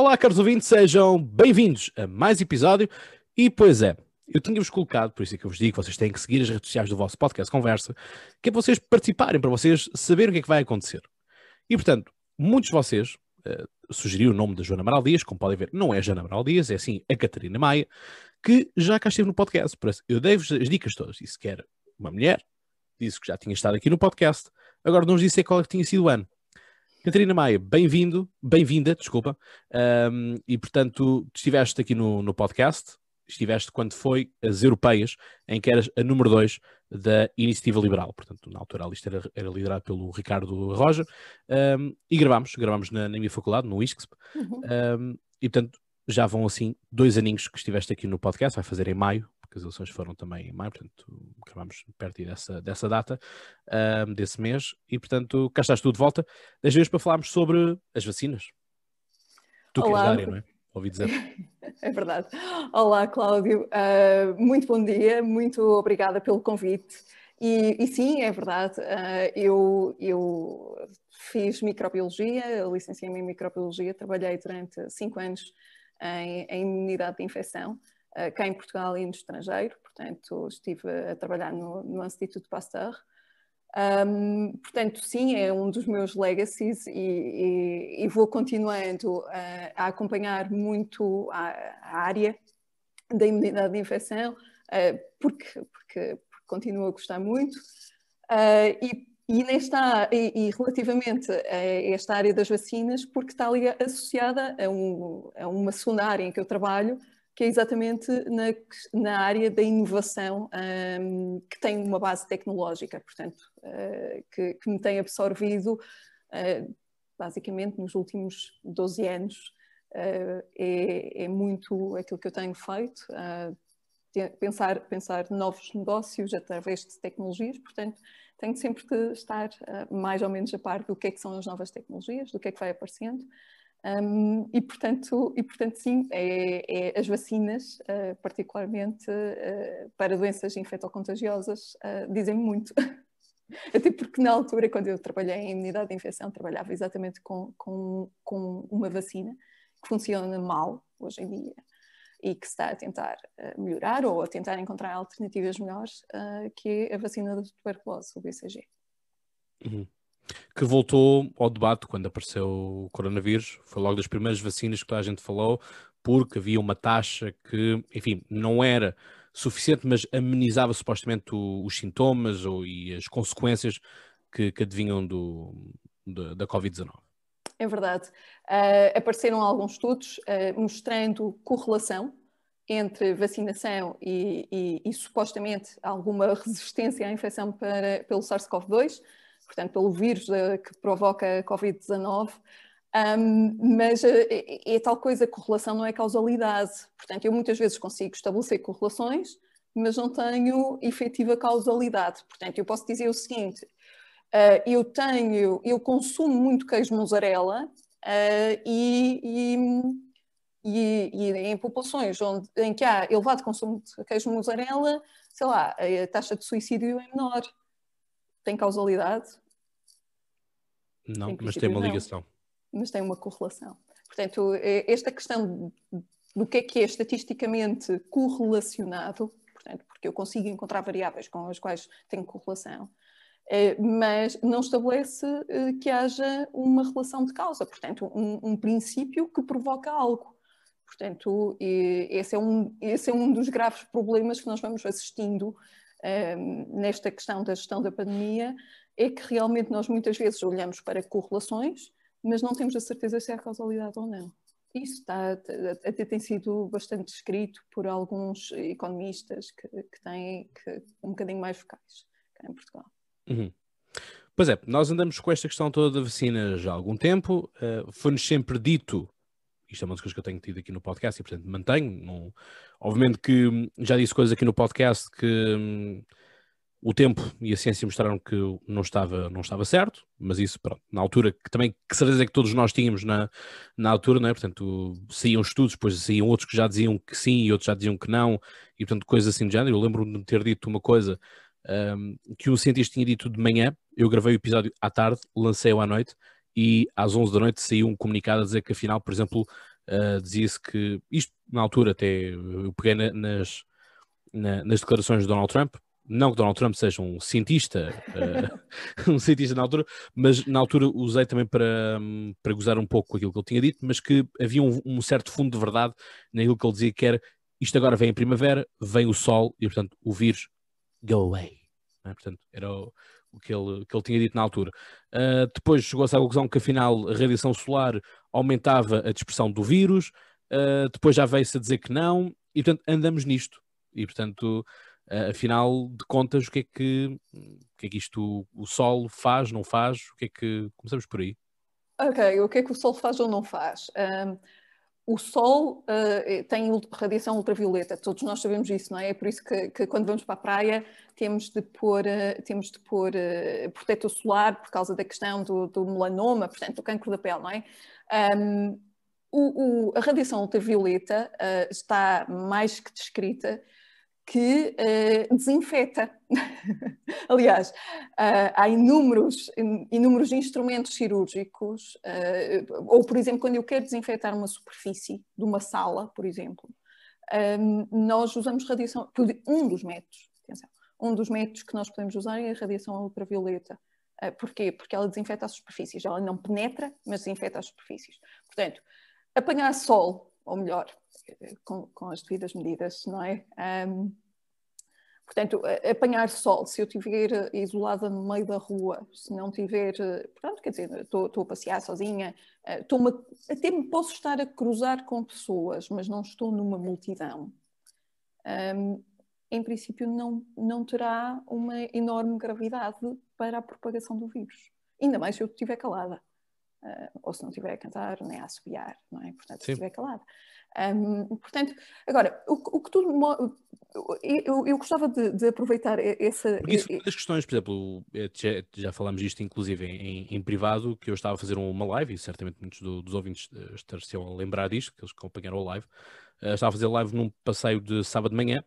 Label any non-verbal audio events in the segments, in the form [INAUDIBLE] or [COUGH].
Olá, caros ouvintes, sejam bem-vindos a mais episódio. E pois é, eu tinha-vos colocado, por isso é que eu vos digo, vocês têm que seguir as redes sociais do vosso podcast Conversa, que é para vocês participarem, para vocês saberem o que é que vai acontecer. E portanto, muitos de vocês uh, sugeriram o nome da Joana Amaral Dias, como podem ver, não é a Joana Amaral Dias, é assim a Catarina Maia, que já cá esteve no podcast. Por isso, eu dei-vos as dicas todas. Disse que era uma mulher, disse que já tinha estado aqui no podcast, agora não nos disse qual é que tinha sido o ano. Catarina Maia, bem-vindo, bem-vinda, desculpa, um, e portanto estiveste aqui no, no podcast, estiveste quando foi as europeias, em que eras a número 2 da Iniciativa Liberal. Portanto, na altura a lista era, era liderada pelo Ricardo Roja. Um, e gravámos, gravámos na, na minha faculdade, no ISCSP. Uhum. Um, e portanto, já vão assim dois aninhos que estiveste aqui no podcast, vai fazer em maio, as eleições foram também em maio, portanto, gravámos perto dessa, dessa data, um, desse mês. E portanto, cá estás tu de volta, das vezes para falarmos sobre as vacinas. Tu Olá. que és da área, não é? ouvi dizer. [LAUGHS] É verdade. Olá, Cláudio. Uh, muito bom dia, muito obrigada pelo convite. E, e sim, é verdade, uh, eu, eu fiz microbiologia, licenciei-me em microbiologia, trabalhei durante cinco anos em, em imunidade de infecção, cá em Portugal e no estrangeiro, portanto estive a trabalhar no, no Instituto Pasteur. Um, portanto, sim, é um dos meus legacies e, e, e vou continuando a, a acompanhar muito a, a, área da imunidade de infecção, uh, porque, porque, porque, continuo a gostar muito. Uh, e, e, nesta, e, relativamente a esta área das vacinas, porque está ali associada a, um, a uma segunda área em que eu trabalho, que é exatamente na, na área da inovação, um, que tem uma base tecnológica, portanto, uh, que, que, me tem absorvido uh, basicamente nos últimos 12 anos. Uh, é, é, muito aquilo que eu tenho feito, pensar, pensar novos negócios através de tecnologias, portanto, tenho sempre de estar mais ou menos a par do que é que são as novas tecnologias, do que é que vai aparecendo, um, e, portanto, e, portanto, sim, é, é as vacinas, uh, particularmente uh, para doenças infectocontagiosas, uh, dizem muito. [LAUGHS] Até porque na altura, quando eu trabalhei em imunidade de infecção, trabalhava exatamente com, com, com uma vacina que funciona mal hoje em dia e que está a tentar melhorar ou a tentar encontrar alternativas melhores, que é a vacina da tuberculose, o BCG. Uhum que voltou ao debate quando apareceu o coronavírus. Foi logo das primeiras vacinas que a gente falou, porque havia uma taxa que, enfim, não era suficiente, mas amenizava supostamente o, os sintomas ou, e as consequências que, que adivinham do, da, da Covid-19. É verdade. Uh, apareceram alguns estudos uh, mostrando correlação entre vacinação e, e, e, supostamente alguma resistência à infecção para, pelo SARS-CoV-2 portanto, pelo vírus que provoca a Covid-19. Um, mas é, é, tal coisa, correlação não é causalidade. Portanto, eu muitas vezes consigo estabelecer correlações, mas não tenho efetiva causalidade. Portanto, eu posso dizer o seguinte: uh, eu tenho, eu consumo muito queijo mussarela uh, e, e, e, e, em populações onde, em que há elevado consumo de queijo mussarela, sei lá, a taxa de suicídio é menor tem causalidade? Não, mas tem uma ligação. Não, mas tem uma correlação. Portanto, esta questão do que é que é estatisticamente correlacionado, portanto, porque eu consigo encontrar variáveis com as quais tenho correlação, é, mas não estabelece é, que haja uma relação de causa, portanto, um, um princípio que provoca algo. Portanto, esse é, um, esse é um dos graves problemas que nós vamos assistindo nesta questão da gestão da pandemia é que realmente nós muitas vezes olhamos para correlações, mas não temos a certeza se há causalidade ou não. Isso está, até tem sido bastante descrito por alguns economistas que, que têm que, um bocadinho mais focais cá em Portugal. Uhum. Pois é, nós andamos com esta questão toda da vacina já há algum tempo. Uh, Foi-nos sempre dito isto é uma das coisas que eu tenho tido aqui no podcast e, portanto, mantenho. Obviamente que já disse coisas aqui no podcast que hum, o tempo e a ciência mostraram que não estava, não estava certo, mas isso, pronto, na altura, que também, que certeza é que todos nós tínhamos na, na altura, é? Portanto, saíam estudos, depois saíam outros que já diziam que sim e outros já diziam que não, e, portanto, coisas assim de género. Eu lembro-me de ter dito uma coisa um, que um cientista tinha dito de manhã, eu gravei o episódio à tarde, lancei-o à noite, e às 11 da noite saiu um comunicado a dizer que afinal, por exemplo, uh, dizia-se que isto na altura até eu peguei na, nas, na, nas declarações de Donald Trump, não que Donald Trump seja um cientista, uh, [LAUGHS] um cientista na altura, mas na altura usei também para, para gozar um pouco com aquilo que ele tinha dito, mas que havia um, um certo fundo de verdade naquilo que ele dizia que era isto agora vem a primavera, vem o sol e portanto o vírus go away. É? Portanto, era o, que, ele, que ele tinha dito na altura. Uh, depois chegou-se à conclusão que afinal a radiação solar aumentava a dispersão do vírus, uh, depois já veio-se a dizer que não, e portanto andamos nisto. E portanto uh, afinal de contas, o que é que, o que, é que isto, o Sol faz, não faz? O que é que, começamos por aí. Ok, o que é que o Sol faz ou não faz? Um, o Sol uh, tem radiação ultravioleta, todos nós sabemos isso, não é? É por isso que, que quando vamos para a praia temos de pôr, uh, temos de pôr uh, protetor solar por causa da questão do, do, melanoma, portanto, do cancro da pele, não é? Um, o, o, a radiação ultravioleta está mais que descrita que uh, desinfeta. [LAUGHS] Aliás, uh, há inúmeros, inúmeros instrumentos cirúrgicos, uh, ou por exemplo, quando eu quero desinfetar uma superfície de uma sala, por exemplo, um, nós usamos radiação, um dos métodos, atenção, um dos métodos que nós podemos usar é a radiação ultravioleta. Porquê? Porque ela desinfeta as superfícies, ela não penetra, mas desinfeta as superfícies. Portanto, apanhar sol, ou melhor, com, com as devidas medidas, não é? Um, portanto, apanhar sol, se eu estiver isolada no meio da rua, se não tiver, portanto, quer dizer, estou, a passear sozinha, estou até me posso estar a cruzar com pessoas, mas não estou numa multidão. Um, em princípio, não, não terá uma enorme gravidade para a propagação do vírus. Ainda mais se eu estiver calada. Uh, ou se não estiver a cantar, nem a assobiar, não é? Portanto, se estiver calada. Um, portanto, agora, o, o que tudo. Eu, eu gostava de, de, aproveitar essa. Porque isso, das questões, por exemplo, já, já falámos disto inclusive em, em, privado, que eu estava a fazer uma live, e certamente muitos do, dos ouvintes eh, estariam a lembrar disto, que eles acompanharam a live. Uh, estava a fazer live num passeio de sábado de manhã,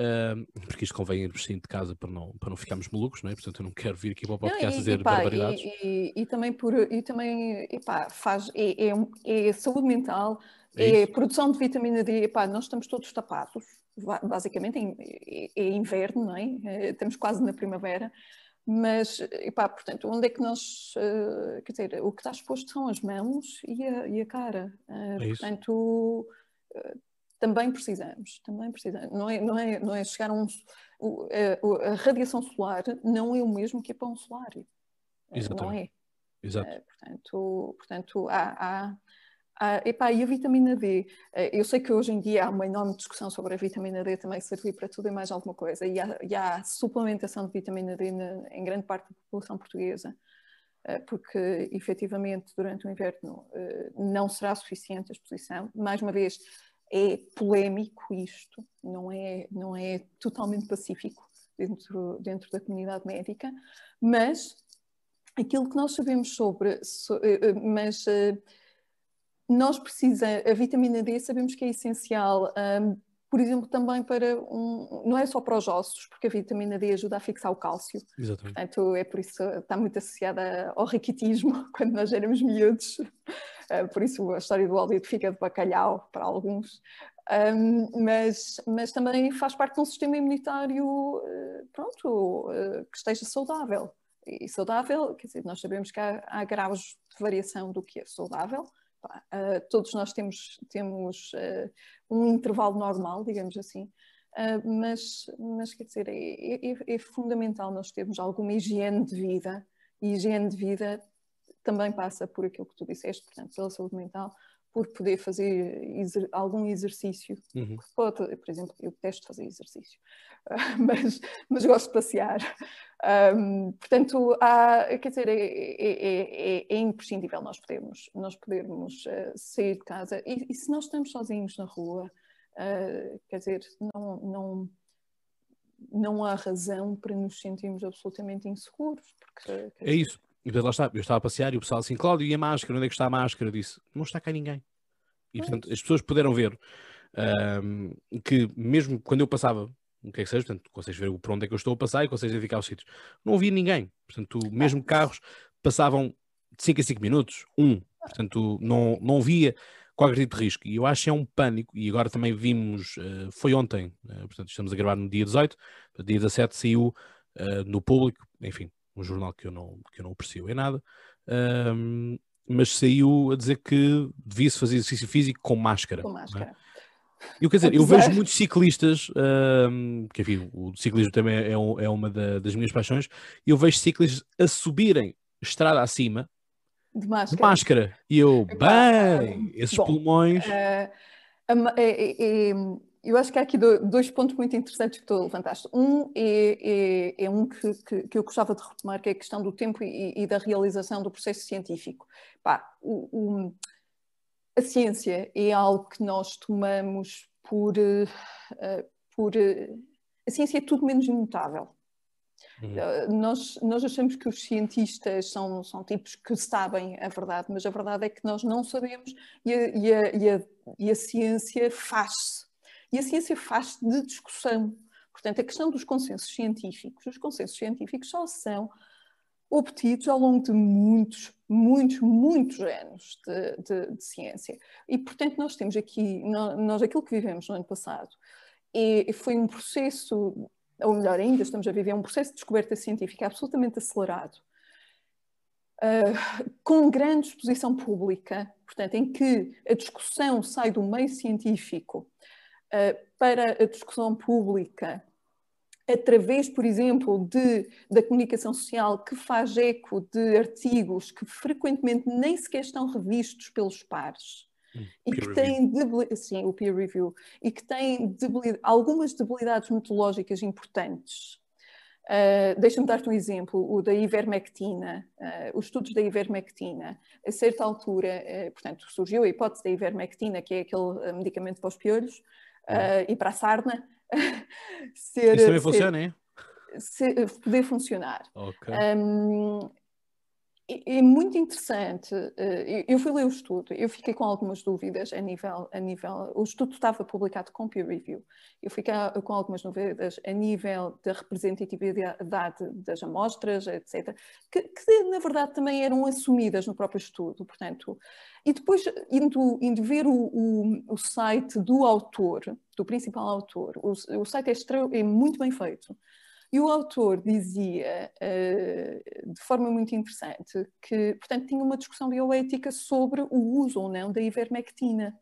Uh, porque isto convém irmos sim de casa para não, para não ficarmos malucos, não é? Portanto, eu não quero vir aqui para o podcast não, e, dizer pá, barbaridades. E, e, e, também, por, e também epá, faz, é, é, é saúde mental, é, é produção de vitamina D, epá, nós estamos todos tapados, basicamente é, é inverno, não é? é? Estamos quase na primavera, mas, epá, portanto, onde é que nós, uh, quer dizer, o que está exposto são as mãos e a, e a cara. Uh, portanto, uh, também precisamos, também precisamos. Não é, não é, não é chegar a um. A, a radiação solar não é o mesmo que a pão solar. Exatamente. Não é. Exato. portanto, portanto há, há ah, epá, e a vitamina D? Uh, eu sei que hoje em dia há uma enorme discussão sobre a vitamina D também servir para tudo e mais alguma coisa, e há, e há suplementação de vitamina D na, em grande parte da população portuguesa, porque efetivamente durante o inverno não será suficiente a exposição. Mais uma vez, é polémico isto, não é, não é totalmente pacífico dentro, dentro da comunidade médica, mas aquilo que nós sabemos sobre. So, mas nós precisamos, a vitamina D sabemos que é essencial, um, por exemplo, também para um, não é só para os ossos, porque a vitamina D ajuda a fixar o cálcio. Exatamente. Portanto, é por isso está muito associada ao raquitismo [LAUGHS] quando nós éramos miúdos. Uh, por isso a história do óleo fígado de bacalhau para alguns. Um, mas, mas também faz parte de um sistema imunitário, uh, pronto, uh, que esteja saudável. E saudável, quer dizer, nós sabemos que há, há graus de variação do que é saudável, Uh, todos nós temos, temos uh, um intervalo normal, digamos assim, uh, mas, mas quer dizer, é, é, é, fundamental nós termos alguma higiene de vida, e higiene de vida também passa por aquilo que tu disseste, portanto, pela saúde mental, por poder fazer exer algum exercício. Uhum. Pode, por exemplo, eu detesto fazer exercício, [LAUGHS] mas, mas gosto de passear. Um, portanto, há, quer dizer, é, é, é, é, imprescindível nós podermos, nós podermos uh, sair de casa e, e, se nós estamos sozinhos na rua, uh, quer dizer, não, não, não há razão para nos sentirmos absolutamente inseguros. Porque, é isso. E lá está, eu estava a passear e o pessoal assim, Cláudio, e a máscara? Onde é que está a máscara? Eu disse, não está cá ninguém. E portanto, as pessoas puderam ver um, que mesmo quando eu passava o que é que seja, portanto, consegues ver por onde é que eu estou a passar e consegues identificar os sítios. Não havia ninguém, portanto, mesmo carros passavam de 5 a 5 minutos, um, portanto, não, não via qualquer tipo de risco. E eu acho que é um pânico, e agora também vimos, uh, foi ontem, uh, portanto estamos a gravar no dia 18, dia 17 saiu uh, no público, enfim, um jornal que eu não, que eu não aprecio em nada, ehm, mas saiu a dizer que devia-se fazer exercício físico com máscara. Com máscara. É? Eu, quer dizer, [LAUGHS] eu vejo muitos ciclistas, um, que enfim, o ciclismo também é, é uma da, das minhas paixões, eu vejo ciclistas a subirem estrada acima de máscara. De máscara. E eu, bem, esses bom, pulmões. Uh, é, é, eu acho que há aqui dois pontos muito interessantes que tu levantaste. Um é, é, é um que, que, que, eu gostava de retomar, que é a questão do tempo e, e da realização do processo científico. Pá, o, o, a ciência é algo que nós tomamos por. Uh, por uh, a ciência é tudo menos imutável. Uhum. Nós, nós achamos que os cientistas são, são tipos que sabem a verdade, mas a verdade é que nós não sabemos e a, e a, e a, e a ciência faz-se. E a ciência faz-se de discussão. Portanto, a questão dos consensos científicos, os consensos científicos só são obtidos ao longo de muitos, muitos, muitos anos de, de, de ciência. E, portanto, nós temos aqui, nós, aquilo que vivemos no ano passado, e foi um processo ou melhor ainda, estamos a viver um processo de descoberta científica absolutamente acelerado, uh, com grande exposição pública, portanto, em que a discussão sai do meio científico para a discussão pública, através, por exemplo, de, da comunicação social que faz eco de artigos que frequentemente nem sequer estão revistos pelos pares Hum, e que debilidades, sim, o peer review, e que debilidade, algumas debilidades metodológicas importantes. Uh, Deixa-me dar-te um exemplo, o da ivermectina, uh, os estudos da ivermectina. A certa altura, uh, portanto, surgiu a hipótese da ivermectina, que é aquele medicamento para os piolhos hum. e para a sarna. [LAUGHS] ser, Isso também ser, funciona, é? poder funcionar. Okay. Um, é muito interessante. Eh, eu fui ler o estudo, eu fiquei com algumas dúvidas a nível, a nível. O estudo estava publicado com peer review. Eu fiquei com algumas dúvidas a nível da representatividade das amostras, etc., que, que, na verdade também eram assumidas no próprio estudo. Portanto, e depois, indo, indo ver o, o, o site do autor, do principal autor, o, o site é, é muito bem feito. E o autor dizia, uh, de forma muito interessante, que, portanto, tinha uma discussão bioética sobre o uso ou não da ivermectina.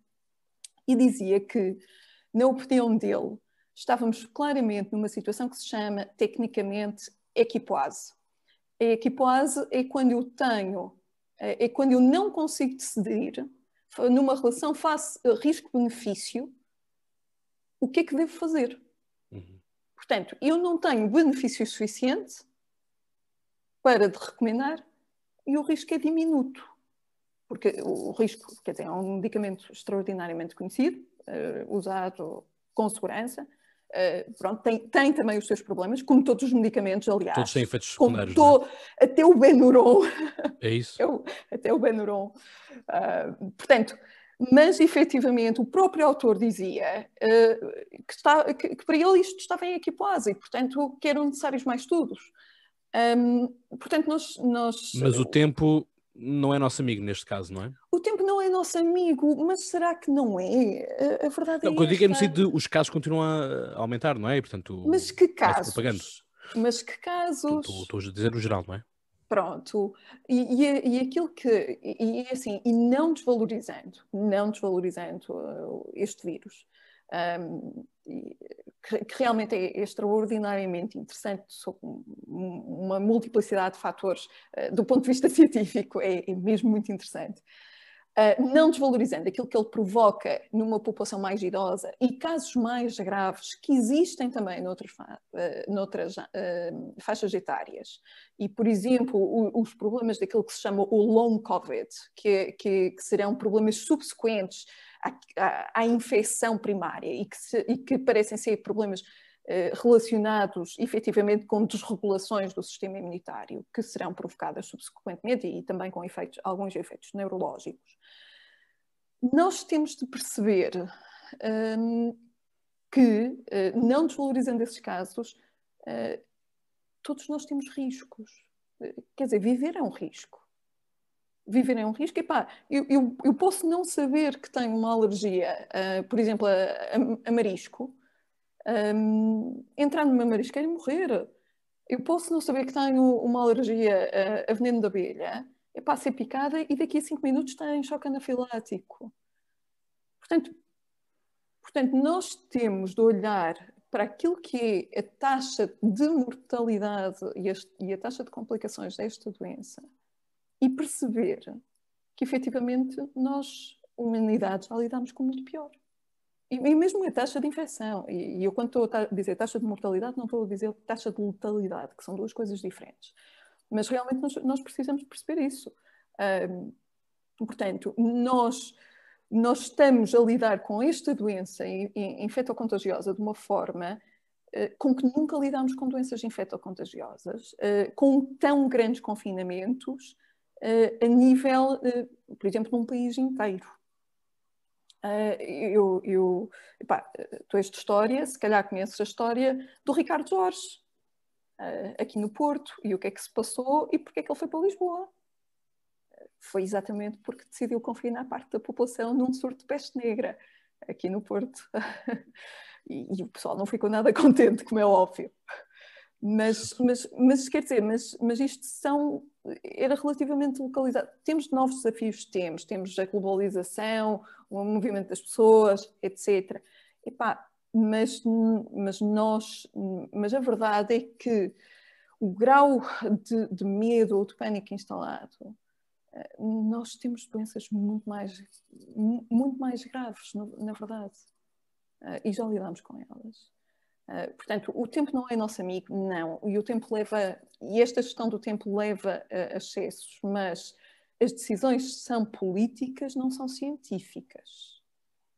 E dizia que, na opinião dele, estávamos claramente numa situação que se chama, tecnicamente, equipoase. A equipoase é quando eu tenho, eh, é quando eu não consigo decidir, numa relação face risco-benefício, o que é que devo fazer. Portanto, eu não tenho benefício suficiente para de recomendar e o risco é diminuto. Porque o risco, quer dizer, é um medicamento extraordinariamente conhecido, uh, usado com segurança, Uh, pronto, tem, tem, também os seus problemas, como todos os medicamentos, aliás. Todos têm efeitos secundários. To, é? Até o Benuron. É isso. [LAUGHS] até o Benuron. Uh, portanto, mas efetivamente o próprio autor dizia uh, que, está, que, que, para ele isto estava em equipose e, portanto, que eram necessários mais estudos. Um, portanto, nós, nós. Mas o tempo não é nosso amigo neste caso, não é? O tempo não é nosso amigo, mas será que não é? A, verdade não, é. O que eu digo é no sentido de os casos continuam a aumentar, não é? E, portanto, mas que casos? Mas que casos? Estou a dizer o geral, não é? Pronto, e, e, e, aquilo que, e, e, assim, e não desvalorizando, não desvalorizando uh, este vírus, um, que, que, realmente é extraordinariamente interessante sob uma multiplicidade de fatores, uh, do ponto de vista [LAUGHS] científico, é, é mesmo muito interessante. Uh, não desvalorizando aquilo que ele provoca numa população mais idosa e casos mais graves que existem também noutras, noutras uh, faixas etárias. E, por exemplo, os problemas daquilo que se chama o long COVID, que, que, que serão problemas subsequentes à, à, à infecção primária e que, se, e que parecem ser problemas relacionados efetivamente com desregulações do sistema imunitário que serão provocadas subsequentemente e também com efeitos, alguns efeitos neurológicos. Nós temos de perceber um, que, uh, não desvalorizando esses casos, uh, todos nós temos riscos. Uh, quer dizer, viver é um risco. viver em um risco. Epá, eu, eu, eu posso não saber que tenho uma alergia, por exemplo, a, a, a marisco, um, entrar numa marisqueira e morrer. Eu posso não saber que tenho uma alergia a, a veneno da abelha, epá, ser picada e daqui a 5 minutos tenho choque anafilático. Portanto, portanto, nós temos de olhar para aquilo que é a taxa de mortalidade e a, e a taxa de complicações desta doença e perceber que efetivamente nós, humanidade, já lidamos com muito pior. E, e mesmo a taxa de infecção. E, e, eu, quando estou a dizer taxa de mortalidade, não estou a dizer taxa de letalidade, que são duas coisas diferentes. Mas realmente nós, nós precisamos perceber isso. Portanto, nós, nós estamos a lidar com esta doença infectocontagiosa de uma forma uh, com que nunca lidámos com doenças infectocontagiosas, uh, com tão grandes confinamentos uh, a nível, por exemplo, num país inteiro. Eu, eu epá, de história, se calhar conheces a história do Ricardo Jorge, aqui no Porto, e o que é que se passou e porque é que ele foi para Lisboa. Foi exatamente porque decidiu confinar parte da população num surto de peste negra, aqui no Porto. [LAUGHS] e, e o pessoal não ficou nada [LAUGHS] contente, como é óbvio. Mas, mas, mas quer dizer, mas, mas isto são, era relativamente localizado. Temos novos desafios, temos, temos a globalização, o movimento das pessoas, etc. Epá, mas, mas nós, mas a verdade é que o grau de, de medo ou de pânico instalado, eh, nós temos doenças muito mais, muito mais graves, na verdade, eh, e já lidamos com elas. Uh, portanto, o tempo não é nosso amigo, não. E o tempo leva, e esta gestão do tempo leva a excessos, mas as decisões são políticas, não são científicas.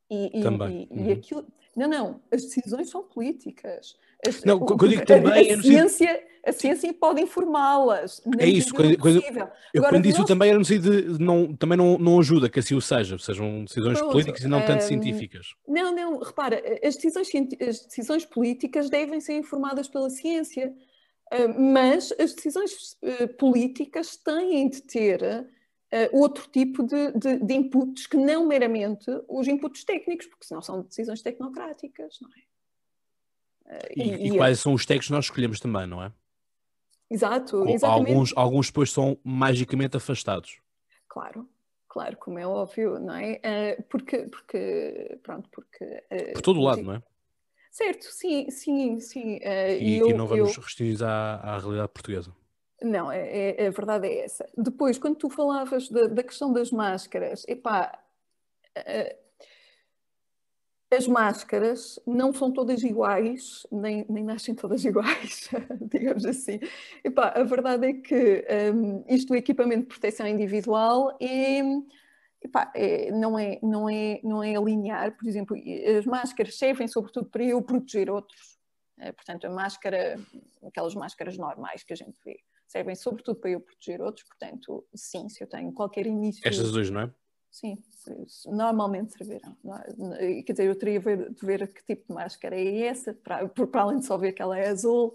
E, também. E, uhum. e aquilo, não, não, as decisões são políticas. As, não, quando digo também. A, a ciência, a ciência pode informá-las. É isso, quando, quando, eu Agora, quando disse nós... também era no sentido de não, também não, não ajuda que assim o seja, sejam decisões Pronto, políticas e não tanto um, científicas. Não, não, repara, as decisões, as decisões políticas devem ser informadas pela ciência, mas as decisões eh, políticas têm de ter outro tipo de, de, de, inputs que não meramente os inputs técnicos, porque senão são decisões tecnocráticas, não é? Uh, e, e, e, quais são os técnicos que nós escolhemos também, não é? Exato, exatamente. Alguns, alguns depois são magicamente afastados. Claro, claro, como é óbvio, não é? Uh, porque, porque, pronto, porque... Por todo o lado, não é? Certo, sim, sim, sim. Uh, e, eu, e, não vamos eu... restringir à, à realidade portuguesa. Não, é, é, a verdade é essa. Depois, quando tu falavas da, da questão das máscaras, epá, as máscaras não são todas iguais, nem, nem nascem todas [LAUGHS] iguais, digamos assim. Epá, a verdade é que um, isto do equipamento de proteção individual é, epá, é, não, é, não, é, não é linear. Por exemplo, as máscaras servem sobretudo para eu proteger outros. É, portanto, a máscara, aquelas máscaras normais que a gente vê servem sobretudo para eu proteger outros, portanto, sim, se eu tenho qualquer início... Estas duas, não é? Sim, normalmente servirão. É? Quer dizer, eu teria de ver que tipo de máscara é essa, para, para além de só ver que ela é azul.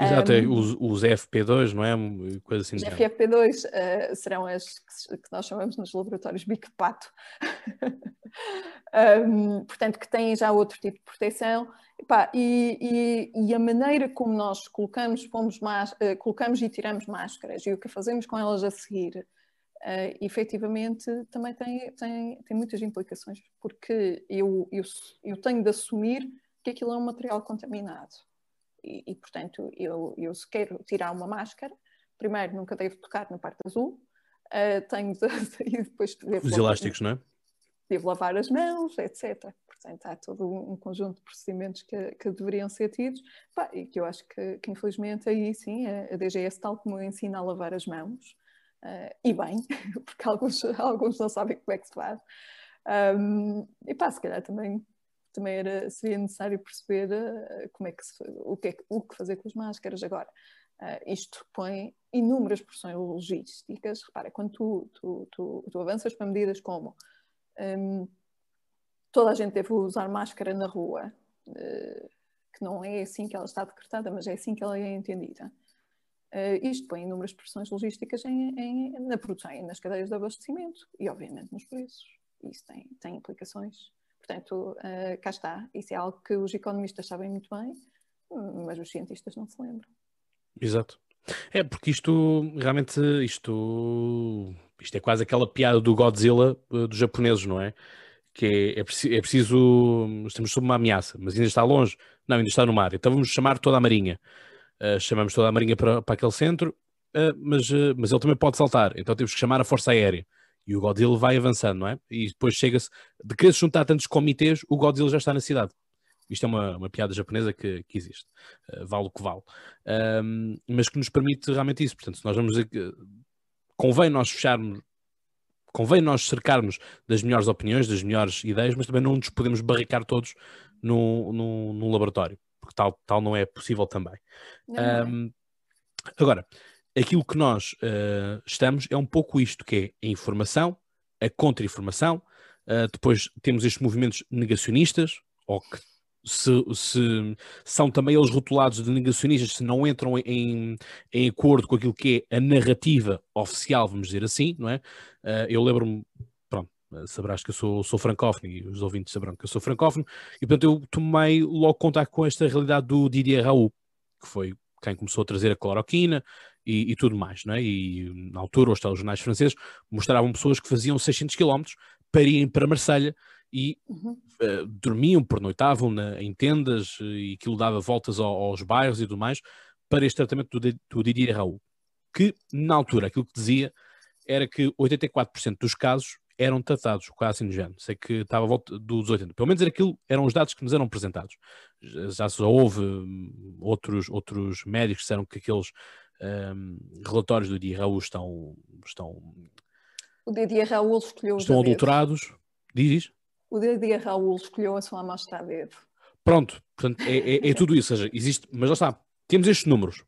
Exato, um, os, os FP2, não é? Coisa assim os FFP2 uh, serão as que, que, nós chamamos nos laboratórios bico pato. [LAUGHS] um, portanto, que têm já outro tipo de proteção. Epá, e, e, e, a maneira como nós colocamos, pomos uh, colocamos e tiramos máscaras e o que fazemos com elas a seguir, uh, efetivamente também tem, tem, tem muitas implicações, porque eu, eu, eu tenho de assumir que aquilo é um material contaminado. E, e portanto, eu, eu se quero tirar uma máscara, primeiro nunca devo tocar na parte azul, uh, tenho de, [LAUGHS] e depois devo Os elásticos, não é? Devo lavar as mãos, etc. Portanto, há todo um conjunto de procedimentos que, que deveriam ser tidos pá, e que eu acho que, que, infelizmente aí sim a, DGS tal como ensina a lavar as mãos uh, e bem, [LAUGHS] porque alguns, alguns não sabem como é que se faz um, e pá, se calhar também também era, seria necessário perceber uh, como é que se, o, que é, o que fazer com as máscaras agora. Uh, isto põe inúmeras pressões logísticas. Repara, quando tu, tu, tu, tu avanças para medidas como um, toda a gente deve usar máscara na rua, que não é assim que ela está decretada, mas é assim que ela é entendida. Uh, isto põe inúmeras pressões logísticas em, em, na produção e nas cadeias de abastecimento e, obviamente, nos preços. Isso tem, tem implicações. Portanto, uh, cá está. Isso é algo que os economistas sabem muito bem, mas os cientistas não se lembram. Exato. É, porque isto, realmente, isto, isto é quase aquela piada do Godzilla uh, dos japoneses, não é? Que é, é, é preciso, estamos sob uma ameaça, mas ainda está longe. Não, ainda está no mar. Então vamos chamar toda a marinha. Uh, chamamos toda a marinha para, para aquele centro, uh, mas, uh, mas ele também pode saltar, então temos que chamar a Força Aérea. E o Godzilla vai avançando, não é? E depois chega-se, de querer se juntar tantos comitês, o Godzilla já está na cidade. Isto é uma, uma piada japonesa que, que existe, vale o que vale. Um, mas que nos permite realmente isso. Portanto, se nós vamos convém nós fecharmos, convém nós cercarmos das melhores opiniões, das melhores ideias, mas também não nos podemos barricar todos num, num, num laboratório porque tal, tal não é possível também. Um, é. Agora, aquilo que nós uh, estamos é um pouco isto, que é a informação, a contra-informação, uh, depois temos estes movimentos negacionistas, ou que se, se, são também eles rotulados de negacionistas, se não entram em, em acordo com aquilo que é a narrativa oficial, vamos dizer assim, não é? Uh, eu lembro-me saberás que eu sou, sou francófono e os ouvintes saberão que eu sou francófono, e portanto eu tomei logo contato com esta realidade do Didier Raul, que foi quem começou a trazer a cloroquina e, e tudo mais, não é? E na altura os telejornais franceses mostravam pessoas que faziam 600 km para irem para Marselha e uhum. uh, dormiam, pernoitavam na, em tendas e aquilo dava voltas ao, aos bairros e tudo mais para este tratamento do, do Didier Raul, que na altura aquilo que dizia era que 84% dos casos eram tratados, quase assim género. Sei que estava à volta dos 80. Pelo menos era aquilo, eram os dados que nos eram apresentados. Já, já houve hum, outros, outros médicos que disseram que aqueles um, relatórios do Dia Raul estão, estão. O Dia Raul escolheu Estão adulterados. Diz? O Dia Raul escolheu a sua amostra a dedo. Pronto, portanto, é, é, é tudo isso. Ou seja, existe, mas lá está, temos estes números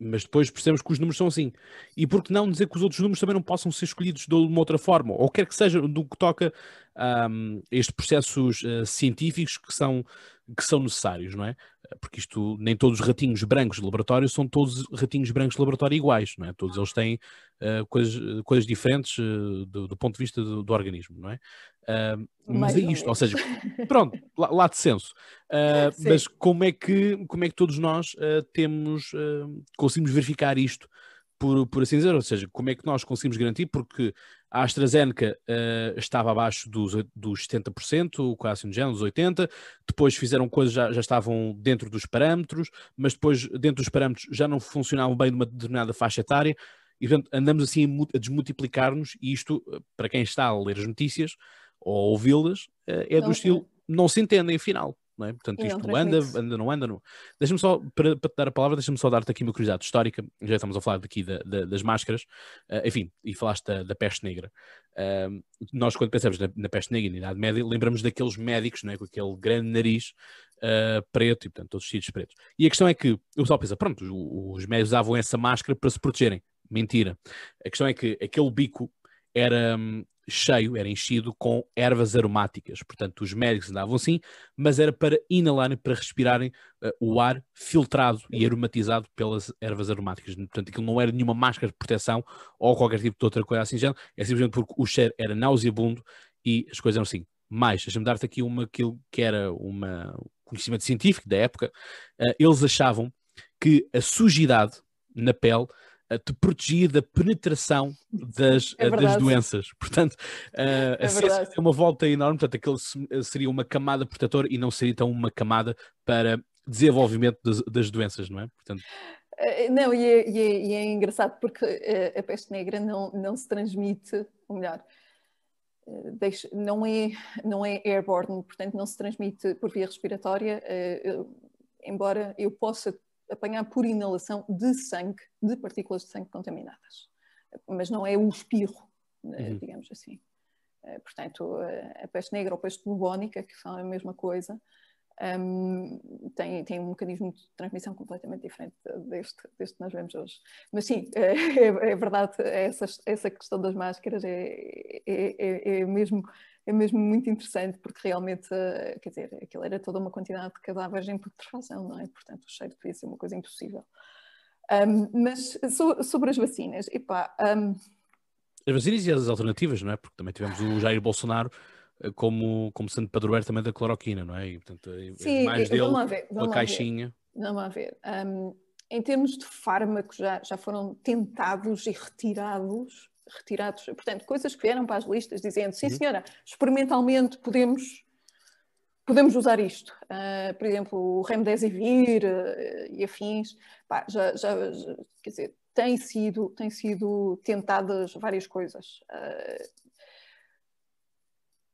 mas depois percebemos que os números são assim. E por que não dizer que os outros números também não possam ser escolhidos de uma outra forma? Ou quer que seja do que toca um, estes processos uh, científicos que são, que são necessários, não é? Porque isto, nem todos os ratinhos brancos de laboratório são todos ratinhos brancos de laboratório iguais, não é? Todos eles têm uh, coisas, coisas diferentes uh, do, do, ponto de vista do, do organismo, não é? Uh, mas é isto, ou seja, [LAUGHS] pronto, lá, lá de senso. Mas como é, que, como é que todos nós temos, conseguimos verificar isto, por, por assim dizer? Ou seja, como é que nós conseguimos garantir? Porque a AstraZeneca estava abaixo dos, dos 70%, o Coacinogeno dos 80%, depois fizeram coisas, já, já estavam dentro dos parâmetros, mas depois dentro dos parâmetros já não funcionavam bem numa determinada faixa etária, e portanto andamos assim a desmultiplicar-nos, e isto, para quem está a ler as notícias, ou ouvi-las, eh, é do estilo não se entendem afinal. Não é? Portanto, isto anda, anda, não anda, não. Deixa-me só, para, para, te dar a palavra, deixa-me só dar-te aqui uma curiosidade histórica. Já estamos a falar daqui da, da, das máscaras, uh, enfim, e falaste da, da peste negra. Uh, nós, quando pensamos na, na, peste negra na Idade Média, lembramos daqueles médicos, não é? com aquele grande nariz uh, preto e, portanto, todos vestidos pretos. E a questão é que o pessoal pensa, pronto, os, os médicos usavam essa máscara para se protegerem. Mentira. A questão é que aquele bico era, hum, cheio, era enchido com ervas aromáticas. Portanto, os médicos andavam assim, mas era para inalarem, para respirarem uh, o ar filtrado e aromatizado pelas ervas aromáticas. Portanto, aquilo não era nenhuma máscara de proteção ou qualquer tipo de outra coisa assim, já, é simplesmente porque o cheiro era nauseabundo e as coisas eram assim. Mais, deixa-me dar-te aqui uma aquilo que era um conhecimento científico da época. Uh, eles achavam que a sujidade na pele te protegia da penetração das, é das doenças. [LAUGHS] Portanto, uh, é a ciência tem uma volta enorme, portanto, aquele seria uma camada protetora e não seria então uma camada para desenvolvimento das, das doenças, não é? Portanto, eh, não, e é, e, é, e é, engraçado porque eh, a peste negra não, não se transmite, ou melhor, não, é, não é airborne, portanto não se transmite por via respiratória, embora eu possa apanhar por inalação de sangue, de partículas de sangue contaminadas. Mas não é o espirro, né, uhum. digamos assim. Eh, portanto, a peste negra ou peste bubónica, que são a mesma coisa, um, tem, tem um mecanismo de transmissão completamente diferente deste, deste que nós vemos hoje. Mas sim, é, [LAUGHS] é, é verdade, essa, essa questão das máscaras é, é, é, é mesmo é mesmo muito interessante porque realmente, eh, quer dizer, aquilo era toda uma quantidade de cadáveres em putrefação, não é? Portanto, o cheiro devia ser uma coisa impossível. Um, mas so, sobre as vacinas, epá, um... As vacinas e as alternativas, não é? Porque também tivemos o Jair Bolsonaro eh, como, como sendo padroeiro também da cloroquina, não é? E, portanto, é Sim, mais dele, vamos ver, vamos uma caixinha. Ver. Vamos ver. Um, em termos de fármacos, já, já foram tentados e retirados retirados, portanto, coisas que vieram para as listas dizendo, sim uhum. senhora, experimentalmente podemos podemos usar isto. Uh, por exemplo, o Remdesivir uh, e afins, pá, já, já, já, quer dizer, tem sido, tem sido tentadas várias coisas. Uh,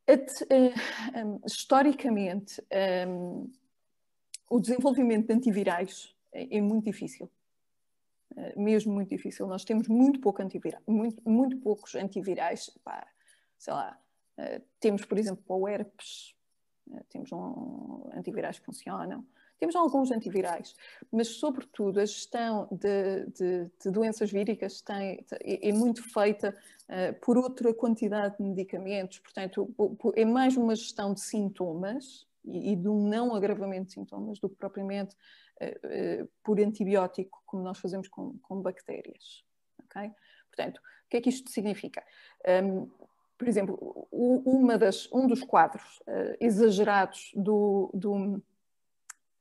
um, historicamente, um, o desenvolvimento de antivirais é, é muito difícil. Mesmo muito difícil. Nós temos muito, pouco antivira muito, muito poucos antivirais. Pá, sei lá, temos, por exemplo, o herpes, eh, temos um, antivirais que funcionam, temos alguns antivirais, mas sobretudo a gestão de, de, de doenças víricas tem, é, é muito feita uh, por outra quantidade de medicamentos, portanto é mais uma gestão de sintomas e, e um não agravamento de sintomas do que propriamente por antibiótico, como nós fazemos com, com bactérias. Okay? Portanto, o que é que isto significa? Um, por exemplo, uma das, um dos quadros uh, exagerados do, do,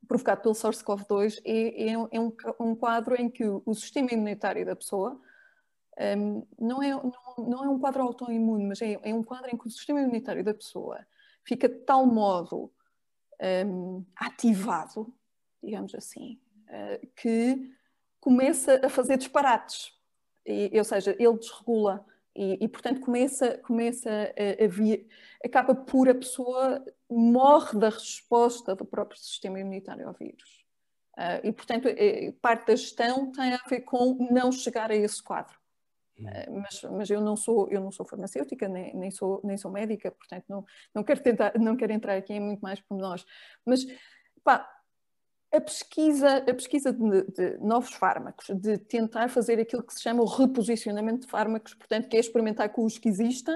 provocado pelo SARS-CoV-2 é, é, é um, um, quadro em que o, sistema imunitário da pessoa um, não, é, não, não, é um quadro autoimune, mas é, é, um quadro em que o sistema imunitário da pessoa fica de tal modo um, ativado, digamos assim, uh, que começa a fazer disparates. E, ou seja, ele desregula e, e, portanto começa, começa a, a vir, acaba por a pessoa morre da resposta do próprio sistema imunitário ao vírus. Uh, e portanto é, parte da gestão tem a ver com não chegar a esse quadro. Uh, mas, mas eu não sou eu não sou farmacêutica nem, nem sou nem sou médica portanto não não quero tentar não quero entrar aqui em muito mais por nós mas pá, a pesquisa, a pesquisa de, de, novos fármacos, de tentar fazer aquilo que se chama o reposicionamento de fármacos, portanto, que é experimentar com os que existem,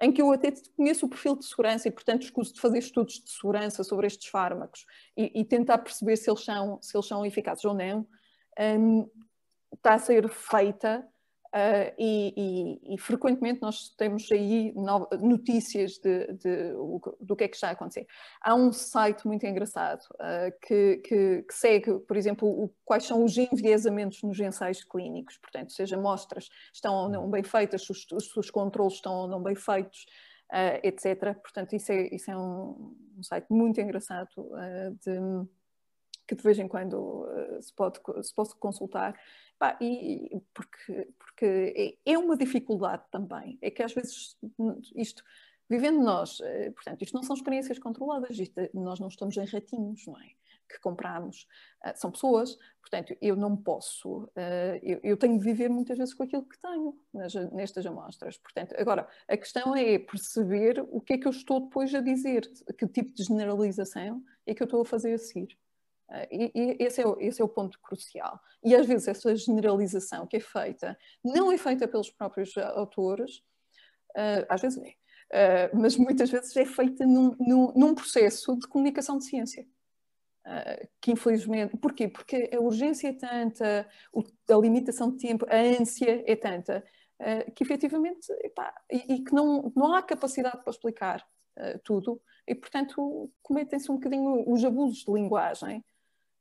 em que eu até conheço o perfil de segurança e, portanto, escuso de fazer estudos de segurança sobre estes fármacos e, e tentar perceber se eles, são, se eles são eficazes ou não, um, está a ser feita Uh, e, e, e, frequentemente nós temos aí notícias de, de, do que é que está a acontecer. Há um site muito engraçado uh, que, que, que, segue, por exemplo, o, quais são os enviesamentos nos ensaios clínicos, portanto, seja amostras estão ou não bem feitas, se os, os controles estão ou não bem feitos, uh, etc. Portanto, isso é, isso é um, um site muito engraçado de, que de vez em quando se, pode, se pode consultar Pá, e, porque, porque é, é uma dificuldade também. É que às vezes isto, vivendo nós, eh, portanto, isto não são experiências controladas, isto, nós não estamos em ratinhos, não é? Que compramos. Uh, são pessoas, portanto, eu não posso, uh, eu, eu, tenho de viver muitas vezes com aquilo que tenho nas, nestas amostras. Portanto, agora, a questão é perceber o que é que eu estou depois a dizer, que tipo de generalização é que eu estou a fazer a seguir. E, e esse, é o, esse é o ponto crucial. E às vezes essa generalização que é feita não é feita pelos próprios autores, uh, às vezes é, uh, mas muitas vezes é feita num, num, num processo de comunicação de ciência. Uh, que infelizmente, porquê? Porque a urgência é tanta, a limitação de tempo, a ânsia é tanta, que efetivamente, epá, e, e, que não, não há capacidade para explicar tudo, e portanto cometem-se um bocadinho os abusos de linguagem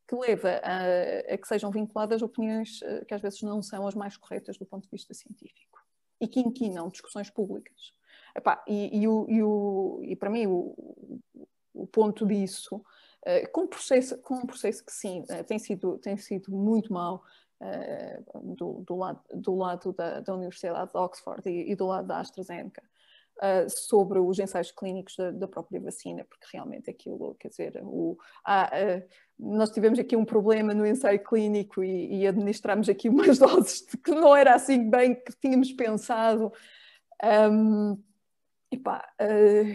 que leva a, a, que sejam vinculadas opiniões eh, que às vezes não são as mais corretas do ponto de vista científico e que inquinam discussões públicas. Epá, e, e, o, e, o, e, para mim o, o ponto disso, uh, com, um processo, com um processo que sim, uh, tem, sido, tem sido muito mau do, do, lado, do lado da, da Universidade de Oxford e, e do lado da AstraZeneca, uh, sobre os ensaios clínicos da, da, própria vacina, porque realmente aquilo, quer dizer, o, ah, uh, nós tivemos aqui um problema no ensaio clínico e, e administramos aqui [LAUGHS] umas doses que não era assim bem que tínhamos pensado. Um, e pá, uh,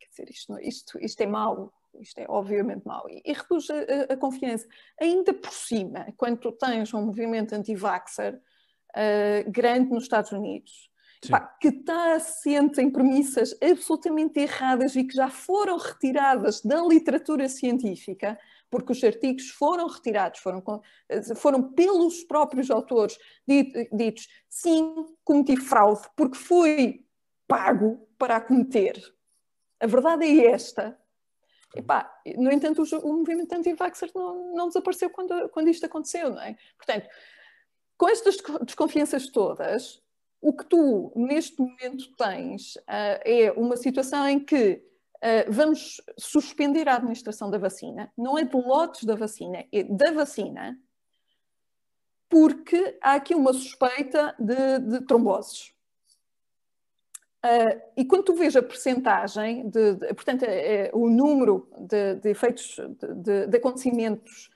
quer dizer, isto, isto, isto é mau, isto é obviamente mau, e, e reduz a, a, confiança. Ainda por cima, quando tu tens um movimento anti-vaxxer uh, grande nos Estados Unidos, Pá, que está assente em premissas absolutamente erradas e que já foram retiradas da literatura científica, porque os artigos foram retirados, foram, foram pelos próprios autores ditos, sim, cometi fraude, porque fui pago para a cometer. A verdade é esta. Epá, no entanto, o, o movimento anti-vaxxer não, não, desapareceu quando, quando isto aconteceu, não é? Portanto, com estas desconfianças todas, o que tu neste momento tens uh, é uma situação em que uh, vamos suspender a administração da vacina, não é de lotes da vacina, é da vacina, porque há aqui uma suspeita de, de tromboses. Uh, e quando tu vês a percentagem, de, de, portanto, é, é, o número de, de efeitos de, acontecimentos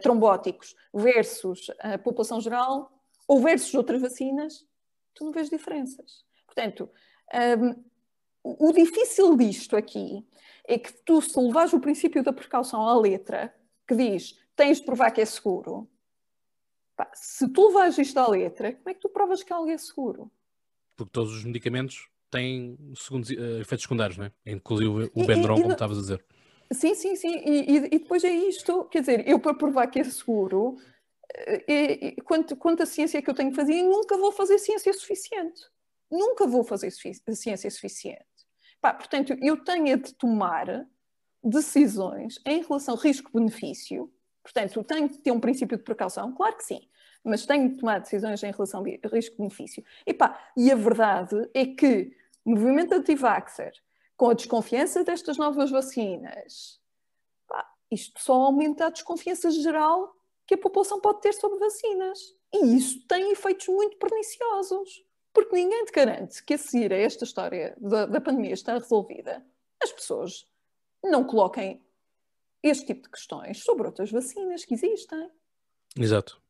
trombóticos versus a população geral, ou versus outras vacinas, tu não vês diferenças. Portanto, um, o difícil disto aqui é que tu, se levares o princípio da precaução à letra, que diz tens de provar que é seguro, pá, se tu levares isto à letra, como é que tu provas que algo é seguro? Porque todos os medicamentos têm segundos, uh, efeitos secundários, não é? Inclusive o Bendron, como estavas a dizer. Sim, sim, sim. E, e, depois é isto, quer dizer, eu para provar que é seguro, quanto, a ciência que eu tenho que fazer, nunca vou fazer ciência suficiente. Nunca vou fazer ciência suficiente. Pá, portanto, eu tenho de tomar decisões em relação risco-benefício. Portanto, tenho de ter um princípio de precaução, claro que sim, mas tenho de tomar decisões em relação a risco-benefício. E, e a verdade é que movimento anti-vaxxer, com a desconfiança destas novas vacinas, pá, isto só aumenta a desconfiança geral que a população pode ter sobre vacinas. E isso tem efeitos muito perniciosos. Porque ninguém te garante que a seguir a esta história da, da pandemia está resolvida, as pessoas não coloquem este tipo de questões sobre outras vacinas que existem. Exato.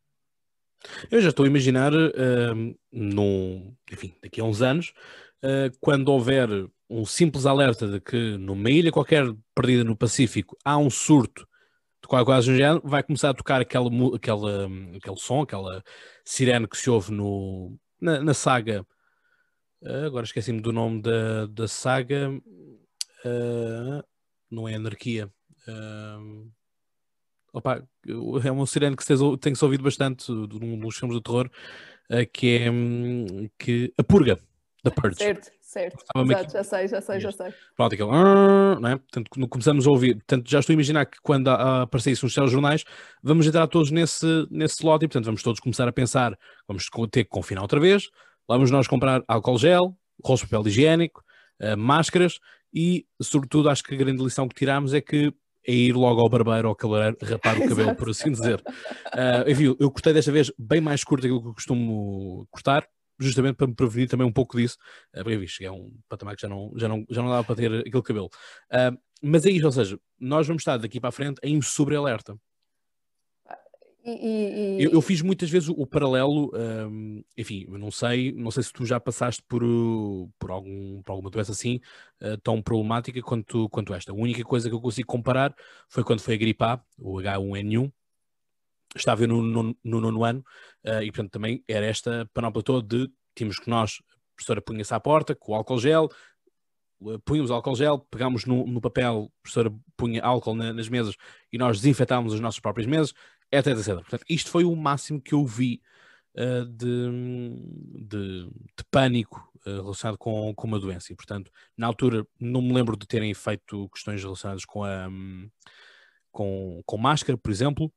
Eu já estou a imaginar, uh, num, enfim, daqui a uns anos, uh, quando houver um simples alerta de que numa ilha qualquer perdida no Pacífico há um surto de qualquer coisa um género, vai começar a tocar aquela, aquela, aquele som, aquela sirene que se ouve no, na, na saga. Uh, agora esqueci-me do nome da, da saga. Uh, não é Anarquia. Uh, opa, é uma sirene que tem-se ouvido bastante num dos filmes do terror, que é um, que, a Purga, da Purge. Certo, certo. Exato, já sei, já sei, já sei. Pronto, aquele, não é? Portanto, começamos a ouvir. Portanto, já estou a imaginar que quando aparecer isso nos jornais, vamos entrar todos nesse, nesse slot e, portanto, vamos todos começar a pensar, vamos ter que confinar outra vez, vamos nós comprar álcool gel, rolos de papel higiênico, uh, máscaras e, sobretudo, acho que a grande lição que tiramos é que é ir logo ao barbeiro ou cabeleireiro rapar o [LAUGHS] cabelo, por assim dizer. Uh, enfim, eu cortei desta vez bem mais curto daquilo que eu costumo cortar, justamente para me prevenir também um pouco disso, porque vi, cheguei a um patamar que já não, já não, já não dava para ter aquele cabelo. Uh, mas é isso, ou seja, nós vamos estar daqui para a frente em sobre-alerta. E, e, eu, eu, fiz muitas vezes o, o paralelo, um, enfim, não sei, não sei se tu já passaste por, por, algum, por alguma doença assim uh, tão problemática quanto, quanto esta. A única coisa que eu consigo comparar foi quando foi a gripe A, o H1N1, estava no, no, no nono ano, uh, e portanto também era esta panóplia toda de tínhamos que nós, a professora punha-se à porta com o álcool gel, uh, punhamos álcool gel, pegámos no, no papel, a professora punha álcool na, nas mesas e nós desinfetávamos as nossas próprias mesas, etc, etc. Portanto, isto foi o máximo que eu vi uh, de, de, de, pânico relacionado com, com uma doença. E, portanto, na altura não me lembro de terem feito questões relacionadas com a um, com, com máscara, por exemplo.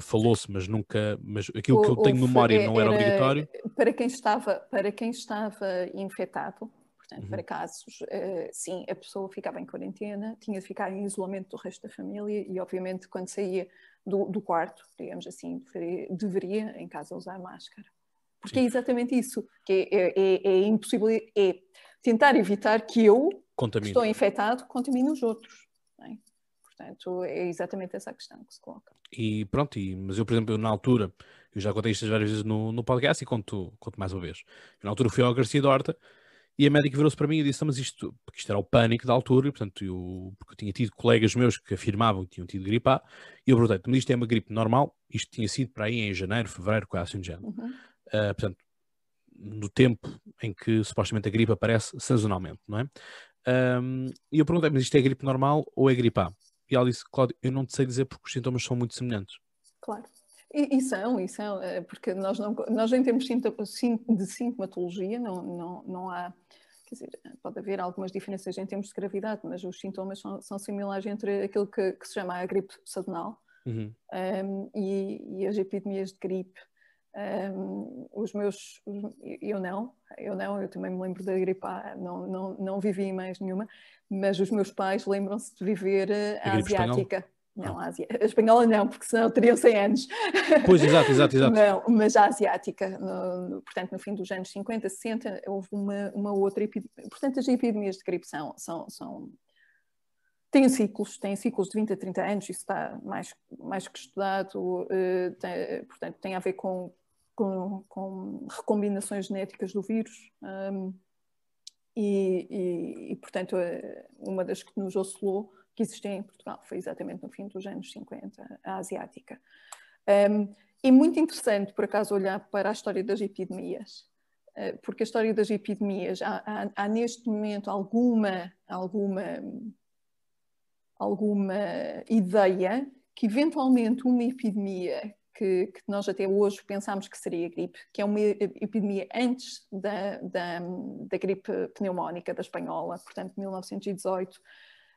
Falou-se, mas nunca. Mas aquilo o, que eu tenho memória era, não era, obrigatório. Para quem estava, para quem estava infectado, Portanto, uhum. para casos, uh, sim, a pessoa ficava em quarentena, tinha de ficar em isolamento do resto da família e, obviamente, quando saía do, do quarto, digamos assim, deveria, deveria, em casa usar máscara. Porque sim. é exatamente isso, que é, é, é, é impossível, é tentar evitar que eu, que estou infectado, contamine os outros. É? Portanto, é exatamente essa a questão que se coloca. E pronto, e, mas eu, por exemplo, eu, na altura, eu já contei isto várias vezes no, no podcast e conto, conto mais uma vez. Eu, na altura fui ao Garcia Dorta e a médica virou-se para mim e disse: Mas isto, porque isto era o pânico da altura, e portanto, eu, porque eu tinha tido colegas meus que afirmavam que tinham tido gripe A, e eu perguntei: Mas isto é uma gripe normal? Isto tinha sido para aí em janeiro, fevereiro, quase assim de género. Uhum. Uh, portanto, no tempo em que supostamente a gripe aparece sazonalmente, não é? Um, e eu perguntei: Mas isto é gripe normal ou é gripe A? E ela disse, Cláudio, eu não te sei dizer porque os sintomas são muito semelhantes. Claro. E, e são, e são, eh, porque nós, não, nós em termos de sintomatologia não, não, não há, quer dizer, pode haver algumas diferenças em termos de gravidade, mas os sintomas são, são similares entre aquilo que, que, se chama a gripe sazonal uhum. um, e, e, as epidemias de gripe. Um, os meus, eu não, eu não, eu também me lembro da gripe A, não, não, não vivi mais nenhuma, mas os meus pais lembram-se de viver eh, a, a asiática. Espanhol? Não, a, Ásia, a espanhola não, porque senão teriam 100 anos. Pois, exato, exato, exato. Não, mas a asiática, no, portanto, no fim dos anos 50, 60, houve uma, uma outra epidemia. Portanto, as epidemias de gripe são, são, são, têm ciclos, têm ciclos de 20 a 30 anos, isso está mais, mais que estudado, uh, tem, portanto, tem a ver com, com, com recombinações genéticas do vírus. Um, e, e, e, portanto, eh, uma das que nos oscilou que existia em Portugal, foi exatamente no fim dos anos 50, a asiática. Um, é muito interessante, por acaso, olhar para a história das epidemias, uh, porque a história das epidemias, há, há, há, neste momento alguma, alguma, alguma ideia que eventualmente uma epidemia que, que, nós até hoje pensámos que seria gripe, que é uma epidemia antes da, da, da gripe pneumónica da espanhola, portanto 1918,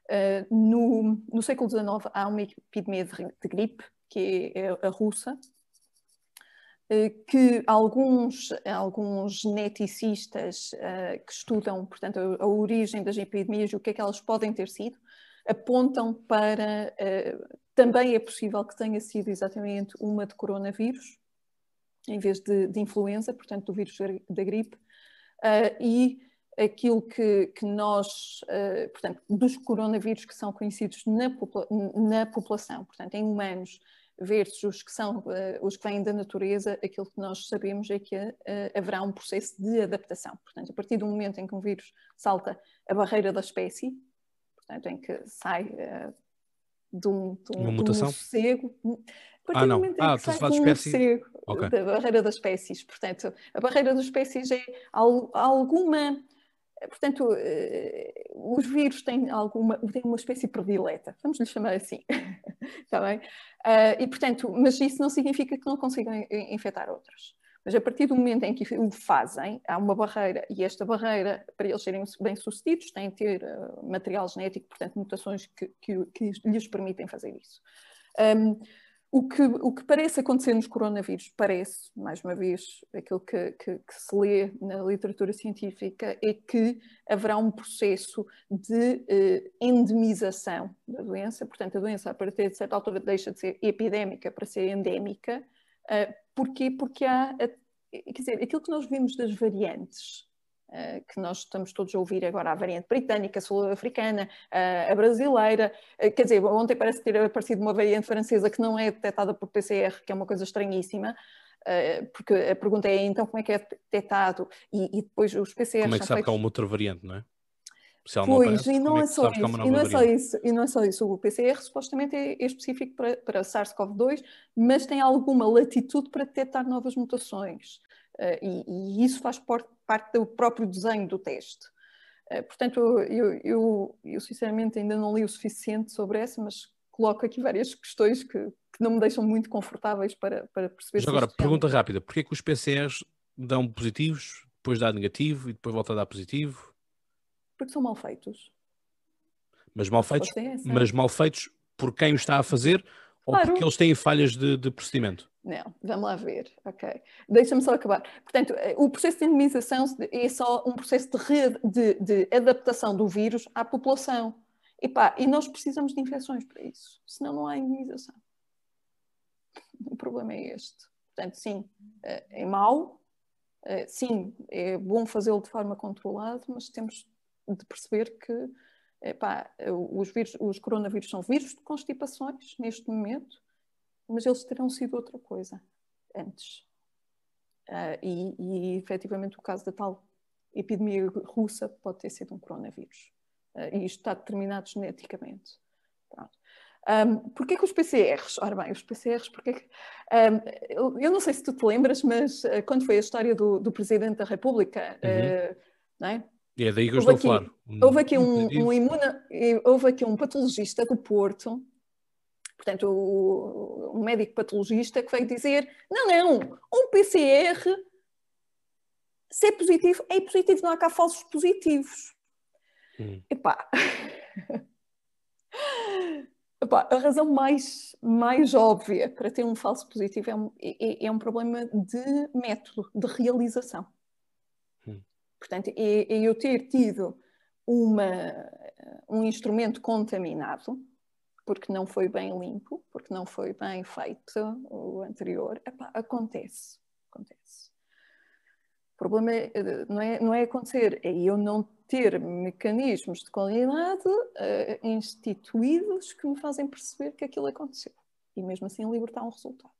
Uh, no, no, século XIX há uma epidemia de, de gripe, que é a russa, uh, que alguns, alguns geneticistas uh, que estudam, portanto, a, a, origem das epidemias e o que é que elas podem ter sido, apontam para também é possível que tenha sido exatamente uma de coronavírus, em vez de, de influenza, portanto, do vírus da gripe, e aquilo que, que nós, uh, portanto, dos coronavírus que são conhecidos na, popula na população, portanto, em humanos, versus os que são uh, os que vêm da natureza, aquilo que nós sabemos é que uh, haverá um processo de adaptação. Portanto, a partir do momento em que um vírus salta a barreira da espécie, portanto, em que sai de um, de um, Uma mutação? Um a partir ah, momento em ah, que sai de um espécie... okay. da barreira das espécies. Portanto, a barreira das espécies é alguma Portanto, eh, os vírus têm, alguma, têm uma espécie predileta, vamos lhe chamar assim, [LAUGHS] está bem? Uh, e, portanto, mas isso não significa que não consigam infectar outros. Mas a partir do momento em que o fazem, há uma barreira, e esta barreira, para eles serem bem-sucedidos, tem que ter uh, material genético, portanto, mutações que, que, que lhes permitem fazer isso. Um, o que, o que parece acontecer nos coronavírus, parece, mais uma vez, aquilo que, que, que, se lê na literatura científica, é que haverá um processo de eh, endemização da doença, portanto, a doença, a partir de certa altura, deixa de ser epidémica para ser endémica. Uh, porquê? Porque há, quer dizer, aquilo que nós vimos das variantes Uh, que nós estamos todos a ouvir agora, a variante britânica, a sul-africana, uh, a brasileira. Uh, quer dizer, ontem parece ter aparecido uma variante francesa que não é detectada por PCR, que é uma coisa estranhíssima. porque a pergunta é então como é que é detectado e, e depois os PCR como é que sabe feitos... que há uma outra variante, não é? Se pois, não aparece, e não é, é só isso, e não é só isso, e não é só isso. O PCR supostamente é, é específico para, para SARS-CoV-2, mas tem alguma latitude para detectar novas mutações. Uh, e, e, isso faz parte do próprio desenho do teste. Uh, portanto, eu, eu, eu, sinceramente ainda não li o suficiente sobre essa, mas coloco aqui várias questões que, que não me deixam muito confortáveis para, para perceber. Mas agora, pergunta rápida: porquê que os PCRs dão positivos, depois dá negativo e depois volta a dar positivo? Porque são mal feitos. Mas mal feitos, é mas mal feitos por quem o está a fazer claro. ou porque eles têm falhas de, de procedimento? Não, vamos lá ver, ok. Deixa-me só acabar. Portanto, eh, o processo de indemnização é só um processo de, de, de adaptação do vírus à população. E, pá, e nós precisamos de infecções para isso, senão não há indemnização. [LAUGHS] O problema é este. Portanto, sim, eh, é mau, eh, sim, é bom fazê-lo de forma controlada, mas temos de perceber que epá, os, vírus, os coronavírus são vírus de constipações neste momento mas eles terão sido outra coisa antes. Uh, e, e efetivamente o caso da tal epidemia russa pode ter sido um coronavírus. Uh, e isto está determinado geneticamente. Um, porquê que os PCRs? Ora bem, os PCRs, porque que, um, eu não sei se tu te lembras, mas uh, quando foi a história do, do Presidente da República, uhum. uh, não é? E é daí que eu estou aqui, a falar. Houve aqui um, um imuna, houve aqui um patologista do Porto, portanto, o, um médico patologista que veio dizer: não, não, um PCR, se é positivo, é positivo, não há cá falsos positivos. Hum. Epá. [LAUGHS] Epá, a razão mais, mais óbvia para ter um falso positivo é um, é, é um problema de método, de realização. Portanto, é, é, eu ter tido uma, um instrumento contaminado, porque não foi bem limpo, porque não foi bem feito o anterior, epá, acontece. Acontece. O problema é, não, é, não é acontecer, é eu não ter mecanismos de qualidade uh, instituídos que me fazem perceber que aquilo aconteceu e mesmo assim libertar um resultado.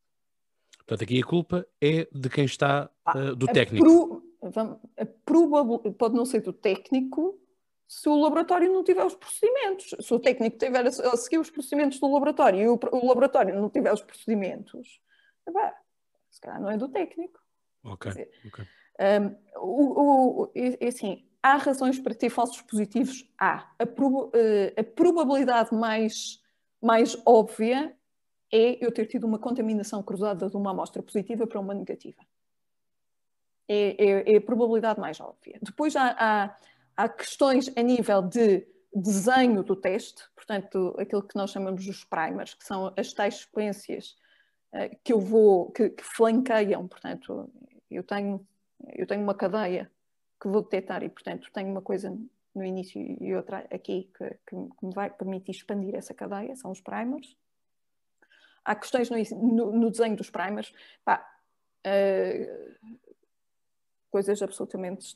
Portanto, aqui a culpa é de quem está uh, do técnico. Pro, vamos, pode não ser do técnico se o laboratório não tiver os procedimentos. Se o técnico tiver a, a seguir os procedimentos do laboratório e o, o laboratório não tiver os procedimentos, bem, se calhar não é do técnico. Ok. Dizer, okay. Um, o, o, é, assim, há razões para ter falsos positivos? Há. A, prob eh, a probabilidade mais, mais óbvia é eu ter tido uma contaminação cruzada de uma amostra positiva para uma negativa. É, é, é a probabilidade mais óbvia. Depois há, há, há, questões a nível de desenho do teste, portanto, aquilo que nós chamamos dos primers, que são as tais sequências uh, que eu vou, que, que flanqueiam, portanto, eu tenho, eu tenho uma cadeia que vou detectar e, portanto, tenho uma coisa no início e outra aqui que, que, me vai permitir expandir essa cadeia, são os primers. Há questões no, no, no desenho dos primers, pá, uh, coisas absolutamente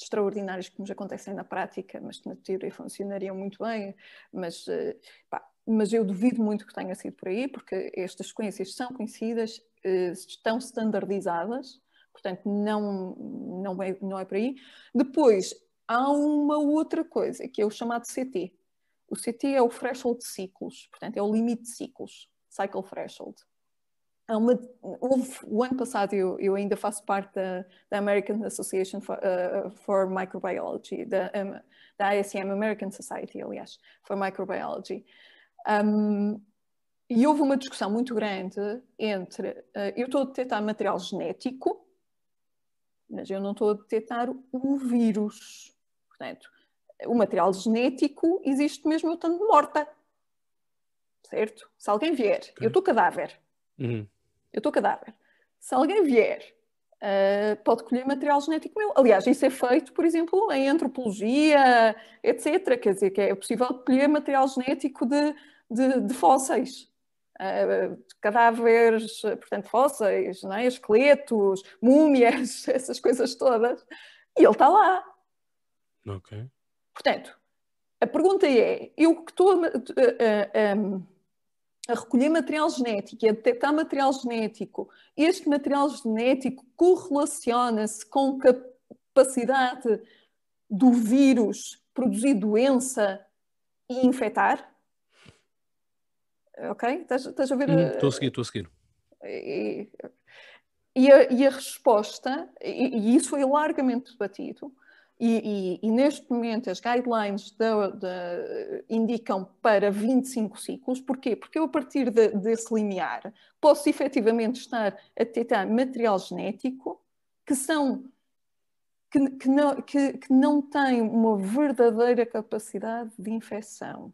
extraordinárias que nos acontecem na prática, mas que na teoria funcionariam muito bem, mas, uh, pá, mas eu duvido muito que tenha sido por aí, porque estas sequências são conhecidas, uh, estão standardizadas, Portanto, não, não, é, não é por aí. Depois, há uma outra coisa, que é o chamado CT. O CT é o threshold de ciclos, portanto, é o limite de ciclos, cycle threshold. Uma, houve, o ano passado eu, eu ainda faço parte da, da American Association for, uh, for Microbiology, da, um, da ASM, American Society, aliás, for Microbiology. Um, e houve uma discussão muito grande entre, uh, eu estou a detectar material genético, mas eu não estou a detectar o vírus. Portanto, o material genético existe mesmo eu estando morta. Certo? Se alguém vier, okay. eu estou cadáver. Uhum. Eu estou cadáver. Se alguém vier, uh, pode colher material genético meu. Aliás, isso é feito, por exemplo, em antropologia, etc. Quer dizer, que é possível colher material genético de, de, de fósseis. Uh, cadáveres, portanto, fósseis, é? esqueletos, múmias, [LAUGHS] essas coisas todas, e ele está lá. Ok. Portanto, a pergunta é: eu que estou a, a, a, a, recolher material genético e a detectar material genético, este material genético correlaciona-se com capacidade do vírus produzir doença e infectar? Ok? Estás, estás a ver? Hum, estou a seguir, estou a seguir. E, e, a, e a, resposta, e, e, isso foi largamente debatido, e, e neste momento as guidelines de, de, indicam para 25 ciclos. Porquê? Porque eu, a partir de, desse limiar, posso efetivamente estar a detectar material genético que são que, que, não, que, que não tem uma verdadeira capacidade de infecção.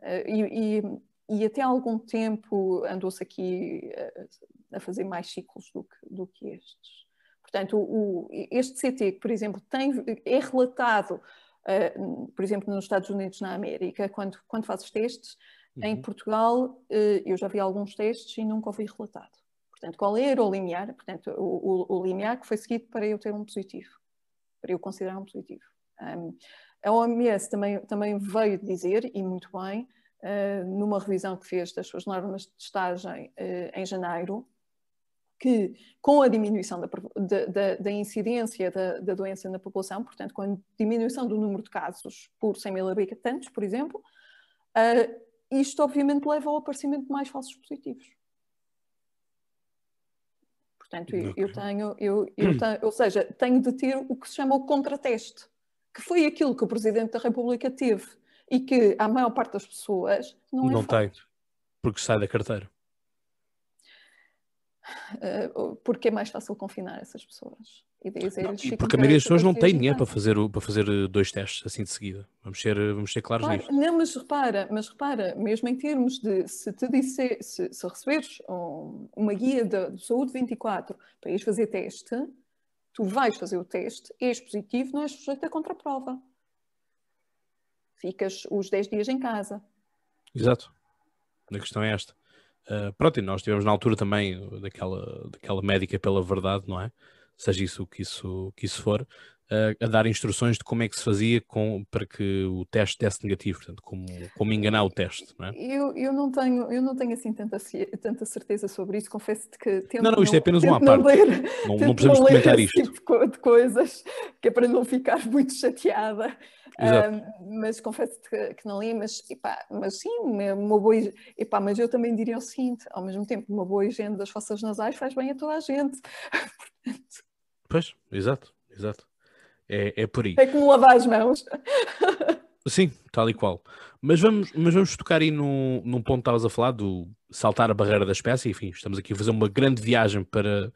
Uh, e, e até há algum tempo andou-se aqui a, a, fazer mais ciclos do que, do que estes. Portanto, o, este CT, que, por exemplo, tem, é relatado, uh, por exemplo, nos Estados Unidos, na América, quando, quando fazes testes, uhum. em Portugal, uh, eu já vi alguns testes e nunca ouvi relatado. Portanto, qual era o limiar? Portanto, o, o, o limiar que foi seguido para eu ter um positivo, para eu considerar um positivo. Um, a OMS também, também veio dizer, e muito bem, uh, numa revisão que fez das suas normas de testagem uh, em janeiro, que com a diminuição da, da, da incidência da, da, doença na população, portanto, com a diminuição do número de casos por 100 mil habitantes, por exemplo, uh, isto obviamente leva ao aparecimento de mais falsos positivos. Portanto, okay. eu, tenho, eu, eu tenho, ou seja, tenho de ter o que se chama o contrateste. que foi aquilo que o Presidente da República teve e que a maior parte das pessoas não, é não tem, porque sai da carteira. Uh, porque é mais fácil confinar essas pessoas. E, não, e porque a maioria das pessoas não tem dinheiro para fazer, para fazer eh, dois testes assim de seguida. Vamos ser, eh, vamos ser claros claro, nisto. Não, mas repara, mas repara, mesmo em termos de se te disser, se, se receberes um, uma guia de, de, saúde 24 para ires fazer teste, tu vais fazer o teste, és positivo, não és sujeito a contraprova. Ficas os 10 dias em casa. Exato. A questão é esta. Uh, pronto, e nós tivemos na altura também daquela, daquela médica pela verdade, não é? Seja isso o que isso, que isso for, uh, a dar instruções de como é que se fazia com, para que o teste desse negativo, portanto, como, como enganar o teste, não é? Eu, eu, não, tenho, eu não tenho assim tanta, tanta certeza sobre isso, confesso-te que tento Não, não, isto é apenas uma parte. Ler, não, não precisamos comentar isto. Tipo de coisas, que é para não ficar [LAUGHS] muito chateada. Um, mas confesso que, que, não li, mas, epá, mas sim, uma boa, epá, mas eu também diria o seguinte, ao mesmo tempo, uma boa higiene das fossas nasais faz bem a toda a gente. [LAUGHS] pois, exato, exato. É, é por aí. É como lavar as mãos. [LAUGHS] Sim, tal e qual. Mas vamos, mas vamos tocar aí num, num ponto que estavas a falar, do saltar a barreira da espécie, enfim, estamos aqui a fazer uma grande viagem para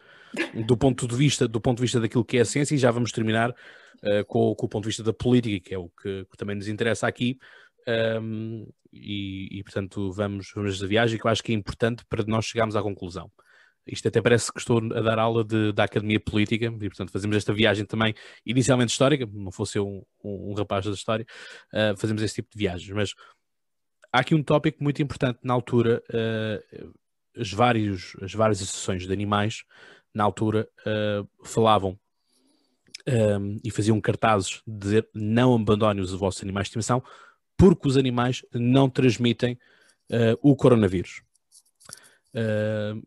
do ponto de vista, do ponto de vista daquilo que é a ciência e já vamos terminar uh, com, com, o ponto de vista da política, que é o que, que também nos interessa aqui. Um, e, e, portanto vamos, vamos a viagem que eu acho que é importante para nós chegarmos à conclusão. Isto até parece que estou a dar aula de, da Academia Política e portanto fazemos esta viagem também inicialmente histórica, não fosse eu um, um, um rapaz da história, uh, fazemos este tipo de viagens, mas há aqui um tópico muito importante na altura, uh, as, vários, as várias associações de animais na altura uh, falavam um, e faziam cartazes de dizer não abandonem os vossos animais de estimação porque os animais não transmitem o coronavírus. Uh,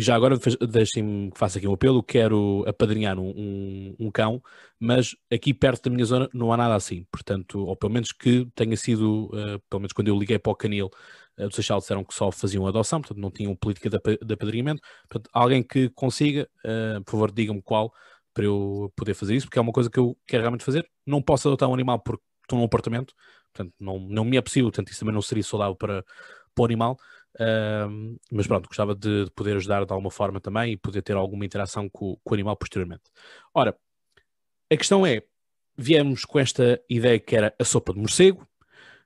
já agora deixem-me que faça aqui um apelo, quero apadrinhar um, um, um, cão, mas aqui perto da minha zona não há nada assim, portanto, ou pelo menos que tenha sido, uh, pelo menos quando eu liguei para o canil uh, do Seixal disseram que só faziam adoção, portanto não tinham política de, de apadrinhamento, portanto alguém que consiga, uh, por favor digam-me qual, para eu poder fazer isso, porque é uma coisa que eu quero realmente fazer. Não posso adotar um animal porque estou num apartamento, portanto, não, não me é possível, portanto, isso também não seria saudável para, para o animal. Mas pronto, gostava de, de, poder ajudar de alguma forma também e poder ter alguma interação com, com o animal posteriormente. Ora, a questão é: viemos com esta ideia que era a sopa de morcego,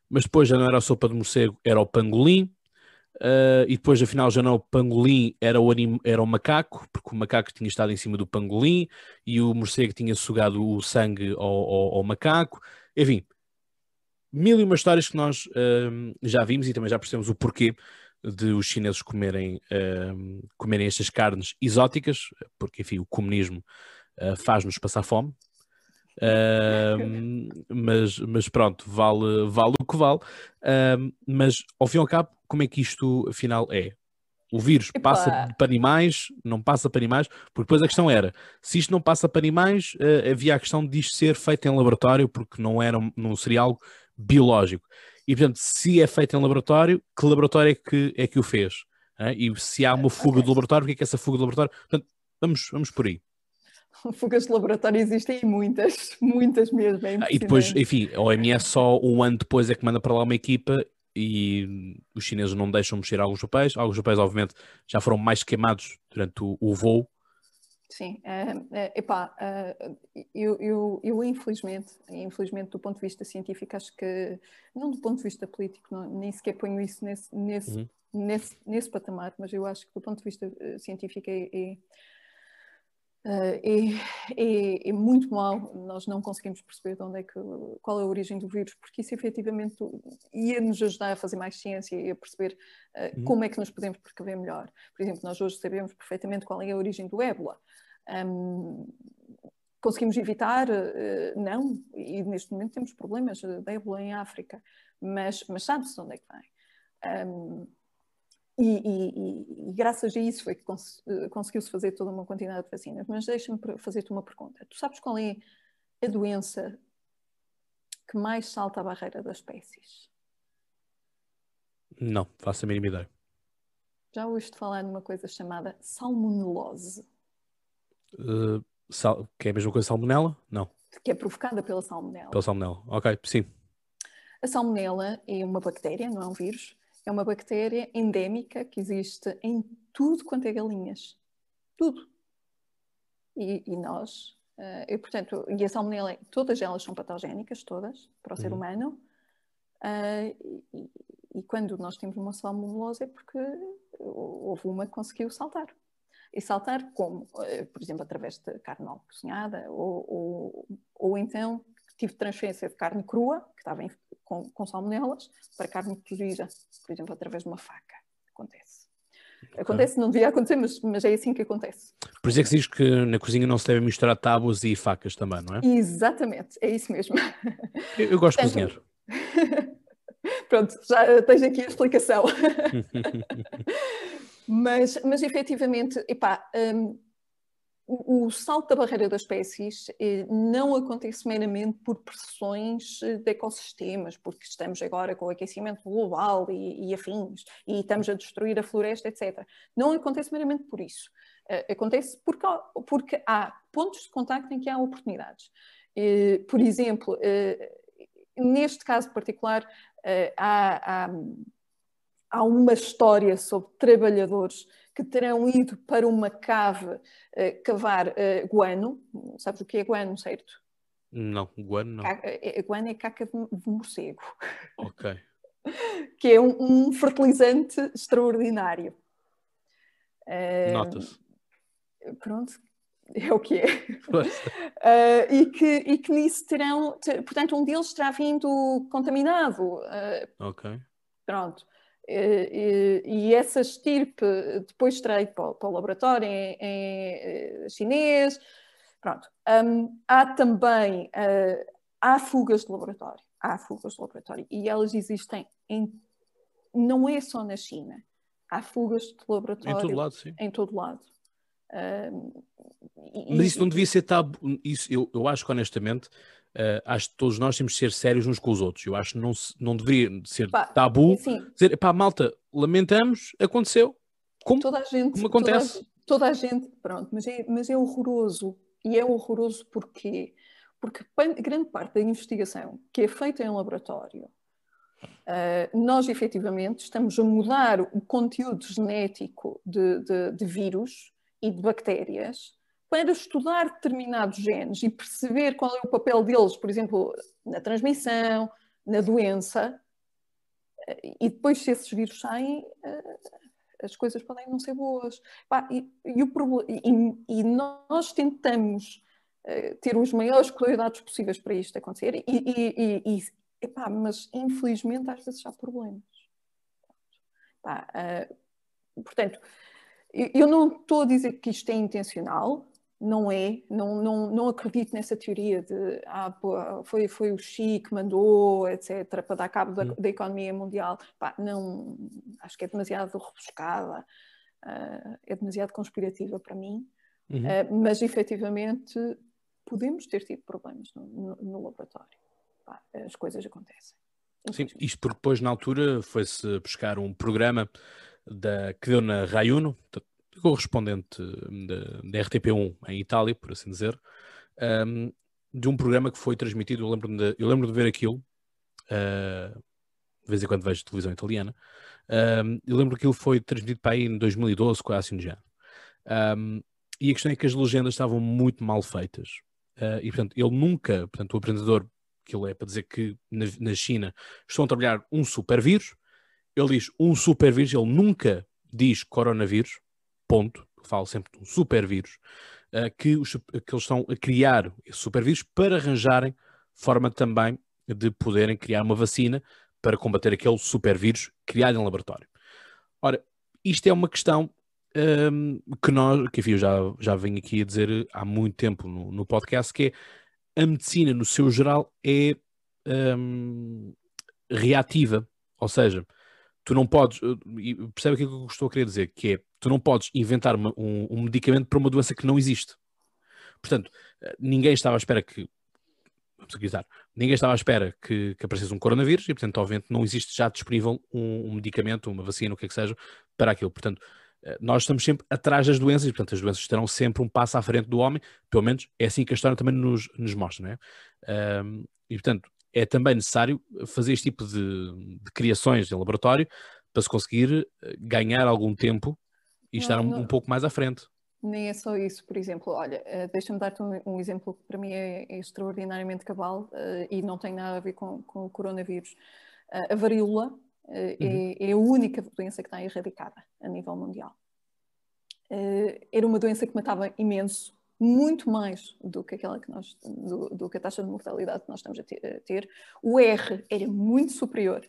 mas depois já não era a sopa de morcego, era o pangolim. Uh, e depois, afinal, já não o pangolim era o, anim, era o macaco, porque o macaco tinha estado em cima do pangolim e o morcego tinha sugado o sangue ao, ao, ao macaco. Enfim, mil e uma histórias que nós uh, já vimos e também já percebemos o porquê de os chineses comerem, uh, comerem estas carnes exóticas, porque, enfim, o comunismo uh, faz-nos passar fome. Uh, mas, mas pronto, vale, vale o que vale. mas ao fim e ao cabo, como é que isto afinal é? O vírus Epa. passa para animais, não passa para animais, porque depois a questão era: se isto não passa para animais, uh, havia a questão de isto ser feito em laboratório, porque não, era, não seria algo biológico. E portanto, se é feito em laboratório, que laboratório é que, é que o fez? E se há uma fuga de laboratório, o que é que é essa fuga de laboratório? Portanto, vamos, vamos por aí. [LAUGHS] Fugas de laboratório existem muitas, [LAUGHS] muitas mesmo. É ah, e depois, enfim, a OMS só um ano depois é que manda para lá uma equipa e os chineses não deixam mexer alguns papéis. Alguns papéis, obviamente, já foram mais queimados durante o, o voo. Sim, uh, uh, epá, uh, eu, eu, eu, infelizmente, infelizmente do ponto de vista científico, acho que, não do ponto de vista político, não, nem sequer ponho isso nesse, nesse, uhum. nesse, nesse patamar, mas eu acho que do ponto de vista científico é, é Uh, é, é, é, muito mal, nós não conseguimos perceber de onde é que, qual é a origem do vírus, porque isso efetivamente ia nos ajudar a fazer mais ciência e a perceber uh, uhum. como é que nos podemos precaver melhor. Por exemplo, nós hoje sabemos perfeitamente qual é a origem do ébola. Um, conseguimos evitar? Uh, não, e neste momento temos problemas de ébola em África, mas, mas sabe-se de onde é que vem. Um, e, e, e, graças a isso foi que cons eh, conseguiu-se fazer toda uma quantidade de vacinas. Mas deixa-me fazer-te uma pergunta. Tu sabes qual é a doença que mais salta a barreira das espécies? Não, faço a mínima ideia. Já ouviste falar numa coisa chamada salmonelose? Uh, sal que é a mesma coisa salmonela? Não. que é provocada pela salmonela. Pela salmonela, ok, sim. A salmonela é uma bactéria, não é um vírus, é uma bactéria endémica que existe em tudo quanto é galinhas. Tudo. E, e nós, uh, e, portanto, e a salmonela, todas elas são patogénicas, todas, para o uhum. ser humano. Uh, e, e, quando nós temos uma salmonelose é porque houve uma que conseguiu saltar. E saltar como? Uh, por exemplo, através de carne mal cozinhada, ou, ou, ou então tive transferência de carne crua, que estava em, com, com salmonelas, para carne cozida, por exemplo, através de uma faca. Acontece. Acontece, não devia acontecer, mas, mas é assim que acontece. Por isso é que se diz que na cozinha não se deve misturar tábuas e facas também, não é? Exatamente, é isso mesmo. Eu, eu gosto de cozinhar. [LAUGHS] Pronto, já tens aqui a explicação. [LAUGHS] mas, mas efetivamente, epá, um, o, salto da barreira das espécies eh, não acontece meramente por pressões eh, de ecossistemas, porque estamos agora com o aquecimento global e, e afins, e estamos a destruir a floresta, etc. Não acontece meramente por isso. Eh, acontece porque, porque há pontos de contacto em que há oportunidades. Por exemplo, neste caso particular, há, há, há uma história sobre trabalhadores que terão ido para uma cave uh, cavar uh, guano. Sabes o que é guano, certo? Não, guano não. Caca, é, guano é caca de, de morcego. Ok. [LAUGHS] que é um, um fertilizante extraordinário. Uh, Nota-se. Pronto, é o que é. uh, [LAUGHS] e, que, e que nisso terão, ter, portanto, um deles terá vindo contaminado. Uh, ok. Pronto. E, e, essa estirpe depois ido para, para o laboratório em, em eh, chinês. Pronto. Um, há também uh, há fugas de laboratório. Há fugas de laboratório. E elas existem em. Não é só na China. Há fugas de laboratório. Em todo lado, sim. Em todo lado. Um, Mas isso não devia ser tabu. Isso, eu, eu acho que honestamente Uh, acho que todos nós temos de ser sérios uns com os outros. Eu acho que não, se, não deveria ser pá, tabu sim. dizer, pá, malta, lamentamos, aconteceu. Como, toda a gente, como acontece? Toda, toda, a gente, pronto, mas é, mas é horroroso. E é horroroso porquê? Porque grande parte da investigação que é feita em laboratório, uh, nós efetivamente estamos a mudar o conteúdo genético de, de, de vírus e de bactérias para estudar determinados genes e perceber qual é o papel deles, por exemplo, na transmissão, na doença, e depois, se esses vírus saem, eh, as coisas podem não ser boas. E, e, o, e, e nós tentamos eh, ter os maiores cuidados possíveis para isto acontecer, e, epá, mas infelizmente às vezes há problemas. Epá, uh, portanto, eu não estou a dizer que isto é intencional, não é, não, não, não acredito nessa teoria de ah, foi, foi o Xi que mandou, etc., para dar cabo da, da economia mundial. Pá, não, acho que é demasiado rebuscada, uh, é demasiado conspirativa para mim, uhum. uh, mas efetivamente podemos ter tido problemas no, no, no laboratório. Pá, as coisas acontecem. Sim, isto porque depois na altura foi-se buscar um programa da, que deu na Raiuno, correspondente da, RTP1 em Itália, por assim dizer, um, de um programa que foi transmitido. Eu lembro-me de, eu lembro de ver aquilo, uh, de vez em quando vejo televisão italiana. Um, eu lembro que aquilo foi transmitido para aí em 2012, quase assim de já. Um, e a questão é que as legendas estavam muito mal feitas. Uh, e portanto, ele nunca, portanto, o apresentador, que ele é para dizer que na, na China estão a trabalhar um super vírus, ele diz um super vírus, ele nunca diz coronavírus, ponto, falo sempre de um super vírus, uh, que, os, que eles estão a criar esse super vírus para arranjarem forma também de poderem criar uma vacina para combater aquele super vírus criado em laboratório. Ora, isto é uma questão um, que nós, que enfim, eu já, já venho aqui a dizer há muito tempo no, no podcast, que é a medicina no seu geral é um, reativa, ou seja, tu não podes, eh, percebe aquilo que eu estou a querer dizer, que é, tu não podes inventar uma, um, um, medicamento para uma doença que não existe. Portanto, eh, ninguém estava à espera que, vamos aqui ninguém estava à espera que, que, aparecesse um coronavírus e, portanto, obviamente não existe já disponível um, um, medicamento, uma vacina, o que é que seja, para aquilo. Portanto, uh, nós estamos sempre atrás das doenças e, portanto, as doenças estarão sempre um passo à frente do homem, pelo menos é assim que a história também nos, nos mostra, não é? Uh, e, portanto, é também necessário fazer este tipo de, de, criações em laboratório para se conseguir ganhar algum tempo e não, estar um, um pouco mais à frente. Nem é só isso, por exemplo, olha, uh, deixa-me dar-te um, um, exemplo que para mim é, é extraordinariamente cabal uh, e não tem nada a ver com, com o coronavírus. Uh, a varíola é, uhum. é, a única doença que está erradicada a nível mundial. era uma doença que matava imenso, muito mais do que aquela que nós, do, do que a taxa de mortalidade que nós estamos a ter. O R era muito superior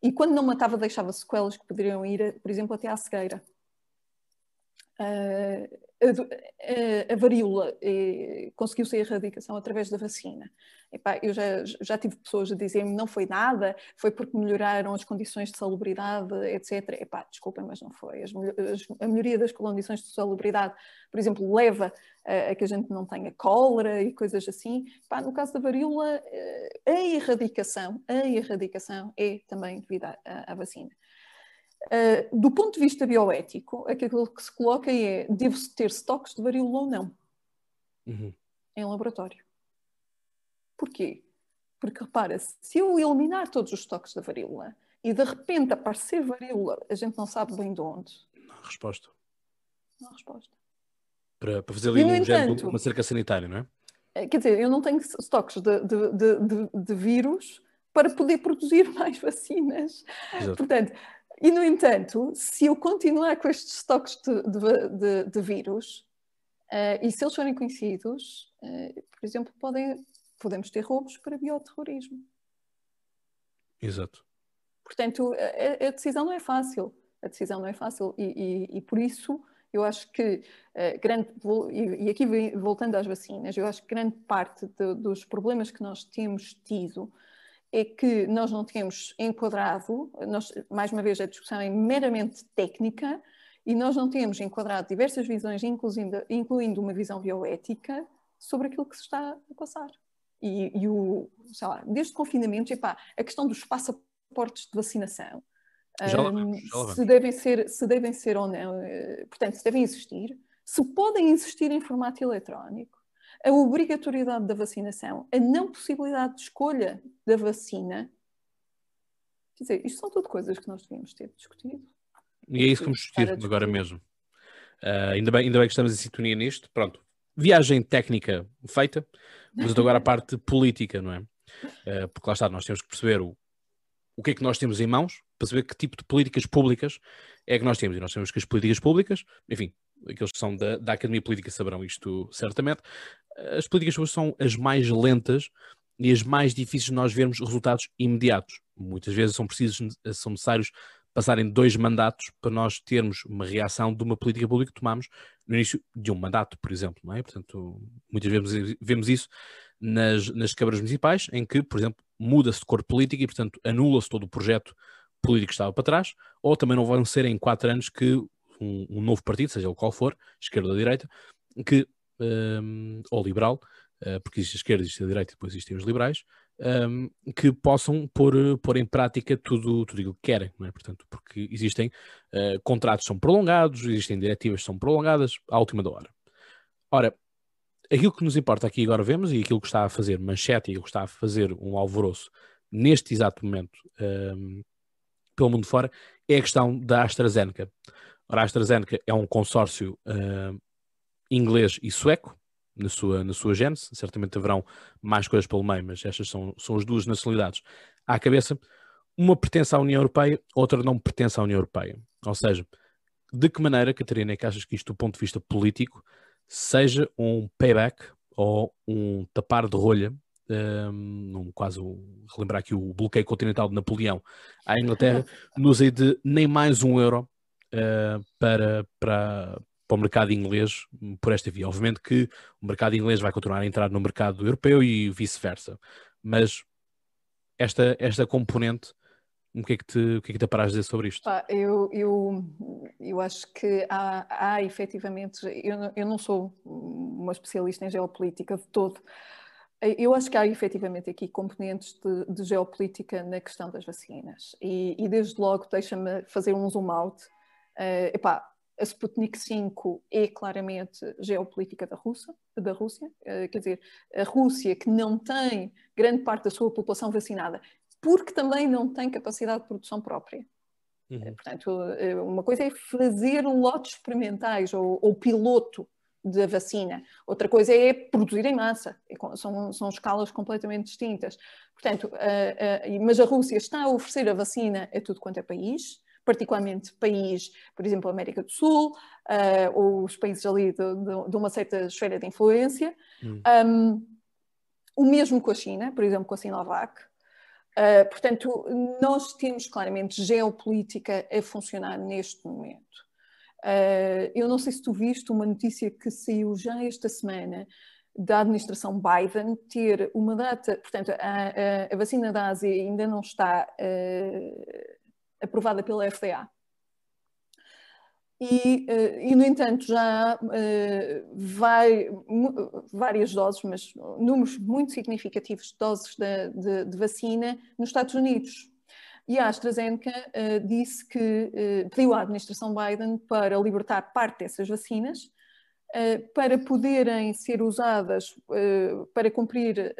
e quando não matava deixava sequelas que poderiam ir, por exemplo, até à cegueira. Uh, a, a, varíola eh, conseguiu-se a erradicação através da vacina. Epá, eu já, já tive pessoas a dizer-me não foi nada, foi porque melhoraram as condições de salubridade, etc. Epá, desculpem, mas não foi. As, as, a melhoria das condições de salubridade, por exemplo, leva a, a que a gente não tenha cólera e coisas assim. Epá, no caso da varíola, eh, a erradicação, a erradicação é também devido à, à vacina. Uh, do ponto de vista bioético, aquilo que se coloca é: devo-se ter estoques de varíola ou não? Uhum. Em laboratório. Porquê? Porque repara, se eu eliminar todos os estoques da varíola e de repente aparecer varíola, a gente não sabe bem de onde. Não há resposta. Não há resposta. Para, para fazer ali um entanto, uma cerca sanitária, não é? Eh, quer dizer, eu não tenho estoques de, de, de, de vírus para poder produzir [LAUGHS] mais vacinas. Exato. Portanto, e, no entanto, se eu continuar com estes estoques de, de, de, de vírus, uh, e se eles forem conhecidos, uh, por exemplo, podem, podemos ter roubos para bioterrorismo. Exato. Portanto, a, a, decisão não é fácil. A decisão não é fácil. E, e, e por isso, eu acho que, uh, grande, e, e, aqui voltando às vacinas, eu acho que grande parte de, dos problemas que nós temos tido é que nós não temos enquadrado, nós, mais uma vez a discussão é meramente técnica, e nós não temos enquadrado diversas visões, incluindo, incluindo uma visão bioética, sobre aquilo que se está a passar. E, e o, sei lá, desde o confinamento, epá, a questão dos passaportes de vacinação, já um, já se, devem ser, se devem ser ou não, eh, portanto, se devem existir, se podem existir em formato eletrónico, a obrigatoriedade da vacinação, a não possibilidade de escolha da vacina. Quer dizer, isto são tudo coisas que nós devíamos ter discutido. E é isso que vamos discutir agora mesmo. Uh, ainda, bem, ainda bem que estamos em sintonia nisto. Pronto, viagem técnica feita, mas agora a parte política, não é? Uh, porque lá está, nós temos que perceber o, o que é que nós temos em mãos para saber que tipo de políticas públicas é que nós temos. E nós temos que as políticas públicas, enfim, aqueles que são da, da Academia Política saberão isto certamente, as políticas públicas são as mais lentas e as mais difíceis de nós vermos resultados imediatos. Muitas vezes são precisos, são necessários passarem dois mandatos para nós termos uma reação de uma política pública que tomamos no início de um mandato, por exemplo, não é? Portanto, muitas vezes vemos isso nas, nas câmaras municipais, em que, por exemplo, muda-se de cor política e, portanto, anula-se todo o projeto político que estava para trás, ou também não vão ser em quatro anos que um, um novo partido, seja o qual for, esquerda ou direita, que um, ou liberal, uh, porque existe a esquerda, existe a direita e depois existem os liberais, um, que possam pôr, pôr em prática tudo, tudo aquilo que querem, não é? Portanto, porque existem uh, contratos são prolongados, existem diretivas são prolongadas à última da hora. Ora, aquilo que nos importa aqui agora vemos, e aquilo que está a fazer manchete, e aquilo que está a fazer um alvoroço neste exato momento um, pelo mundo fora, é a questão da AstraZeneca. Ora, a AstraZeneca é um consórcio uh, inglês e sueco, na sua, na sua gênese, certamente haverão mais coisas pelo meio, mas estas são, são as duas nacionalidades à cabeça. Uma pertence à União Europeia, outra não pertence à União Europeia. Ou seja, de que maneira, Catarina, é que achas que isto, do ponto de vista político, seja um payback ou um tapar de rolha, um, quase relembrar aqui o bloqueio continental de Napoleão à Inglaterra, [LAUGHS] no uso de nem mais um euro uh, para, para, para o mercado inglês por esta via. Obviamente que o mercado inglês vai continuar a entrar no mercado europeu e vice-versa, mas esta, esta componente, o que é que te, o que é que te a dizer sobre isto? eu, eu, eu acho que há, há efetivamente, eu não, eu não sou uma especialista em geopolítica de todo, eu acho que há efetivamente aqui componentes de, de geopolítica na questão das vacinas e, e desde logo deixa-me fazer um zoom out. Uh, epá, a Sputnik 5 é claramente geopolítica da Rússia, da Rússia, uh, quer dizer, a Rússia que não tem grande parte da sua população vacinada, porque também não tem capacidade de produção própria. Uhum. Uh, portanto, uh, uma coisa é fazer lotes experimentais ou, ou, piloto da vacina, outra coisa é produzir em massa, é são, são escalas completamente distintas. Portanto, mas a Rússia está a oferecer a vacina a tudo quanto é país, particularmente país, por exemplo, América do Sul, uh, ou os países ali de, de, de, uma certa esfera de influência. Hum. Um, o mesmo com a China, por exemplo, com a Sinovac. Uh, portanto, nós temos claramente geopolítica a funcionar neste momento. Uh, eu não sei se tu viste uma notícia que saiu já esta semana da administração Biden ter uma data, portanto, a, a, a vacina da Ásia ainda não está uh, aprovada pela FDA. E, uh, e, no entanto, já há uh, vai, várias doses, mas números muito significativos de doses de, de, de vacina nos Estados Unidos. E a AstraZeneca uh, disse que pediu à administração Biden para libertar parte dessas vacinas para poderem ser usadas para cumprir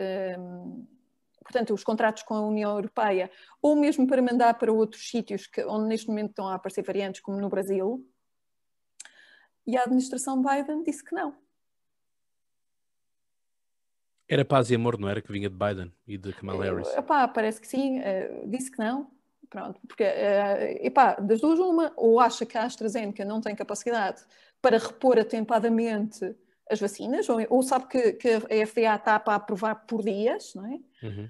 portanto, os contratos com a União Europeia, ou mesmo para mandar para outros sítios que, onde neste momento estão a aparecer variantes, como no Brasil. E a administração Biden disse que não. Era paz e amor, não era? Que vinha de Biden e de Kamala Harris? Epá, parece que sim, uh, disse que não. Pronto, porque, uh, epá, das duas uma, ou acha que a AstraZeneca não tem capacidade para repor atempadamente as vacinas, ou, ou sabe que, que, a FDA está para aprovar por dias, não é? Uhum.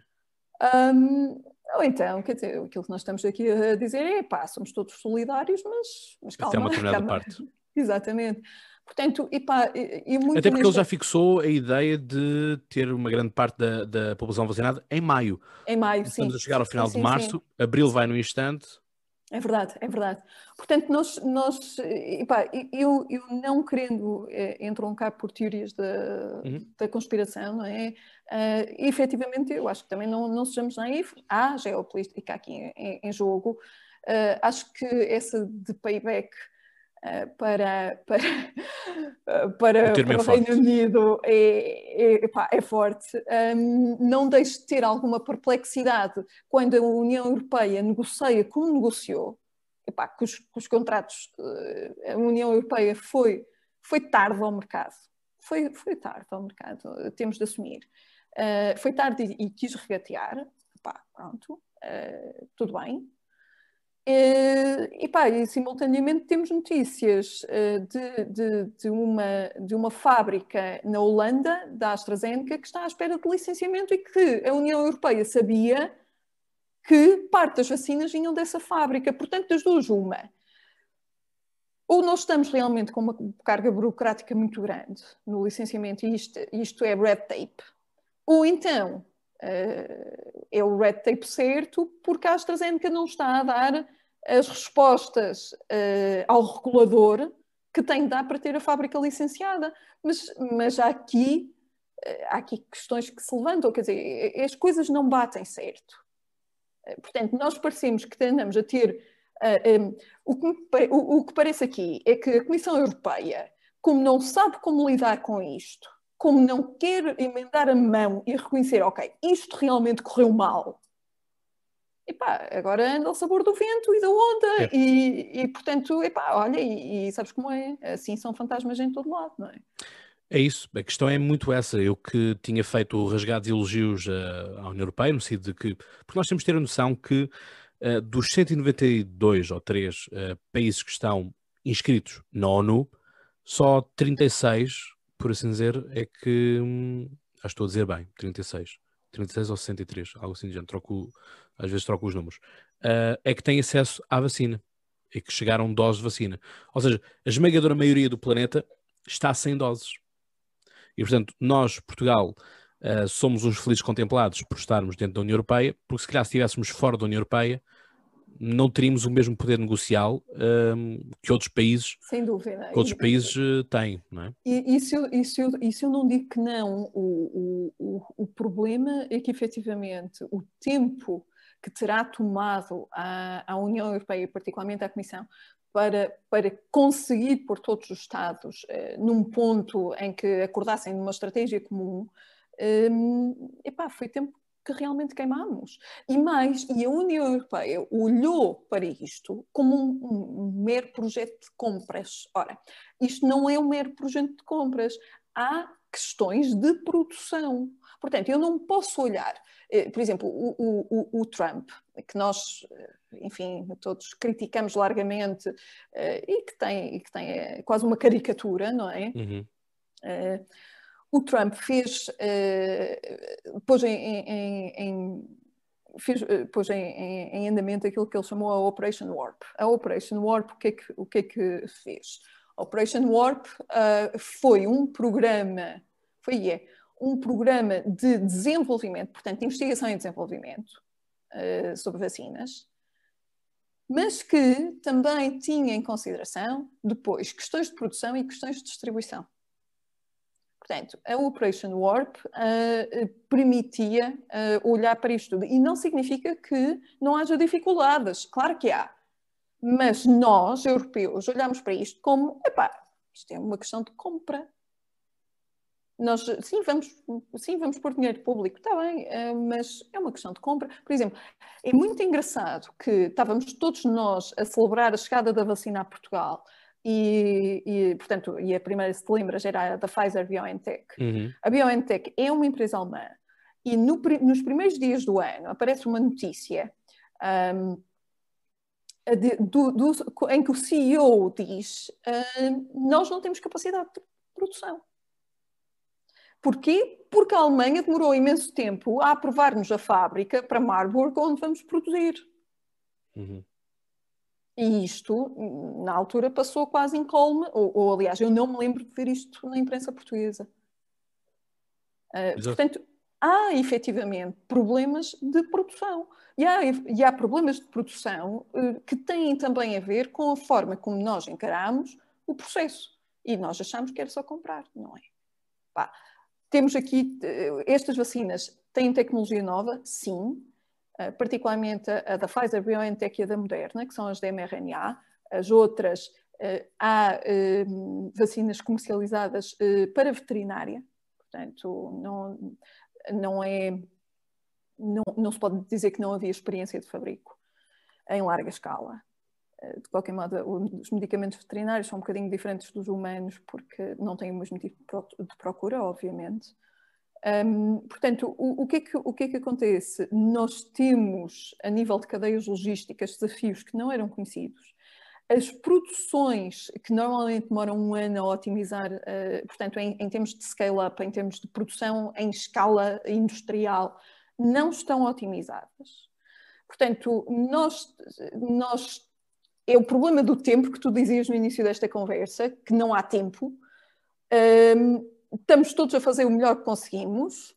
Um, ou então, quer dizer, aquilo que nós estamos aqui a dizer é pá, somos todos solidários, mas, mas calma. Até uma determinada parte. [LAUGHS] Exatamente. Portanto, e pá, e, e Até porque ele já fixou a ideia de ter uma grande parte da, da população vacinada em maio. Em maio, Estamos sim. Estamos a chegar ao final sim, de março, sim. abril vai no instante, é verdade, é verdade. Portanto, nós, nós epá, eu, eu não querendo é, entroncar por teorias da, uhum. da conspiração, não é? Uh, efetivamente, eu acho que também não, não sejamos naivos. Há geopolítica aqui em, em jogo. Uh, acho que essa de payback para, [LAUGHS] para, para, para o Reino Unido é, é, epá, é forte. Um, não deixe de ter alguma perplexidade quando a União Europeia negocia como negociou, epá, que, os, que os contratos, uh, a União Europeia foi, foi tarde ao mercado. Foi, foi tarde ao mercado, temos de assumir. Uh, foi tarde e, e quis regatear, epá, pronto, uh, tudo bem, e, pá, e simultaneamente temos notícias de, de, de, uma, de uma fábrica na Holanda, da AstraZeneca, que está à espera de licenciamento e que a União Europeia sabia que parte das vacinas vinham dessa fábrica. Portanto, das duas, uma. Ou nós estamos realmente com uma carga burocrática muito grande no licenciamento, e isto, isto é red tape, ou então uh, é o red tape certo, porque a AstraZeneca não está a dar as respostas uh, ao regulador que tem de dar para ter a fábrica licenciada. Mas, mas há, aqui, uh, há aqui questões que se levantam, quer dizer, as coisas não batem certo. Portanto, nós parecemos que andamos a ter. Um, o, que me, o, o que parece aqui é que a Comissão Europeia, como não sabe como lidar com isto, como não quer emendar a mão e reconhecer, ok, isto realmente correu mal, epá, agora anda ao sabor do vento e da onda, é. e, e portanto, epá, olha, e, e, sabes como é, assim são fantasmas em todo lado, não é? É isso, a questão é muito essa. Eu que tinha feito rasgados elogios uh, à União Europeia, no sentido de que, porque nós temos de ter a noção que uh, dos 192 ou 3 uh, eh, países que estão inscritos na ONU, só 36, por assim dizer, é que. Hum, acho que estou a dizer bem, 36. 36 ou 63, algo assim de gente, troco, às vezes troco os números, uh, é que têm acesso à vacina e que chegaram doses de vacina. Ou seja, a esmagadora maioria do planeta está sem doses. E portanto, nós, Portugal, uh, somos uns felizes contemplados por estarmos dentro da União Europeia, porque se calhar se estivéssemos fora da União Europeia, não teríamos o mesmo poder negocial um, que outros países, Sem dúvida. Que outros países uh, têm, não é? E, isso, isso, isso eu não digo que não. O, o, o, problema é que, efetivamente, o tempo que terá tomado a, a União Europeia, particularmente a Comissão, para, para conseguir pôr todos os Estados uh, num ponto em que acordassem numa estratégia comum, um, epá, foi tempo que realmente queimamos. E mais, e a União Europeia olhou para isto como um, um, mero projeto de compras. Ora, isto não é um mero projeto de compras. Há questões de produção. Portanto, eu não posso olhar, eh, por exemplo, o, o, o Trump, que nós, eh, enfim, todos criticamos largamente eh, e que tem, e que tem quase uma caricatura, não é? Uhum. O Trump fez, pôs em, em, em fez, pôs em, em, em, andamento aquilo que ele chamou a Operation Warp. A Operation Warp, o que é que, o que, é que fez? Operation Warp uh, foi um programa, foi é, um programa de desenvolvimento, portanto, de investigação e desenvolvimento uh, sobre vacinas, mas que também tinha em consideração depois questões de produção e questões de distribuição. Portanto, a Operation Warp uh, permitia uh, olhar para isto tudo. E não significa que não haja dificuldades, claro que há. Mas nós, europeus, olhamos para isto como, epá, isto é uma questão de compra. Nós, sim, vamos, sim, vamos pôr dinheiro público, está bem, eh, mas é uma questão de compra. Por exemplo, é muito engraçado que estávamos todos nós a celebrar a chegada da vacina a Portugal e, e, portanto, e a primeira, se te lembras, era a da Pfizer BioNTech. Uhum. A BioNTech é uma empresa alemã e no, nos primeiros dias do ano aparece uma notícia um, de, do, do, em que o CEO diz uh, nós não temos capacidade de produção. Porquê? Porque a Alemanha demorou imenso tempo a aprovar-nos a fábrica para Marburg onde vamos produzir. Uhum. E isto, na altura, passou quase incólume, ou, ou aliás, eu não me lembro de ver isto na imprensa portuguesa. Uh, portanto, há efetivamente problemas de produção. E há, e há problemas de produção uh, que têm também a ver com a forma como nós encaramos o processo. E nós achamos que era só comprar, não é? Pá, temos aqui, uh, estas vacinas têm tecnologia nova? Sim. Uh, particularmente a, da Pfizer, BioNTech e a da Moderna, que são as de mRNA. As outras, há vacinas comercializadas para veterinária, portanto, não, não é. Não, não se pode dizer que não havia experiência de fabrico em larga escala. Eh, de qualquer modo, os medicamentos veterinários são um bocadinho diferentes dos humanos porque não têm o mesmo tipo de procura, obviamente. Um, portanto, o, o, que é que, o que é que acontece? Nós temos, a nível de cadeias logísticas, desafios que não eram conhecidos as produções que normalmente demoram um ano a otimizar, uh, portanto, em, em, termos de scale-up, em termos de produção em escala industrial, não estão otimizadas. Portanto, nós, nós é o problema do tempo que tu dizias no início desta conversa, que não há tempo. Uh, estamos todos a fazer o melhor que conseguimos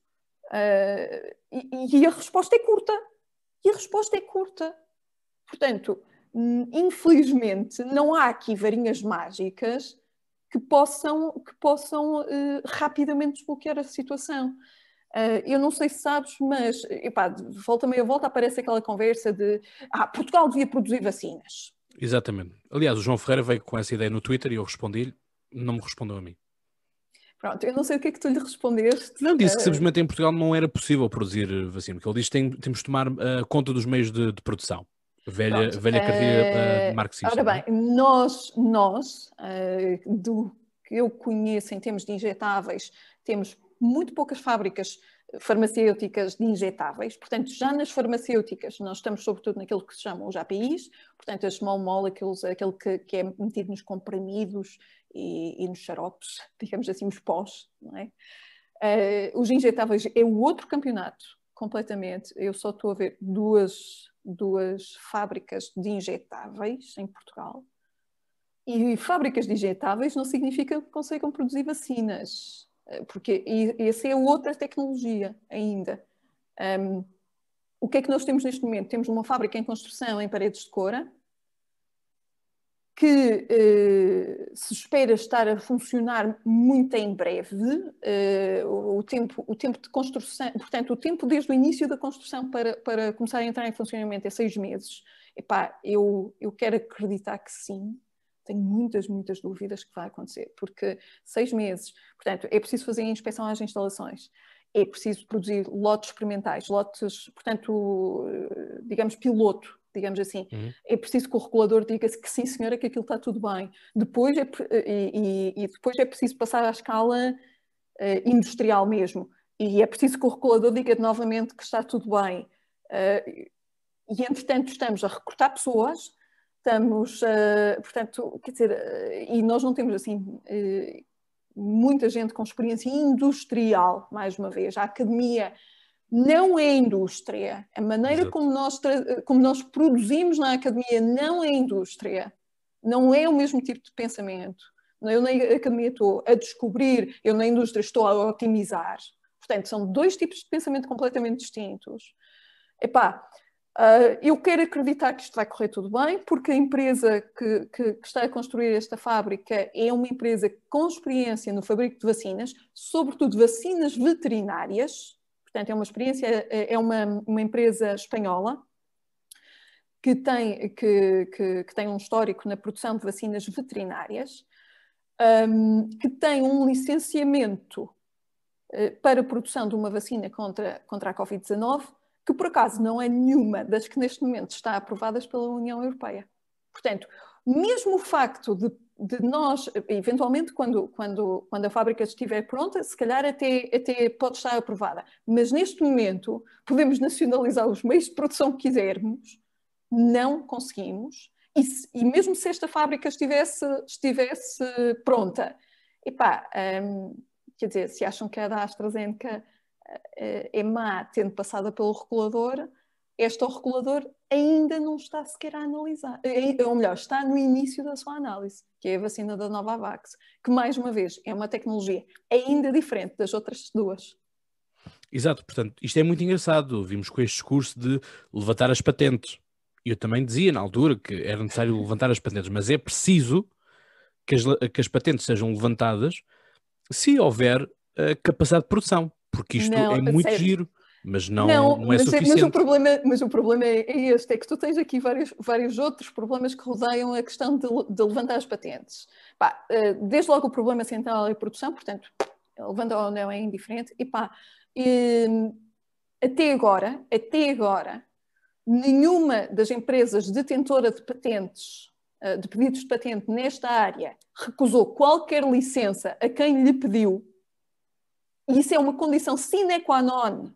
uh, e, e a resposta é curta. E a resposta é curta. Portanto, infelizmente, não há aqui varinhas mágicas que possam, que possam uh, rapidamente desbloquear a situação. Uh, eu não sei se sabes, mas epá, volta meia volta aparece aquela conversa de ah, Portugal devia produzir vacinas. Exatamente. Aliás, o João Ferreira veio com essa ideia no Twitter e eu respondi-lhe, não me respondeu a mim. Pronto, eu não sei o que é que tu lhe respondeste. Não, disse que eh, simplesmente em Portugal não era possível produzir vacina, porque ele diz que tem, temos de tomar uh, conta dos meios de, de produção. Velha, velha cartilha uh, marxista. Ora bem, nós, nós uh, do que eu conheço em termos de injetáveis, temos muito poucas fábricas farmacêuticas de injetáveis, portanto, já nas farmacêuticas nós estamos sobretudo naquilo que se chama os APIs, portanto, as small molecules, aquele que, que é metido nos comprimidos e, e, nos xaropes, [LAUGHS] digamos assim, os pós, não é? Uh, os injetáveis é o outro campeonato, completamente. Eu só estou a ver duas duas fábricas de injetáveis em Portugal. E fábricas de injetáveis não significa que consigam produzir vacinas, porque essa é outra tecnologia ainda. Um, o que é que nós temos neste momento? Temos uma fábrica em construção em paredes de cora, que eh, se espera estar a funcionar muito em breve. Eh, o, tempo, o tempo de construção, portanto, o tempo desde o início da construção para, para começar a entrar em funcionamento é seis meses. Epá, eu, eu quero acreditar que sim. Tenho muitas, muitas dúvidas que vai acontecer, porque seis meses, portanto, é preciso fazer inspeção às instalações, é preciso produzir lotes experimentais, lotes, portanto, digamos, piloto, digamos assim. Uhum. É preciso que o regulador diga que sim, senhora, que aquilo está tudo bem. Depois é, e, e, e depois é preciso passar à escala uh, industrial mesmo. E é preciso que o regulador diga novamente que está tudo bem. Uh, e, entretanto, estamos a recrutar pessoas, estamos, uh, portanto, quer dizer, uh, e nós não temos assim uh, muita gente com experiência industrial, mais uma vez. A academia não é indústria. A maneira como nós, como nós produzimos na academia não é indústria. Não é o mesmo tipo de pensamento. Eu na academia estou a descobrir, eu na indústria estou a otimizar. Portanto, são dois tipos de pensamento completamente distintos. Epá, Uh, eu quero acreditar que isto vai correr tudo bem, porque a empresa que, que, que, está a construir esta fábrica é uma empresa com experiência no fabrico de vacinas, sobretudo vacinas veterinárias. Portanto, é uma experiência, é uma, uma empresa espanhola que tem, que, que, que tem um histórico na produção de vacinas veterinárias, um, que tem um licenciamento uh, para a produção de uma vacina contra, contra a Covid-19 que por acaso não é nenhuma das que neste momento está aprovadas pela União Europeia. Portanto, mesmo o facto de, de nós, eventualmente, quando, quando, quando a fábrica estiver pronta, se calhar até, até pode estar aprovada, mas neste momento podemos nacionalizar os meios de produção que quisermos, não conseguimos, e, se, e mesmo se esta fábrica estivesse, estivesse pronta, epá, hum, quer dizer, se acham que a da AstraZeneca é má tendo passado pelo regulador, este regulador ainda não está sequer a analisar, eh, ou melhor, está no início da sua análise, que é a vacina da Novavax, que mais uma vez é uma tecnologia ainda diferente das outras duas. Exato, portanto, isto é muito engraçado. Vimos com este discurso de levantar as patentes. Eu também dizia na altura que era necessário levantar as patentes, mas é preciso que as, que as patentes sejam levantadas se houver uh, capacidade de produção porque isto não, é muito sério. giro, mas não, não, não é mas, suficiente. Mas o problema, mas o problema é, é, este, é que tu tens aqui vários, vários outros problemas que rodeiam a questão de, de levantar as patentes. Pá, eh, desde logo o problema central é a produção, portanto, levanta ou não é indiferente, e pá, e, até agora, até agora, nenhuma das empresas detentora de patentes, eh, de pedidos de patente nesta área, recusou qualquer licença a quem lhe pediu isso é uma condição sine qua non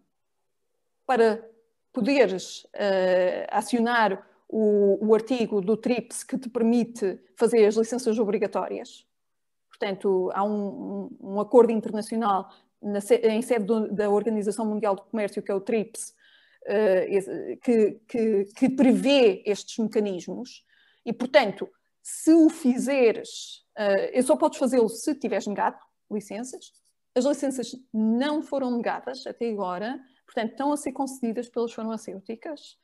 para poderes uh, acionar o, o, artigo do TRIPS que te permite fazer as licenças obrigatórias. Portanto, há um, um, acordo internacional na, em sede do, da Organização Mundial do Comércio, que é o TRIPS, uh, que, que, que prevê estes mecanismos. E, portanto, se o fizeres, uh, só podes fazê-lo se tiveres negado licenças, as licenças não foram negadas até agora, portanto, estão a ser concedidas pelas farmacêuticas.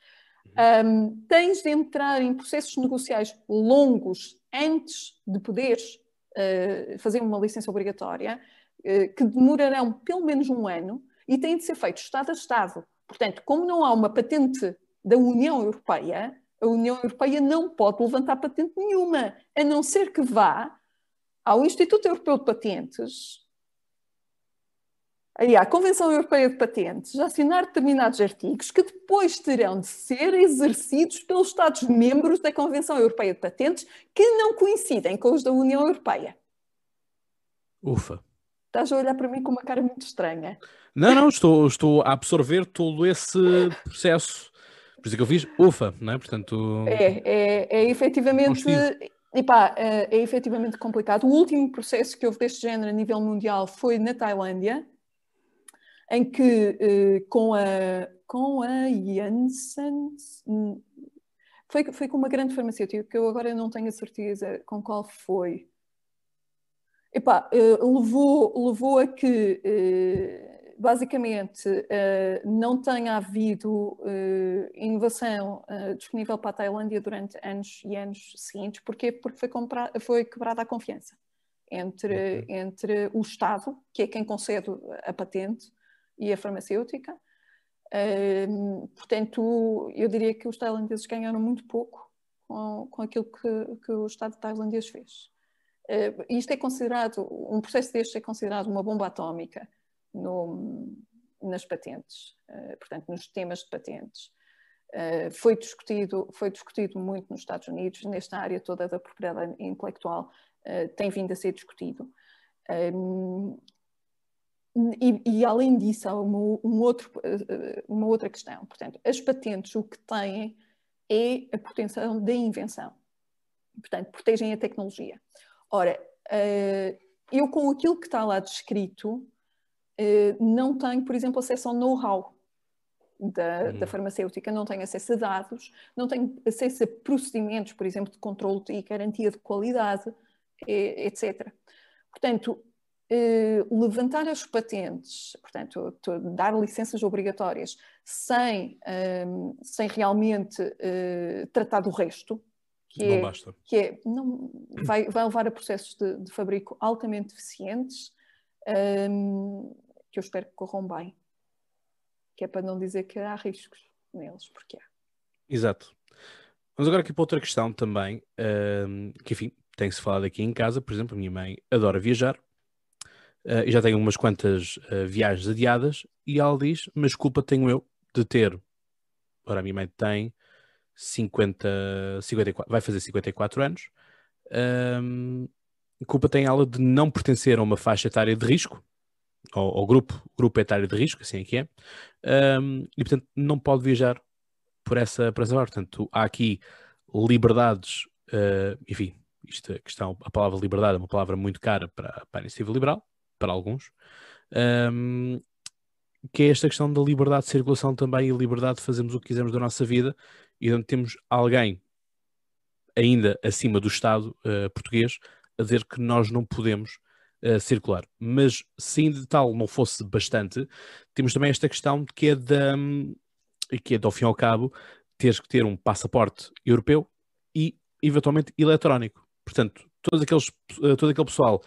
Um, tens de entrar em processos negociais longos antes de poderes uh, fazer uma licença obrigatória, uh, que demorarão pelo menos um ano e têm de ser feitos Estado a Estado. Portanto, como não há uma patente da União Europeia, a União Europeia não pode levantar patente nenhuma, a não ser que vá ao Instituto Europeu de Patentes aí, à Convenção Europeia de Patentes, assinar determinados artigos que depois terão de ser exercidos pelos Estados-membros da Convenção Europeia de Patentes que não coincidem com os da União Europeia. Ufa. Estás a olhar para mim com uma cara muito estranha. Não, não, estou, estou a absorver todo esse processo. Por isso é que eu fiz ufa, não é? Portanto. É, é, é efetivamente. Epá, é, é efetivamente complicado. O último processo que houve deste género a nível mundial foi na Tailândia, em que uh, com a com a Janssen hum, foi, foi com uma grande farmacêutica que eu agora não tenho a certeza com qual foi. Epá, uh, levou, levou a que uh, basicamente não tenha havido inovação disponível para a Tailândia durante anos e anos seguintes. Porquê? Porque foi, comprar, foi quebrada a confiança entre, okay. entre o Estado, que é quem concede a patente, e a farmacêutica. Uh, portanto, eu diria que os tailandeses ganharam muito pouco com, com aquilo que, que o Estado tailandês fez. Uh, isto é considerado, um processo deste é considerado uma bomba atómica no, nas patentes, uh, portanto, nos temas de patentes. Uh, foi, discutido, foi discutido muito nos Estados Unidos, nesta área toda da propriedade intelectual, tem vindo a ser discutido. Um, e, e, além disso, há uma, um outro, uma outra questão. Portanto, as patentes o que têm é a proteção da invenção. Portanto, protegem a tecnologia. Ora, uh, eu com aquilo que está lá descrito, não tenho, por exemplo, acesso ao know-how da, da, farmacêutica, não tenho acesso a dados, não tenho acesso a procedimentos, por exemplo, de controle e garantia de qualidade, etc. Portanto, uh, levantar as patentes, portanto, dar licenças obrigatórias sem, um, sem realmente uh, tratar do resto, que não é, basta. Que é, não, vai, vai levar a processos de, de fabrico altamente eficientes, um, que eu espero que corram bem. Que é para não dizer que há riscos neles, porque há. Exato. Vamos agora aqui para outra questão também, um, que enfim, tem-se falado aqui em casa, por exemplo, a minha mãe adora viajar, uh, e já tenho umas quantas uh, viagens adiadas, e ela diz, mas culpa tenho eu de ter, ora a minha mãe tem 50, 54, vai fazer 54 anos, um, culpa tem ela de não pertencer a uma faixa etária de risco, ou, ou grupo, grupo etário de risco, assim é que é, um, e portanto não pode viajar por essa, por. Portanto, há aqui liberdades, uh, enfim, isto, a questão, a palavra liberdade é uma palavra muito cara para, para a iniciativa liberal, para alguns, um, que é esta questão da liberdade de circulação também e liberdade de fazermos o que quisermos da nossa vida e onde temos alguém ainda acima do Estado uh, português a dizer que nós não podemos uh, circular. Mas se de tal não fosse bastante, temos também esta questão que é da que é, ao fim e ao cabo, teres que ter um passaporte europeu e eventualmente eletrónico. Portanto, todos aqueles, uh, todo aquele pessoal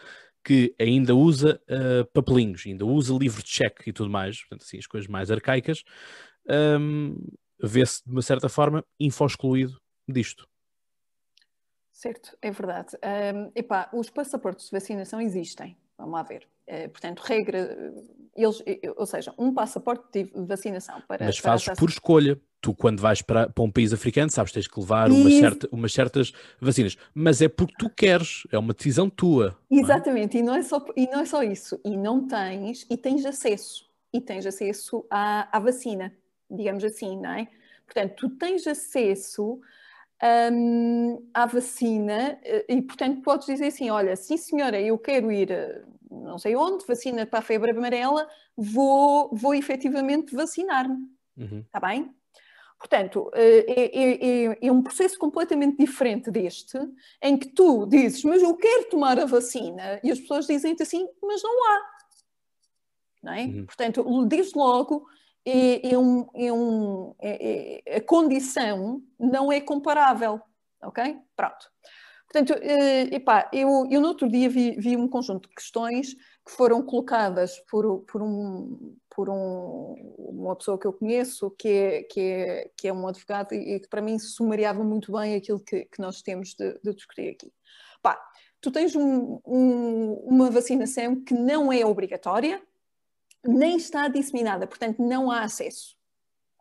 que ainda usa uh, papelinhos, ainda usa livro de cheque e tudo mais, portanto, assim, as coisas mais arcaicas, um, vê-se de uma certa forma info-excluído disto. Certo, é verdade. Um, epá, os passaportes de vacinação existem, vamos lá ver. Uh, portanto, regra, eles, ou seja, um passaporte de vacinação para. Mas para fazes por escolha. Tu, quando vais para, para um país africano, sabes, tens que levar uma certa, umas certas vacinas. Mas é porque tu queres, é uma decisão tua. Exatamente, não é? E, não é só, e não é só isso. E não tens, e tens acesso. E tens acesso à, à vacina, digamos assim, não é? Portanto, tu tens acesso um, à vacina eh, e, portanto, podes dizer assim: olha, sim senhora, eu quero ir eh, não sei onde, vacina para a febre amarela, vou, vou efetivamente vacinar-me. Uhum. Está bem? Portanto, eh, é, é, é, um processo completamente diferente deste, em que tu dizes, mas eu quero tomar a vacina, e as pessoas dizem-te assim, mas não há. Não é? Uhum. Portanto, desde logo, é, é um, é um, é, a condição não é comparável. Ok? Pronto. Portanto, uh, epá, eu, eu no outro dia vi, vi, um conjunto de questões que foram colocadas por, por, um, por um, uma pessoa que eu conheço, que é, que é, que é um advogado e que para mim sumariava muito bem aquilo que, que nós temos de, de discutir aqui. Pá, tu tens um, um, uma vacinação que não é obrigatória, nem está disseminada, portanto não há acesso.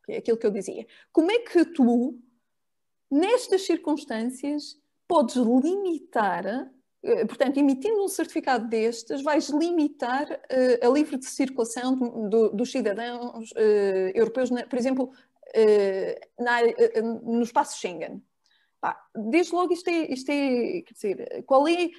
É aquilo que eu dizia. Como é que tu, nestas circunstâncias, podes limitar, portanto, emitindo um certificado destes, vais limitar uh, a livre de circulação do, do, dos cidadãos uh, europeus, por exemplo, na, no espaço Schengen. Pá, desde logo isto é, isto é, quer dizer, qual é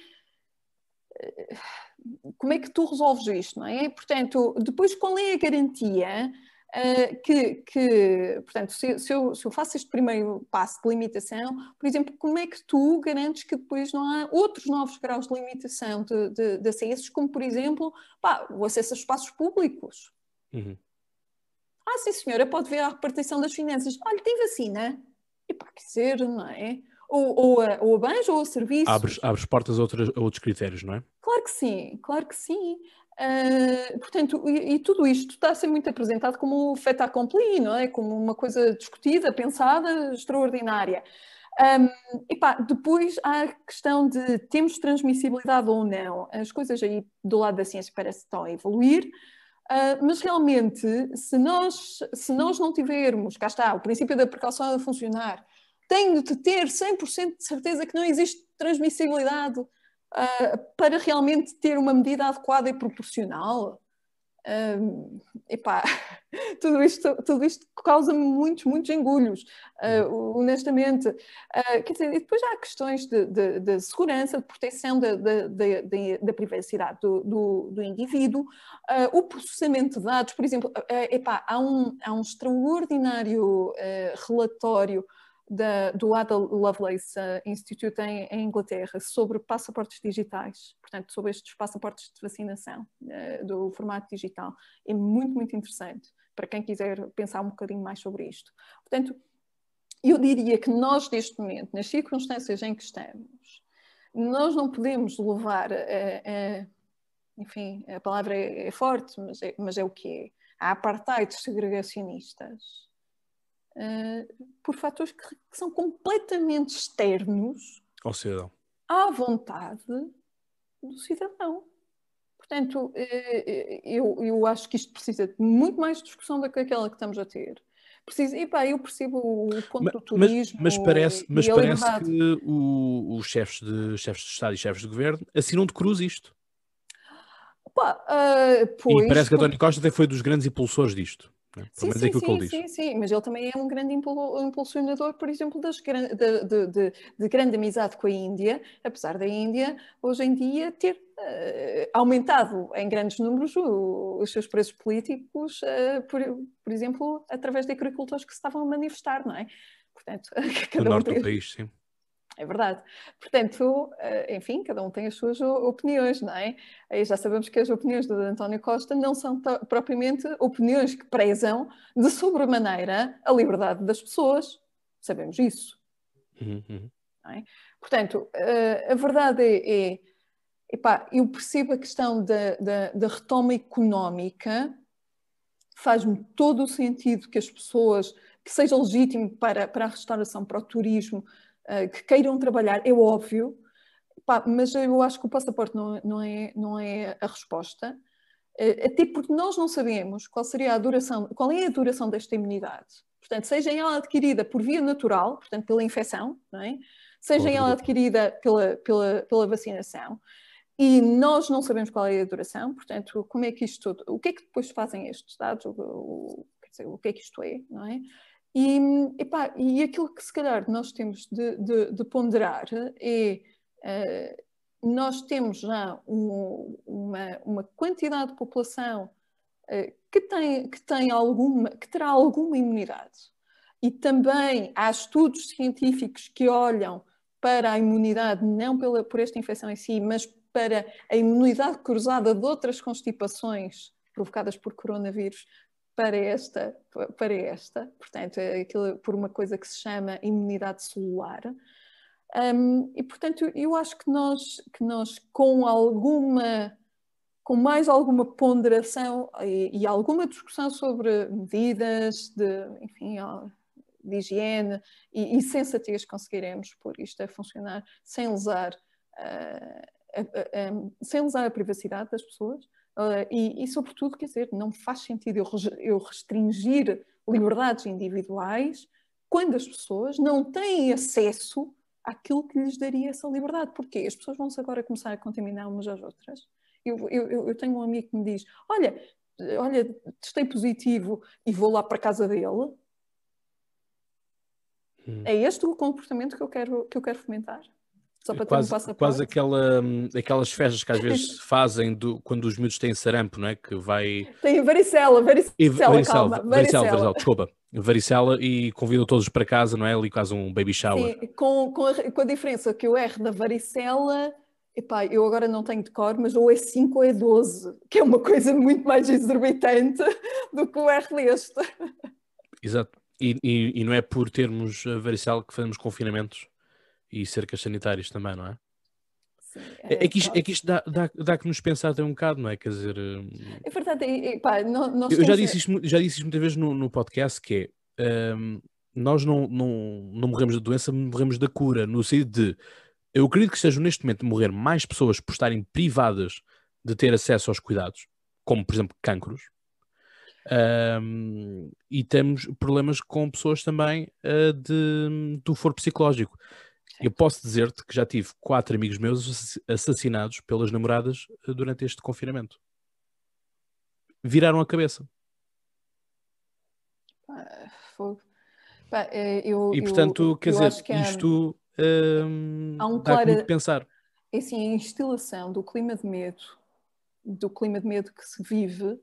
como é que tu resolves isto, não é? Portanto, depois qual é a garantia uh, que, que, portanto, se, se, eu, se, eu, faço este primeiro passo de limitação, por exemplo, como é que tu garantes que depois não há outros novos graus de limitação de, de, de acessos, como, por exemplo, pá, o acesso a espaços públicos? Uhum. Ah, sim, senhora, pode ver a repartição das finanças. Olha, tem vacina? E pá, quer dizer, não é? Ou, ou, a, ou a bens ou a serviços. Abres, abres portas a, outros, a outros critérios, não é? Claro que sim, claro que sim. Uh, portanto, e, e, tudo isto está a ser muito apresentado como fait accompli, não é? Como uma coisa discutida, pensada, extraordinária. Um, epá, depois há a questão de temos transmissibilidade ou não. As coisas aí do lado da ciência parece que estão a evoluir. Uh, mas realmente, se nós, se nós não tivermos, cá está, o princípio da precaução a funcionar, tenho de ter 100% de certeza que não existe transmissibilidade uh, para realmente ter uma medida adequada e proporcional. Uh, epá, [LAUGHS] tudo isto, tudo isto causa muitos, muitos engulhos, uh, honestamente. Uh, quer dizer, e depois há questões de, de, de segurança, de proteção da, da, da privacidade do, do, do indivíduo, uh, o processamento de dados, por exemplo, epá, há, um, há um extraordinário relatório da, do Ada Lovelace Institute em, em, Inglaterra sobre passaportes digitais, portanto, sobre estes passaportes de vacinação uh, do formato digital. É muito, muito interessante para quem quiser pensar um bocadinho mais sobre isto. Portanto, eu diria que nós, neste momento, nas circunstâncias em que estamos, nós não podemos levar, enfim, a palavra é, é forte, mas é, mas é o que é, a apartheid segregacionistas uh, por fatores que, que, são completamente externos ao cidadão. À vontade do cidadão. Portanto, uh, eu, eu acho que isto precisa de muito mais discussão do que aquela que estamos a ter. Preciso, e pá, eu percebo o ponto mas, do turismo. Mas, mas parece, mas parece que o, os chefes de, chefes de Estado e chefes de governo assinam de cruz isto. Pá, uh, pois, e parece que António Costa até foi dos grandes impulsores disto. Né? Sim, sim, sim, sim, sim, mas ele também é um grande impulsionador, por exemplo, das, de, de, de, de, grande amizade com a Índia, apesar da Índia hoje em dia ter uh, aumentado em grandes números o, os seus preços políticos, uh, por, por exemplo, através de agricultores que se estavam a manifestar, não é? Portanto, [LAUGHS] cada no norte do país, sim. É verdade. Portanto, eh, enfim, cada um tem as suas opiniões, não é? Aí já sabemos que as opiniões do António Costa não são propriamente opiniões que prezam de sobremaneira a liberdade das pessoas. Sabemos isso. Uhum. uhum. É? Portanto, eh, a verdade é, é epá, eu percebo a questão da, da, da retoma económica, faz-me todo o sentido que as pessoas, que seja legítimo para, para a restauração, para o turismo, eh, que queiram trabalhar, é óbvio, pá, mas eu acho que o passaporte não, não, é, não é a resposta, uh, até porque nós não sabemos qual seria a duração, qual é a duração desta imunidade. Portanto, seja ela adquirida por via natural, portanto, pela infecção, é? seja ela adquirida pela, pela, pela vacinação, e nós não sabemos qual é a duração, portanto, como é que isto, o que é que depois fazem estes dados, o, o, dizer, o que é que isto é, não é? E, epá, e aquilo que se calhar nós temos de, de, de ponderar é uh, nós temos já um, uma, uma, quantidade de população uh, que, tem, que, tem alguma, que terá alguma imunidade. E também há estudos científicos que olham para a imunidade, não pela, por esta infecção em si, mas para a imunidade cruzada de outras constipações provocadas por coronavírus, para esta, para esta, portanto, é aquilo, por uma coisa que se chama imunidade celular. Um, e, portanto, eu acho que nós, que nós com alguma, com mais alguma ponderação e, e alguma discussão sobre medidas de, enfim, de higiene e, e sensatez conseguiremos pôr isto a funcionar sem lesar, uh, a, a, sem lesar a privacidade das pessoas, Uh, e, e, sobretudo, quer dizer, não faz sentido eu, eu restringir liberdades individuais quando as pessoas não têm acesso àquilo que lhes daria essa liberdade. Porquê? As pessoas vão-se agora começar a contaminar umas às outras. Eu, eu, eu, tenho um amigo que me diz: Olha, olha, testei positivo e vou lá para a casa dele. Hum. É este o comportamento que eu quero, que eu quero fomentar. Só para quase, ter um passaporte. Quase aquela, aquelas festas que às vezes [LAUGHS] fazem do, quando os miúdos têm sarampo, não é? Que vai. Tem varicela, varicela, e, varicela, calma, varicela, varicela, varicela, desculpa. Varicela e convidam todos para casa, não é? Ali quase um baby shower. Sim, com, com, a, com a diferença que o R da varicela Epá, eu agora não tenho de cor, mas ou é 5 ou é 12, que é uma coisa muito mais exorbitante [LAUGHS] do que o R deste. Exato. E, e, e, não é por termos varicela que fazemos confinamentos e cercas sanitárias também, não é? Sim, é, é, que isto, é que isto dá, dá, dá que nos pensar até um bocado, não é? Quer dizer. Hum, é verdade, e, pá, nós eu já disse, isto, já disse isto muitas vezes no, no podcast que é. Um, nós não, não, não morremos da doença, morremos da cura, no sentido de eu acredito que estejam neste momento a morrer mais pessoas por estarem privadas de ter acesso aos cuidados, como por exemplo cancros, um, e temos problemas com pessoas também uh, de, do foro psicológico. Eu posso dizer-te que já tive quatro amigos meus assassinados pelas namoradas uh, durante este confinamento. Viraram a cabeça. Ah, eh, eu, e portanto, eu, quer eu dizer, que isto um, há um dá claro, pensar. É assim, a instalação do clima de medo, do clima de medo que se vive,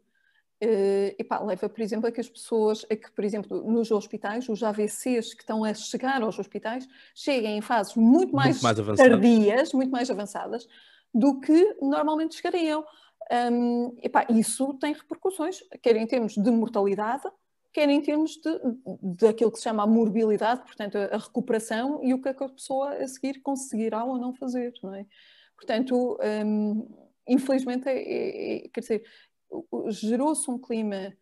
Uh, epá, leva, por exemplo, a que as pessoas, a que, por exemplo, nos hospitais, os AVCs que estão a chegar aos hospitais, cheguem em fases muito mais, muito mais tardias, muito mais avançadas, do que normalmente chegariam. Um, epá, isso tem repercussões, quer em termos de mortalidade, quer em termos de, daquilo que se chama a morbilidade, portanto, a, recuperação e o que, é que a pessoa a seguir conseguirá ou não fazer, não é? Portanto, um, infelizmente, é, é, é, quer dizer, gerou-se um clima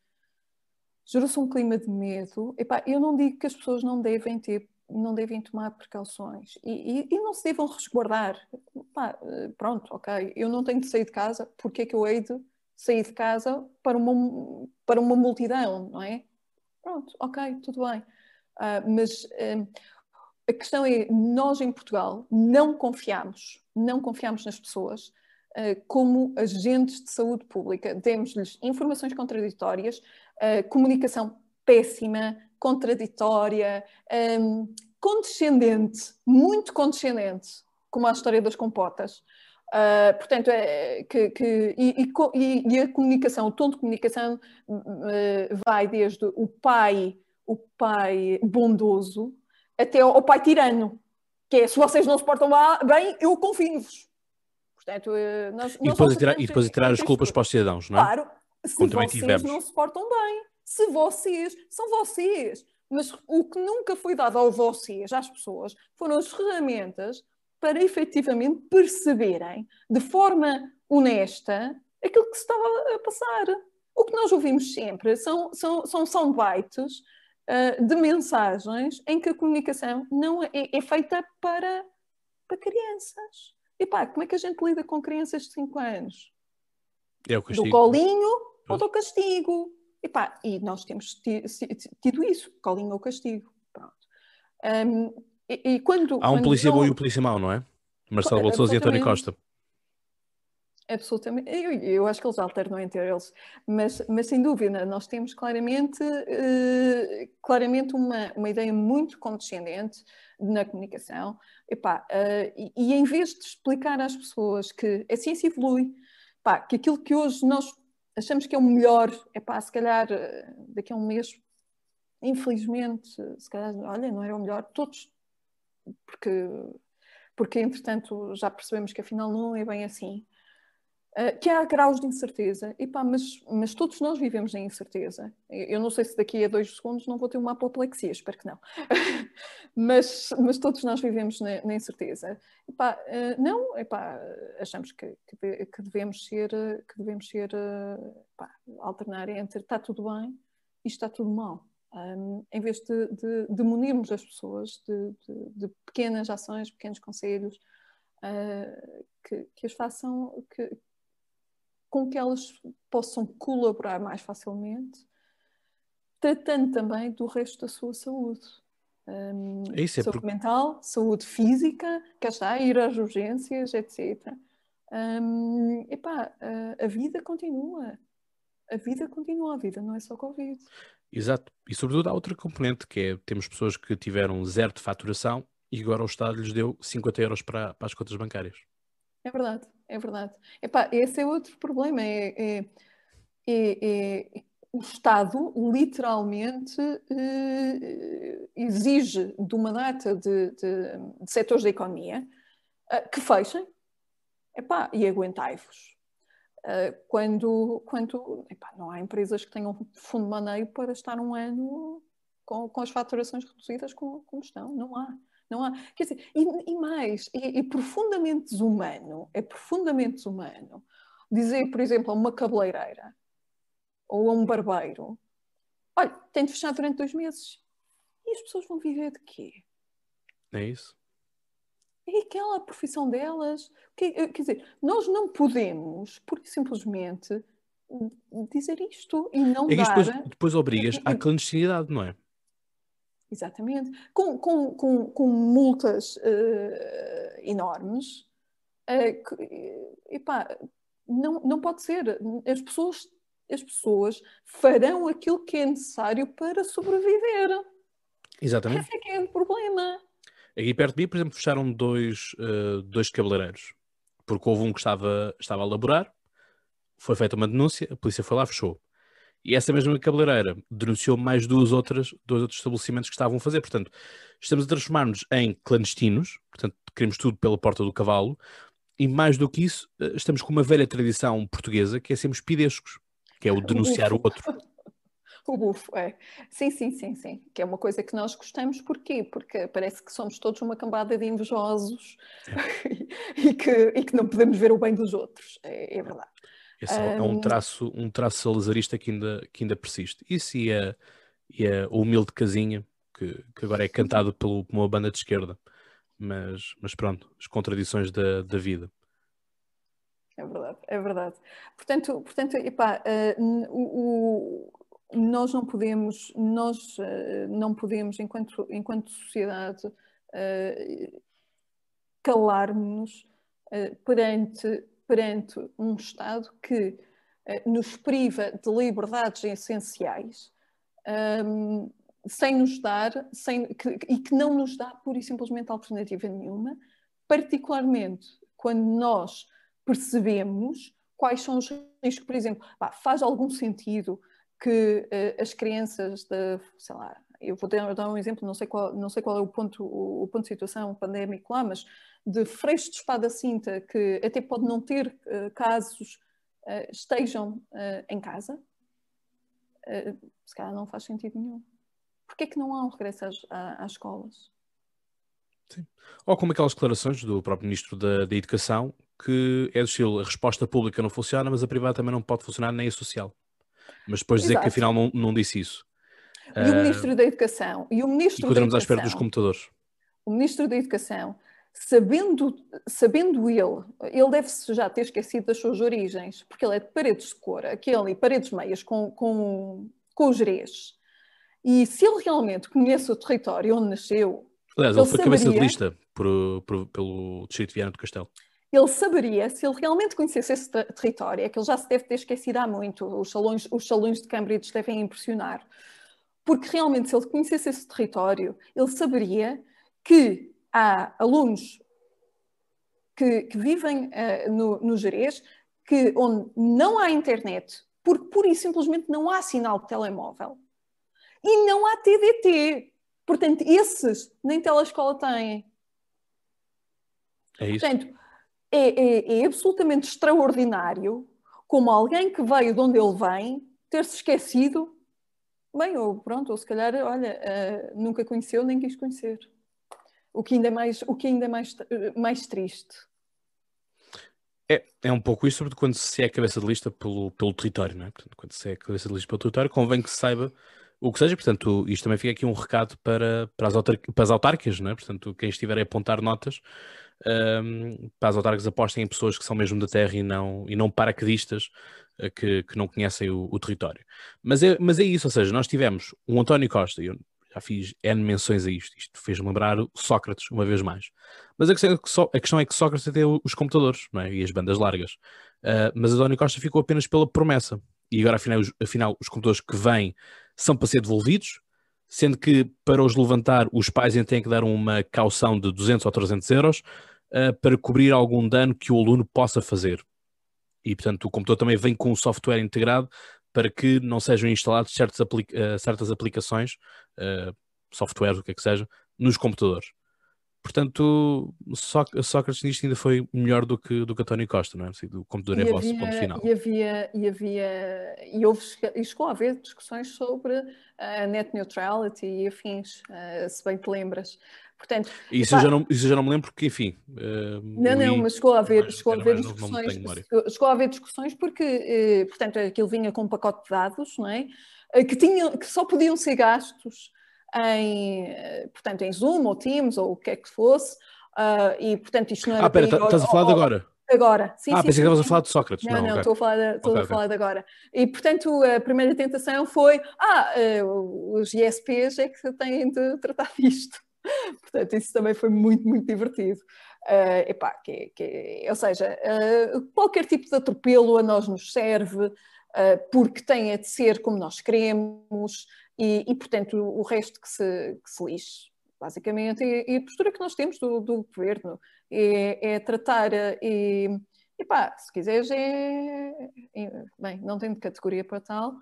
gerou-se um clima de medo. Epá, eu não digo que as pessoas não devem ter, não devem tomar precauções e, e, e não se devam resguardar. Epá, pronto, ok, eu não tenho de sair de casa, porque é que eu hei de sair de casa para uma, para uma multidão, não é? Pronto, ok, tudo bem. Uh, mas uh, a questão é, nós em Portugal não confiamos, não confiamos nas pessoas eh, como agentes de saúde pública. Demos-lhes informações contraditórias, eh, comunicação péssima, contraditória, ehm, condescendente, muito condescendente, como a história das compotas. Uh, portanto, é, que, que e, e, e, a comunicação, o tom de comunicação uh, vai desde o pai, o pai bondoso, até ao pai tirano, que é se vocês não se portam bem, eu confino-vos. Portanto, eh, nós, e, depois tirar, e depois as culpas para os cidadãos, não é? Claro, se Como vocês tivemos. não se portam bem, se vocês, são vocês. Mas o que nunca foi dado aos vocês, às pessoas, foram as ferramentas para efetivamente perceberem de forma honesta aquilo que se estava a passar. O que nós ouvimos sempre são, são, são soundbites uh, de mensagens em que a comunicação não é, é feita para, para crianças. E pá, como é que a gente lida com crianças de 5 anos? É o castigo. Do colinho ou do castigo? E pá, e nós temos tido isso, colinho ou castigo. Pronto. Um, e, e, quando, Há um polícia bom e um polícia mau, não é? Marcelo Bolsouza e António Costa. Absolutamente, eu, eu, acho que eles alternam entre eles, mas, mas sem dúvida, nós temos claramente, uh, claramente uma, uma ideia muito condescendente na comunicação, Epá, uh, e, e, em vez de explicar às pessoas que a ciência evolui, epá, que aquilo que hoje nós achamos que é o melhor, epá, se calhar eh, daqui a um mês, infelizmente, se calhar, olha, não era o melhor, todos, porque, porque entretanto já percebemos que afinal não é bem assim. Uh, que há graus de incerteza, e pá, mas, mas todos nós vivemos em incerteza. Eu não sei se daqui a dois segundos não vou ter uma apoplexia, espero que não. [LAUGHS] mas, mas todos nós vivemos na, na incerteza. E pá, uh, não, e pá, achamos que, que, que, devemos ser, que devemos ser uh, pá, alternar entre está tudo bem e está tudo mal. Um, em vez de, de, de munirmos as pessoas de, de, pequenas ações, pequenos conselhos, que, que as façam, que, com que elas possam colaborar mais facilmente, tratando também do resto da sua saúde. Um, Isso é saúde mental, saúde física, cá está, ir às urgências, etc. Um, epá, a, a vida continua. A vida continua, a vida não é só Covid. Exato. E sobretudo há outra componente que é, temos pessoas que tiveram zero de faturação e agora o Estado lhes deu 50 euros para, para as contas bancárias. É verdade, é verdade. Epá, esse é outro problema. É, é, é, é o Estado literalmente eh, exige de uma data de, de, de setores da economia eh, que fechem epá, e aguentai-vos. Uh, quando quando epá, não há empresas que tenham fundo de maneio para estar um ano com, com as faturações reduzidas como, como estão, não há. Não há, quer dizer, e, e mais, é, é, profundamente desumano, é profundamente desumano dizer, por exemplo, a uma cabeleireira ou a um barbeiro, olha, tem de fechar durante dois meses. E as pessoas vão viver de quê? É isso. É aquela profissão delas. Quer dizer, nós não podemos, porque simplesmente, dizer isto e não é que dar... depois, depois obrigas [LAUGHS] à clandestinidade, não é? Exatamente. Com, com, com, com multas uh, enormes. Uh, epá, não, não pode ser. As pessoas, as pessoas farão aquilo que é necessário para sobreviver. Exatamente. Esse é que é o problema. Aqui perto de mim, por exemplo, fecharam dois, uh, dois cabeleireiros. Porque houve um que estava, estava a laborar, foi feita uma denúncia, a polícia foi lá, fechou. E essa mesma cabeleireira denunciou mais duas outras, dois outros estabelecimentos que estavam a fazer. Portanto, estamos a transformar-nos em clandestinos, portanto, queremos tudo pela porta do cavalo, e mais do que isso, eh, estamos com uma velha tradição portuguesa que é sermos pidescos, que é o denunciar o outro. [LAUGHS] O bufo, é. Sim, sim, sim, sim. Que é uma coisa que nós gostamos, porquê? Porque parece que somos todos uma cambada de invejosos é. [LAUGHS] e, que, e que não podemos ver o bem dos outros. É, é verdade. Esse um... é um traço, um traço salazarista que ainda, que ainda persiste. Isso e a, e a humilde casinha, que, que agora é cantado pelo, por uma banda de esquerda mas, mas pronto, as contradições da, da vida. É verdade, é verdade. Portanto, portanto epá, uh, o, o, nós não podemos, nós uh, não podemos, enquanto, enquanto sociedade, uh, calar-nos perante, perante um Estado que nos priva de liberdades essenciais. Um, sem nos dar, sem, que, e que não nos dá pura e simplesmente alternativa nenhuma, particularmente quando nós percebemos quais são os riscos, por exemplo, faz algum sentido que uh, as crianças da, sei lá, eu vou dar um exemplo, não sei qual, não sei qual é o ponto, o, o ponto de situação pandémico lá, mas de freixo de espada cinta que até pode não ter uh, casos, uh, estejam em casa, se calhar não faz sentido nenhum. Porquê é que não há um regresso às, às escolas? Sim. Ou como aquelas declarações do próprio Ministro da, da Educação, que é do estilo, a resposta pública não funciona, mas a privada também não pode funcionar, nem a social. Mas depois dizer Exato. que afinal não, não disse isso. E uh, o Ministro da Educação, e o Ministro e continuamos à espera dos computadores. O Ministro da Educação, sabendo, sabendo ele, ele deve-se já ter esquecido das suas origens, porque ele é de paredes de cor, aquele paredes meias com, com, com os gerês. E se ele realmente conhece o território onde nasceu. Aliás, ele, ele foi saberia, cabeça de lista por, por, pelo Distrito de Viana do Castelo. Ele saberia, se ele realmente conhecesse esse território, é que ele já se deve ter esquecido há muito, os salões, os salões de Cambridge devem impressionar, porque realmente, se ele conhecesse esse território, ele saberia que há alunos que, que vivem uh, no, no Jerez, que, onde não há internet, porque pura e simplesmente não há sinal de telemóvel e não há TDT. Portanto, esses nem telescola têm. É isso. Portanto, é, é, é, absolutamente extraordinário como alguém que veio de onde ele vem ter-se esquecido, bem, ou pronto, ou se calhar, olha, uh, nunca conheceu nem quis conhecer. O que ainda é mais, o que ainda é mais, mais triste. É, é um pouco isso, sobretudo quando se é cabeça de lista pelo, pelo território, não é? Portanto, quando se é cabeça de lista pelo território, convém que se saiba o que seja, portanto, isto também fica aqui um recado para, para, as, para as autárquicas, não é? Portanto, quem estiver a apontar notas, um, para as autárquicas apostem em pessoas que são mesmo da terra e não, e não paraquedistas uh, que, que não conhecem o, o, território. Mas é, mas é isso, ou seja, nós tivemos um António Costa, e eu já fiz N menções a isto, isto fez-me lembrar Sócrates uma vez mais. Mas a questão, é que, a questão é que Sócrates tem os computadores não é? e as bandas largas, uh, mas António Costa ficou apenas pela promessa. E agora, afinal, os, afinal, os computadores que vêm são para ser devolvidos, sendo que para os levantar os pais têm que dar uma caução de 200 ou 300 euros uh, para cobrir algum dano que o aluno possa fazer. E, portanto, o computador também vem com um software integrado para que não sejam instaladas aplica uh, certas aplicações, uh, software, o que é que seja, nos computadores. Portanto, Sócrates nisto ainda foi melhor do que, do que António Costa, não é? Assim, o computador é vosso, ponto final. E havia, e havia, e houve, e chegou a haver discussões sobre a net neutrality e afins, uh, se bem te lembras. Portanto, isso, eu já não, isso eu já não me lembro porque, enfim. Uh, não, não, mas chegou a haver, chegou a haver discussões. Chegou a haver discussões porque, uh, portanto, aquilo vinha com um pacote de dados, não é? que, tinham, que só podiam ser gastos em, portanto, em Zoom ou Teams ou o que é que fosse, uh, e portanto isto não era... Ah, pera, estás a falar de agora? Agora, sim. Ah, sim, pensei sim, que estavas a falar de Sócrates. Não, não, estou a falar, de, estou okay, a falar okay. de agora. E, portanto, a primeira tentação foi: ah, uh, os ISPs é que têm de tratar [LAUGHS] disto. Portanto, isso também foi muito, muito divertido. Uh, epá, que, que, ou seja, uh, qualquer tipo de atropelo a nós nos serve, uh, porque tem a de ser como nós queremos, e, e portanto, o resto que se, que se lixe basicamente, e, e, a postura que nós temos do, do governo é, é tratar e, e pá, se quiseres é, é, bem, não tenho categoria para tal,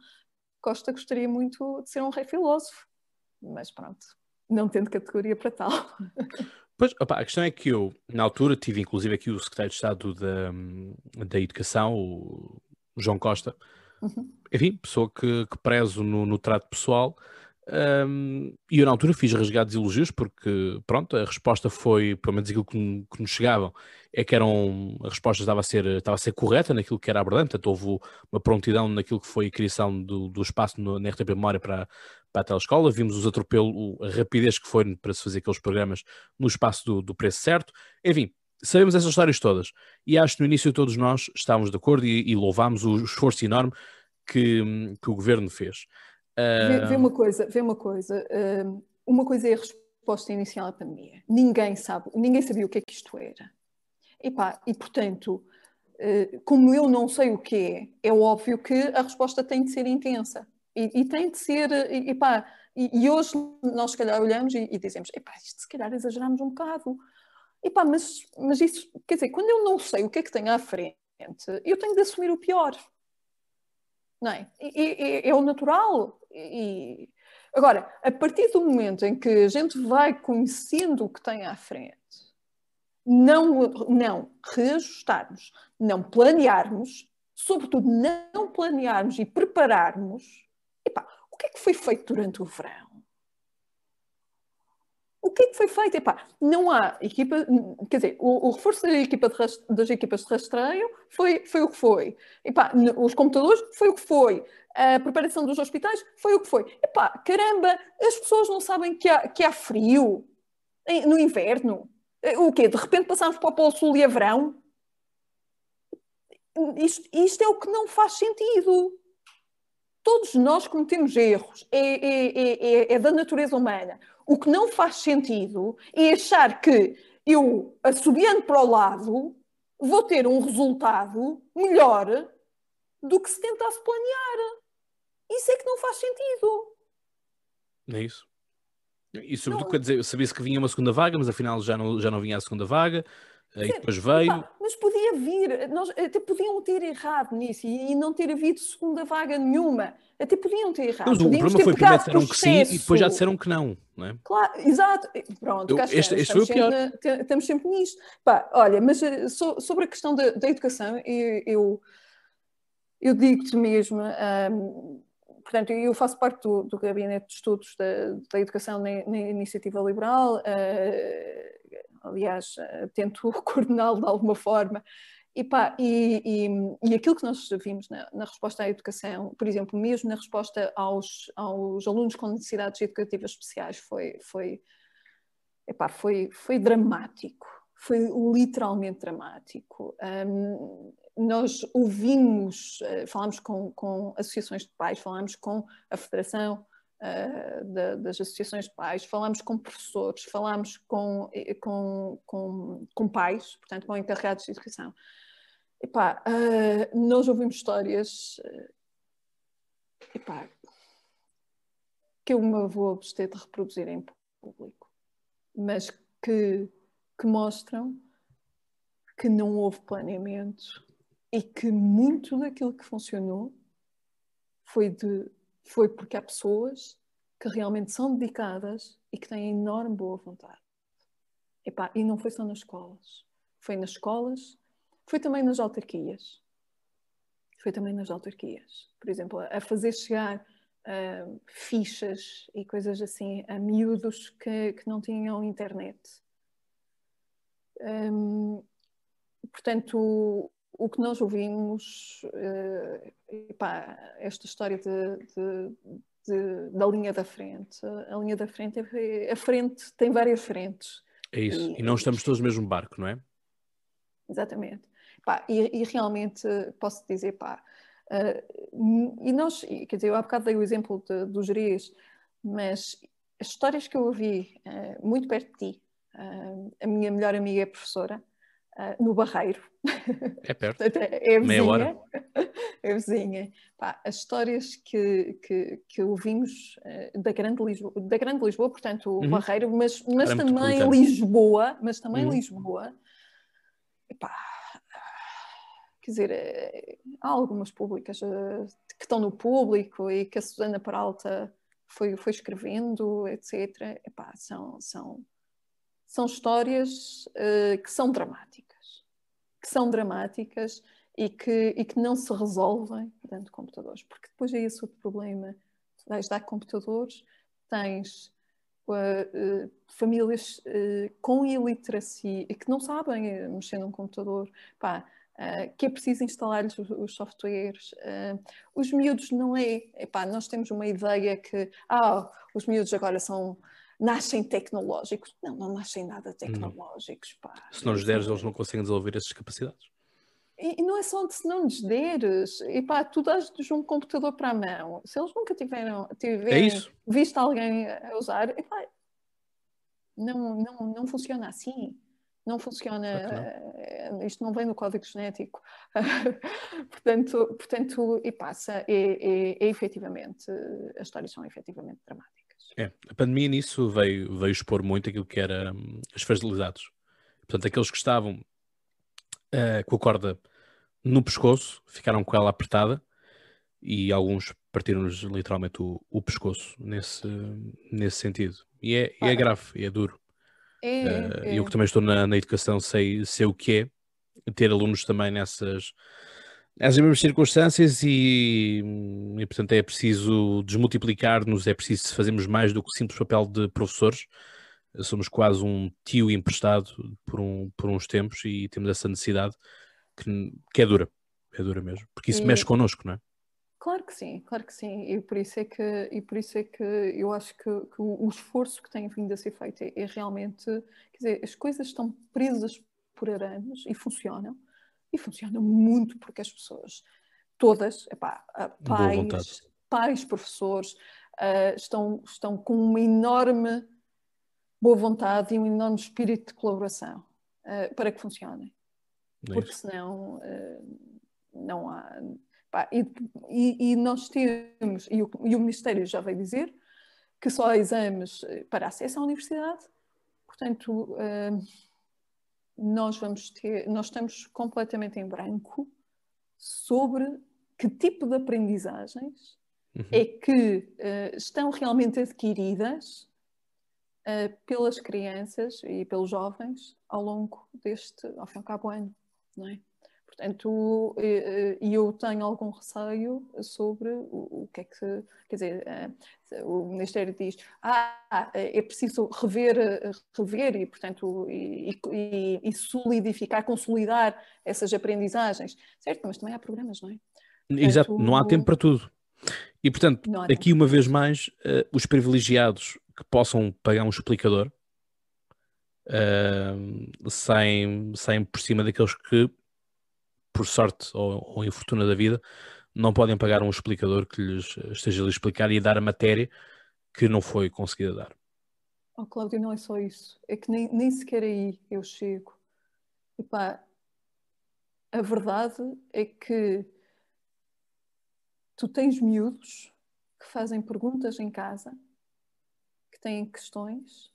Costa gostaria muito de ser um rei filósofo, mas pronto, não tendo categoria para tal. Pois, opa, a questão é que eu, na altura, tive inclusive aqui o secretário de Estado da, da Educação, o João Costa, uhum. enfim, pessoa que, que prezo no, no trato pessoal, um, e eu na altura fiz rasgados elogios porque, pronto, a resposta foi, pelo menos aquilo que, que nos chegavam, é que eram, a resposta estava a ser, estava a ser correta naquilo que era abordante, portanto houve uma prontidão naquilo que foi a criação do, do espaço no, na RTP Memória para, para a telescola, vimos os atropelos, a rapidez que foi para se fazer aqueles programas no espaço do, do preço certo, enfim, sabemos essas histórias todas, e acho que no início todos nós estávamos de acordo e, e louvámos o esforço enorme que, que o governo fez. Vê, vê, uma coisa, vê uma coisa. uma coisa é a resposta inicial à pandemia. Ninguém sabe, ninguém sabia o que é que isto era. E, pá, e portanto, uh, como eu não sei o que é, é óbvio que a resposta tem de ser intensa. E, e tem de ser, e, e pá, e, e, hoje nós se calhar olhamos e, e dizemos, epá, isto se calhar exageramos um bocado. Epá, mas, mas isso, quer dizer, quando eu não sei o que é que tenho à frente, eu tenho de assumir o pior. Não é? é, é o natural. E, agora, a partir do momento em que a gente vai conhecendo o que tem à frente, não, não reajustarmos, não planearmos, sobretudo não planearmos e prepararmos, epá, o que é que foi feito durante o verão? O que é que foi feito? Epá, não há equipa, quer dizer, o, o reforço da equipa das equipas de rastreio foi, foi o que foi. Epá, os computadores foi o que foi a preparação dos hospitais foi o que foi. Epá, caramba, as pessoas não sabem que há, que há frio no inverno. O quê? De repente passamos para o Polo Sul e a verão? Isto, isto é o que não faz sentido. Todos nós cometemos erros. É, é, é, é, da natureza humana. O que não faz sentido é achar que eu, assobiando para o lado, vou ter um resultado melhor do que se tentasse planear. Isso é que não faz sentido. É isso. E sobretudo, quer dizer, sabia-se que vinha uma segunda vaga, mas afinal já não, já não vinha a segunda vaga, aí depois veio. mas podia vir, nós até podiam ter errado nisso e, e, não ter havido segunda vaga nenhuma. Até podiam ter errado. Mas o problema foi primeiro disseram que sim e depois já disseram que não, não é? Claro, exato. Pronto, Eu, este, este foi o pior. Sempre, estamos sempre nisto. Pá, olha, mas eh, so, sobre a questão da, da educação, eu, eu, eu digo-te mesmo. Portanto, eu faço parte do, do gabinete de estudos da, da educação na, na, iniciativa liberal, uh, aliás, uh, tento [LAUGHS] coordená-lo de alguma forma. E, pá, e, e, e, aquilo que nós vimos na, na, resposta à educação, por exemplo, mesmo na resposta aos, aos alunos com necessidades educativas especiais, foi, foi, epá, foi, foi dramático. Foi literalmente dramático. Um, nós ouvimos, uh, falámos com, com, associações de pais, falámos com a Federação uh, da, das Associações de Pais, falámos com professores, falámos com, eh, com, com, com pais, portanto, com encarregados de educação. Epá, uh, nós ouvimos histórias epá, que eu me vou abster de reproduzir em público, mas que, que mostram que não houve planeamento, e que muito daquilo que funcionou foi, de, foi porque há pessoas que realmente são dedicadas e que têm enorme boa vontade. Epá, e não foi só nas escolas. Foi nas escolas, foi também nas autarquias. Foi também nas autarquias. Por exemplo, a fazer chegar uh, fichas e coisas assim a miúdos que, que não tinham internet. Um, portanto, o que nós ouvimos, uh, epá, esta história de, de, de, da linha da frente. A linha da frente, é, a frente tem várias frentes. É isso, e, e não estamos todos no mesmo barco, não é? Exatamente. Pá, e, e, realmente posso dizer, pá, uh, e nós, quer dizer, eu há bocado dei o exemplo de, do Jerez, mas as histórias que eu ouvi uh, muito perto de ti, uh, a minha melhor amiga é professora, no Barreiro. É perto. é, é Meia hora. É vizinha. Pá, as histórias que, que, que ouvimos da Grande Lisboa, da Grande Lisboa portanto, o uhum. Barreiro, mas, mas também Lisboa, mas também uhum. Lisboa, epá, quer dizer, eh, há algumas públicas uh, que estão no público e que a Susana Peralta foi, foi escrevendo, etc. Epá, são, são, são histórias uh, que são dramáticas, que são dramáticas e que, e que não se resolvem dentro de computadores, porque depois é esse outro problema. Vais dar computadores, tens Uh, uh, famílias com iliteracia e que não sabem mexer num computador. Pá, que é preciso instalar os, os softwares. Os miúdos não é. Nós temos uma ideia que ah, os miúdos agora são. Nascem tecnológicos. Não, não nascem nada tecnológicos. Pá. Se não lhes deres, eles não conseguem desenvolver essas capacidades. E, e não é só se não lhes deres. Epá, tu dás-lhes um computador para a mão. Se eles nunca tiveram, tiverem é visto alguém a usar, epá, não, não, não funciona assim não funciona, uh, isto não vem no código genético. [LAUGHS] portanto, portanto, e passa, é, é, é, efetivamente, as histórias são efetivamente dramáticas. É, a pandemia nisso veio, veio expor muito aquilo que era um, as fragilidades. Portanto, aqueles que estavam uh, com a corda no pescoço ficaram com ela apertada e alguns partiram-nos literalmente o, o, pescoço nesse, nesse sentido. E é, é grave, é duro. É, uh, é. Eu que também estou na, na, educação sei, sei o que é ter alunos também nessas, nessas mesmas circunstâncias e, e, portanto é preciso desmultiplicar-nos, é preciso fazermos mais do que o simples papel de professores. Somos quase um tio emprestado por, um, por uns tempos e temos essa necessidade que, que é dura, é dura mesmo, porque isso e... mexe connosco, não é? Claro que sim, claro que sim. E por isso é que, e por isso é que eu acho que, que o, esforço que tem vindo a ser feito é, é, realmente, quer dizer, as coisas estão presas por arames e funcionam. E funcionam muito porque as pessoas, todas, epá, pais, pais, professores, uh, estão, estão com uma enorme boa vontade e um enorme espírito de colaboração uh, para que funcionem. É porque senão uh, não há Pá, e, e, e, nós temos, e o, e o, Ministério já veio dizer, que só há exames eh, para acesso à universidade, portanto, uh, nós vamos ter, nós estamos completamente em branco sobre que tipo de aprendizagens uhum. é que uh, estão realmente adquiridas uh, pelas crianças e pelos jovens ao longo deste, ao fim e ao cabo, ano, não é? Portanto, e eu tenho algum receio sobre o, que é que, quer dizer, eh, o Ministério diz, ah, é preciso rever, rever e, portanto, e, e, e solidificar, consolidar essas aprendizagens, certo? Mas também há programas, não é? Portanto, Exato, não há tempo para tudo. E, portanto, aqui uma vez mais, os privilegiados que possam pagar um explicador uh, saem, saem por cima daqueles que por sorte ou, ou infortuna da vida, não podem pagar um explicador que lhes esteja a explicar e dar a matéria que não foi conseguida dar. Oh, Cláudio, não é só isso. É que nem, nem sequer aí eu chego. Epá, a verdade é que tu tens miúdos que fazem perguntas em casa, que têm questões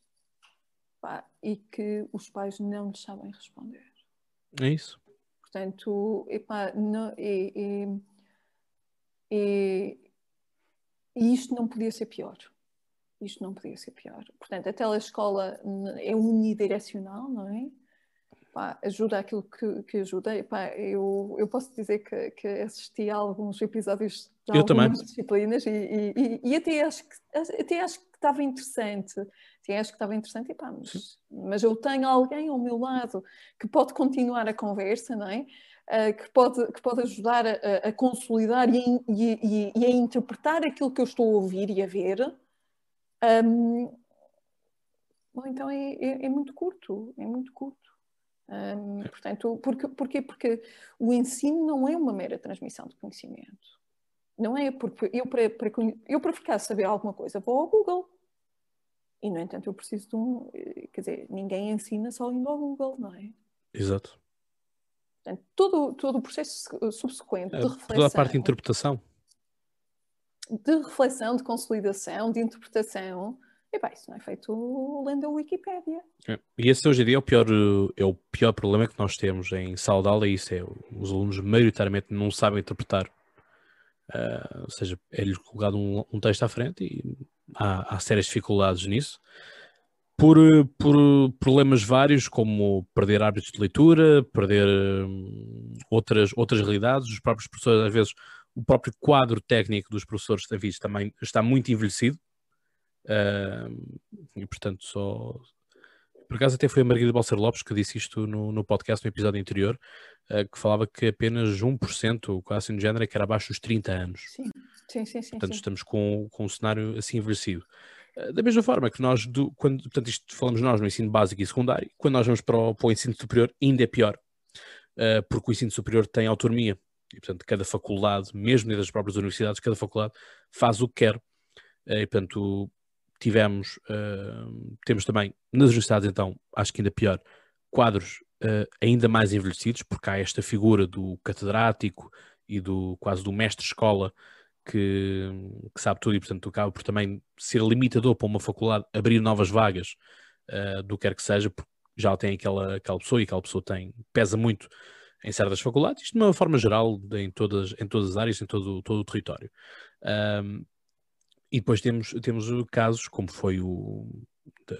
e que os pais não lhes sabem responder. É isso. Portanto, epá, não, e, e, e, e isto não podia ser pior. Isto não podia ser pior. Portanto, a telescola é unidirecional, não é? ajuda aquilo que, que ajuda. eu, eu posso dizer que, que assisti a alguns episódios de eu algumas também. disciplinas e, e, e, até, acho que, até acho que estava interessante. Até acho que estava interessante, mas, mas eu tenho alguém ao meu lado que pode continuar a conversa, não é? uh, que, pode, que pode ajudar a, a consolidar e, e, e, a interpretar aquilo que eu estou a ouvir e a ver, um, bom, então é, é, é, muito curto, é muito curto. Um, portanto, porque, porquê? Porque o ensino não é uma mera transmissão de conhecimento. Não é porque eu para, para, eu para ficar a saber alguma coisa vou ao Google. E, no entanto, eu preciso de um. Quer dizer, ninguém ensina só indo ao Google, não é? Exato. Portanto, todo, todo o processo subsequente de reflexão. Toda a parte de interpretação. De reflexão, de consolidação, de interpretação. Epá, isso não é feito lendo a Wikipédia. É. E esse hoje em dia é o, pior, é o pior problema que nós temos em aula, é isso é, os alunos maioritariamente não sabem interpretar. Uh, ou seja, é-lhes colocado um, um, texto à frente e há, há sérias dificuldades nisso por, por problemas vários, como perder hábitos de leitura, perder hum, outras, outras realidades. Os próprios professores, às vezes, o próprio quadro técnico dos professores da VIS também está muito envelhecido. Uh, e, portanto, só. Por acaso, até foi a Margarida Balcer Lopes que disse isto no, no podcast, no episódio anterior, uh, que falava que apenas 1%, quase assim do género, é que era abaixo dos 30 anos. Sim, sim, sim. sim portanto, sim. estamos com, com um cenário assim envelhecido. Eh, da mesma forma que nós, do, quando, portanto, isto falamos nós no ensino básico e secundário, quando nós vamos para o, para o ensino superior, ainda é pior, uh, porque o ensino superior tem autonomia, e portanto, cada faculdade, mesmo das próprias universidades, cada faculdade faz o que quer, e portanto, tivemos, uh, temos também nas universidades, então, acho que ainda pior, quadros ainda mais envelhecidos, porque há esta figura do catedrático e do quase do mestre-escola que, que, sabe tudo e, portanto, acaba por também ser limitador para uma faculdade abrir novas vagas uh, do que quer que seja, porque já tem aquela, aquela pessoa e aquela pessoa tem, pesa muito em certas faculdades, isto de uma forma geral em todas, em todas as áreas, em todo, todo o território. Um, e depois temos, temos casos, como foi o da,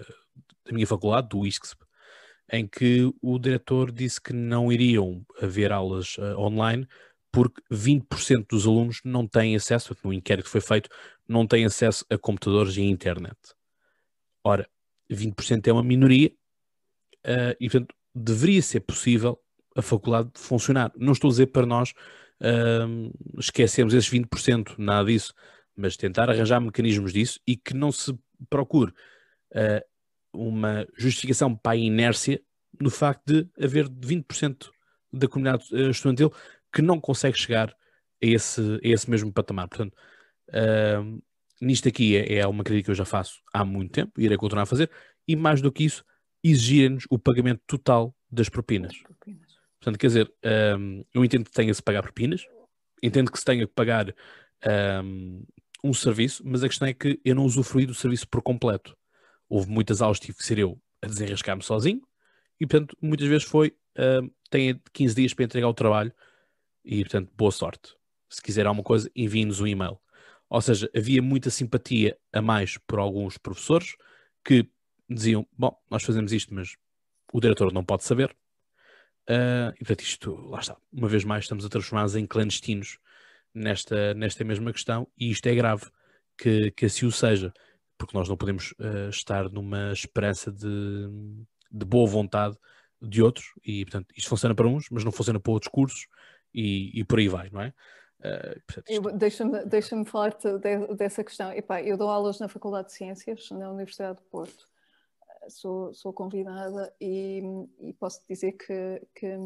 da minha faculdade, do ISCSP, em que o diretor disse que não iriam haver aulas uh, online porque 20% dos alunos não têm acesso, no inquérito que foi feito, não têm acesso a computadores e a internet. Ora, 20% é uma minoria uh, e, portanto, deveria ser possível a faculdade funcionar. Não estou a dizer para nós uh, esquecermos esses 20%, nada disso, mas tentar arranjar mecanismos disso e que não se procure uh, uma justificação para a inércia no facto de haver 20% da comunidade estudantil que não consegue chegar a esse, a esse mesmo patamar. Portanto, uh, nisto aqui é, é, uma crítica que eu já faço há muito tempo e irei continuar a fazer, e mais do que isso, exigirem-nos o pagamento total das propinas. propinas. Portanto, quer dizer, um, eu entendo que tenha-se pagar propinas, entendo que se tenha que pagar um, um, serviço, mas a questão é que eu não usufruí do serviço por completo. Houve muitas aulas que tive que ser eu a desenrascar-me sozinho, e portanto, muitas vezes foi, um, tenha 15 dias para entregar o trabalho, e, portanto, boa sorte. Se quiser alguma coisa, envie-nos um e-mail. Ou seja, havia muita simpatia a mais por alguns professores que diziam: Bom, nós fazemos isto, mas o diretor não pode saber. Uh, e portanto, isto, lá está, uma vez mais, estamos a transformar-nos em clandestinos nesta, nesta mesma questão, e isto é grave que, que assim o seja, porque nós não podemos uh, estar numa esperança de, de boa vontade de outros, e portanto, isto funciona para uns, mas não funciona para outros cursos, e, e por aí vai, não é? Uh, Deixa-me deixa falar de, dessa questão. Epá, eu dou aulas na Faculdade de Ciências, na Universidade de Porto. Uh, sou, sou convidada e, e posso dizer que, que eh,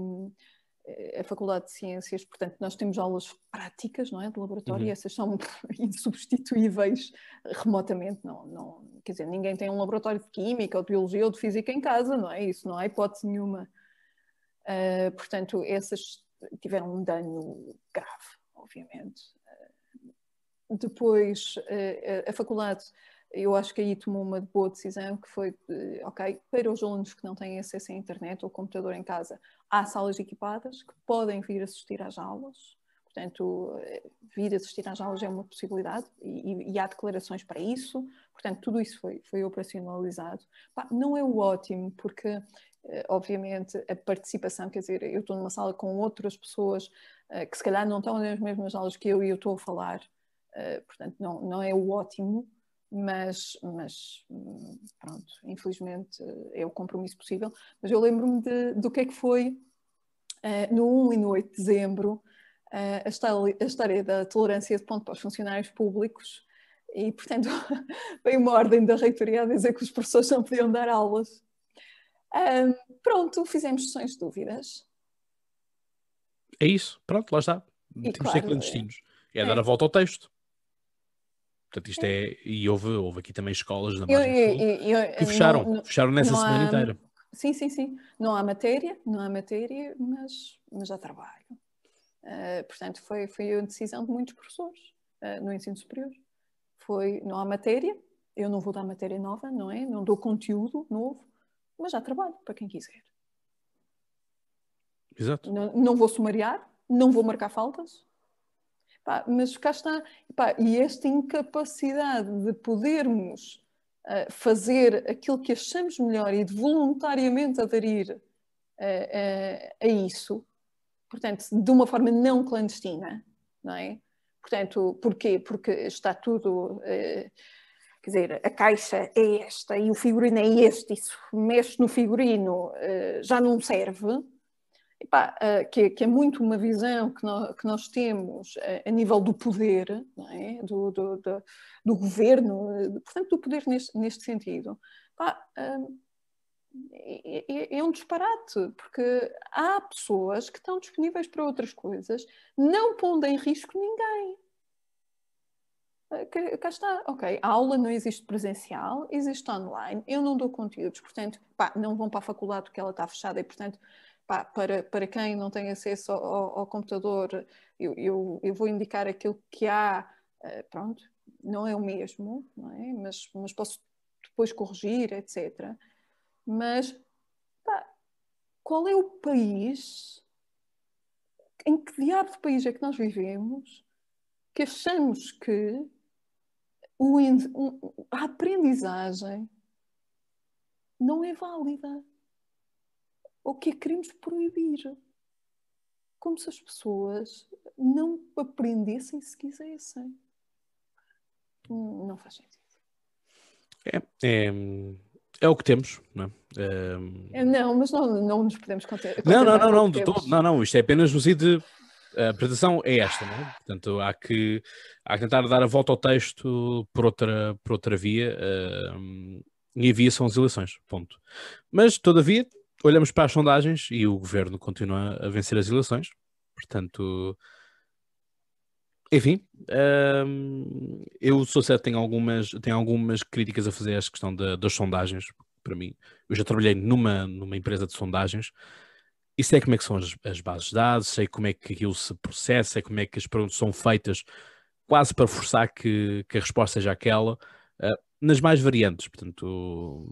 a Faculdade de Ciências, portanto, nós temos aulas práticas, não é, de laboratório, uhum. e essas são [LAUGHS] insubstituíveis remotamente, não, não, quer dizer, ninguém tem um laboratório de Química, ou de Biologia, ou de Física em casa, não é, isso não há hipótese nenhuma. Uh, portanto, essas tiveram um dano grave, obviamente. Depois, a faculdade, eu acho que aí tomou uma boa decisão, que foi, ok, para os alunos que não têm acesso à internet ou computador em casa, há salas equipadas que podem vir assistir às aulas. Portanto, vir assistir às aulas é uma possibilidade e, e há declarações para isso. Portanto, tudo isso foi, foi operacionalizado. Não é o ótimo, porque eh, obviamente, a participação, quer dizer, eu estou numa sala com outras pessoas que se calhar não estão nas mesmas aulas que eu e eu estou a falar, portanto, não, não é o ótimo, mas, mas pronto, infelizmente é o compromisso possível. Mas eu lembro-me do que é que foi uh, no 1 e no 8 de dezembro, uh, a, história, a, história, da tolerância de ponto para os funcionários públicos e, portanto, [LAUGHS] veio uma ordem da reitoria a dizer que os professores não podiam dar aulas. pronto, fizemos sessões de dúvidas. É isso, pronto, lá está. E Temos claro, clandestinos. É, é dar a volta ao texto. Portanto, isto é. é e houve, houve aqui também escolas na margem eu, eu, eu, que fecharam, não, fecharam nessa semana há, inteira. Sim, sim, sim. Não há matéria, não há matéria, mas, mas há trabalho. Uh, portanto, foi, foi a decisão de muitos professores uh, no ensino superior. Foi, não há matéria, eu não vou dar matéria nova, não é? Não dou conteúdo novo, mas há trabalho para quem quiser. Exato. Não, não vou sumariar, não vou marcar faltas, Pá, mas cá está. Pá, e esta incapacidade de podermos uh, fazer aquilo que achamos melhor e de voluntariamente aderir uh, uh, a isso, portanto, de uma forma não clandestina, não é? Portanto, porquê? Porque está tudo quer dizer, a caixa é esta e o figurino é este, isso mexe no figurino, já não serve, epá, uh, que, que, é muito uma visão que nós, que nós temos uh, a nível do poder, é? do, do, do, do, governo, uh, portanto, do poder neste, neste sentido. Epá, é, é, é, um disparate, porque há pessoas que estão disponíveis para outras coisas, não pondo em risco ninguém. Cá está, ok, a aula não existe presencial, existe online, eu não dou conteúdos, portanto, pá, não vão para a faculdade porque ela está fechada e, portanto, pá, para, para quem não tem acesso ao, ao computador, eu, eu, eu, vou indicar aquilo que há, uh, pronto, não é o mesmo, é? Mas, mas posso depois corrigir, etc. Mas pá, qual é o país, em que diabo de país é que nós vivemos, que achamos que o, a aprendizagem não é válida? Ou que a queremos proibir. Como se as pessoas não aprendessem se quisessem. Não faz sentido. É, é, é o que temos, não é? é não, mas não, não nos podemos conter. Não, não, não, não, de todo, não, não, isto é apenas no sentido de. A apresentação é esta, não é? Portanto, há que, há que tentar dar a volta ao texto por outra, por outra via, uh, e a via são as eleições, ponto. Mas, todavia, olhamos para as sondagens e o governo continua a vencer as eleições, portanto. Enfim, hum, eu sou certo, tenho algumas, tenho algumas críticas a fazer a esta questão da, das sondagens. Para mim, eu já trabalhei numa, numa empresa de sondagens e sei como é que são as, as bases de dados, sei como é que aquilo se processa, sei como é que as perguntas são feitas quase para forçar que, que a resposta seja aquela. Uh, nas mais variantes, portanto,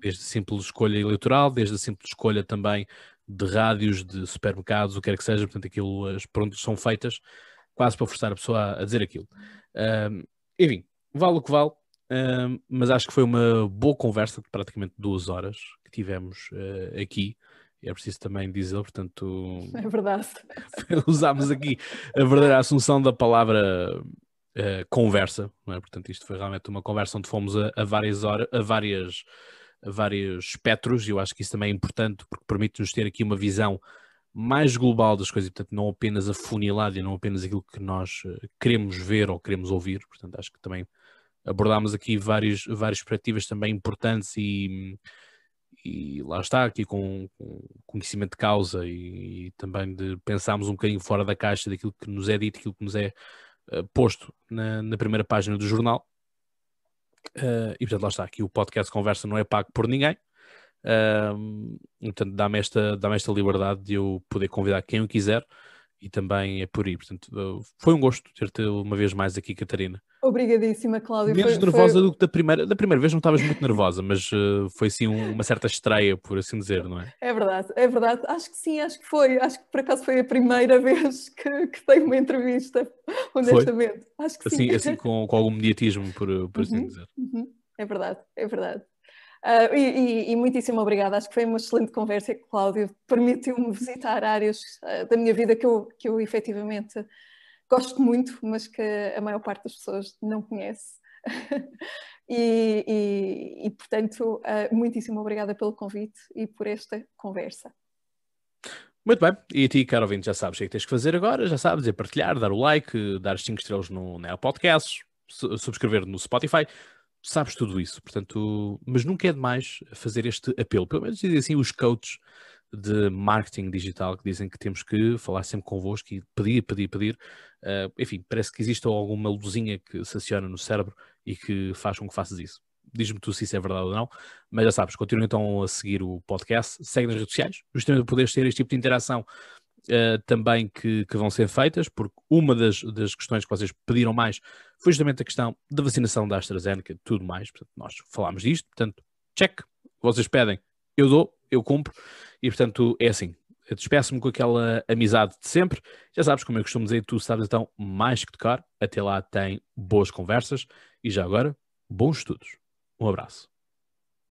desde a simples escolha eleitoral, desde a simples escolha também de rádios, de supermercados, o que quer que seja, portanto, aquilo, as perguntas são feitas quase para forçar a pessoa a, dizer aquilo. Um, enfim, vale o que vale, um, mas acho que foi uma boa conversa de praticamente duas horas que tivemos uh, aqui. É preciso também dizer, portanto. [LAUGHS] É verdade. [LAUGHS] usámos aqui a verdadeira assunção da palavra uh, conversa, é? Portanto, isto foi realmente uma conversa onde fomos a, a várias horas, a várias a vários espectros, e eu acho que isso também é importante porque permite-nos ter aqui uma visão mais global das coisas, portanto, não apenas afunilada e não apenas aquilo que nós eh, queremos ver ou queremos ouvir, portanto, acho que também abordámos aqui várias, várias perspectivas também importantes e, e lá está, aqui com, com conhecimento de causa e, e, também de pensarmos um bocadinho fora da caixa daquilo que nos é dito, aquilo que nos é uh, posto na, na, primeira página do jornal. Uh, e portanto, lá está, aqui o podcast Conversa não é pago por ninguém. Uh, portanto, dá-me esta, dá esta liberdade de eu poder convidar quem eu quiser e também é por aí. Portanto, foi um gosto ter-te uma vez mais aqui, Catarina. Obrigadíssima, Cláudia. Menos foi, nervosa foi... do que da primeira. Da primeira vez não estavas muito nervosa, mas uh, foi sim um, uma certa estreia, por assim dizer, não é? É verdade, é verdade. Acho que sim, acho que foi. Acho que por acaso foi a primeira [LAUGHS] vez que, que tenho uma entrevista, honestamente. Foi? Acho que assim, sim. Assim, com, com algum mediatismo, por, por assim uhum, dizer. Uhum. É verdade, é verdade. Uh, e, e, e, muitíssimo obrigada, acho que foi uma excelente conversa Cláudio, permitiu-me visitar áreas uh, da minha vida que eu, que eu efetivamente gosto muito, mas que a maior parte das pessoas não conhece. [LAUGHS] e, e, portanto, uh, muitíssimo obrigada pelo convite e por esta conversa. Muito bem, e a ti, caro ouvinte, já sabes o que é que tens que fazer agora, já sabes, é partilhar, dar o like, dar as 5 estrelas no, no podcast, subscrever no Spotify, sabes tudo isso, portanto, mas nunca é demais fazer este apelo, pelo menos dizem assim os coaches de marketing digital que dizem que temos que falar sempre convosco e pedir, pedir, pedir. Uh, enfim, parece que existe alguma luzinha que se aciona no cérebro e que faz com que faças isso. Diz-me tu se isso é verdade ou não, mas já sabes, continua então a seguir o podcast, segue nas redes sociais, justamente para poderes ter este tipo de interação uh, também que, que, vão ser feitas, porque uma das, das questões que vocês pediram mais foi justamente a questão da vacinação da AstraZeneca tudo mais. Portanto, nós falámos disto, portanto, check, vocês pedem, eu dou, eu cumpro, e portanto é assim. Despeço-me com aquela amizade de sempre. Já sabes, como eu costumo dizer, tu sabes então mais que tocar. Até lá tem boas conversas e já agora, bons estudos. Um abraço.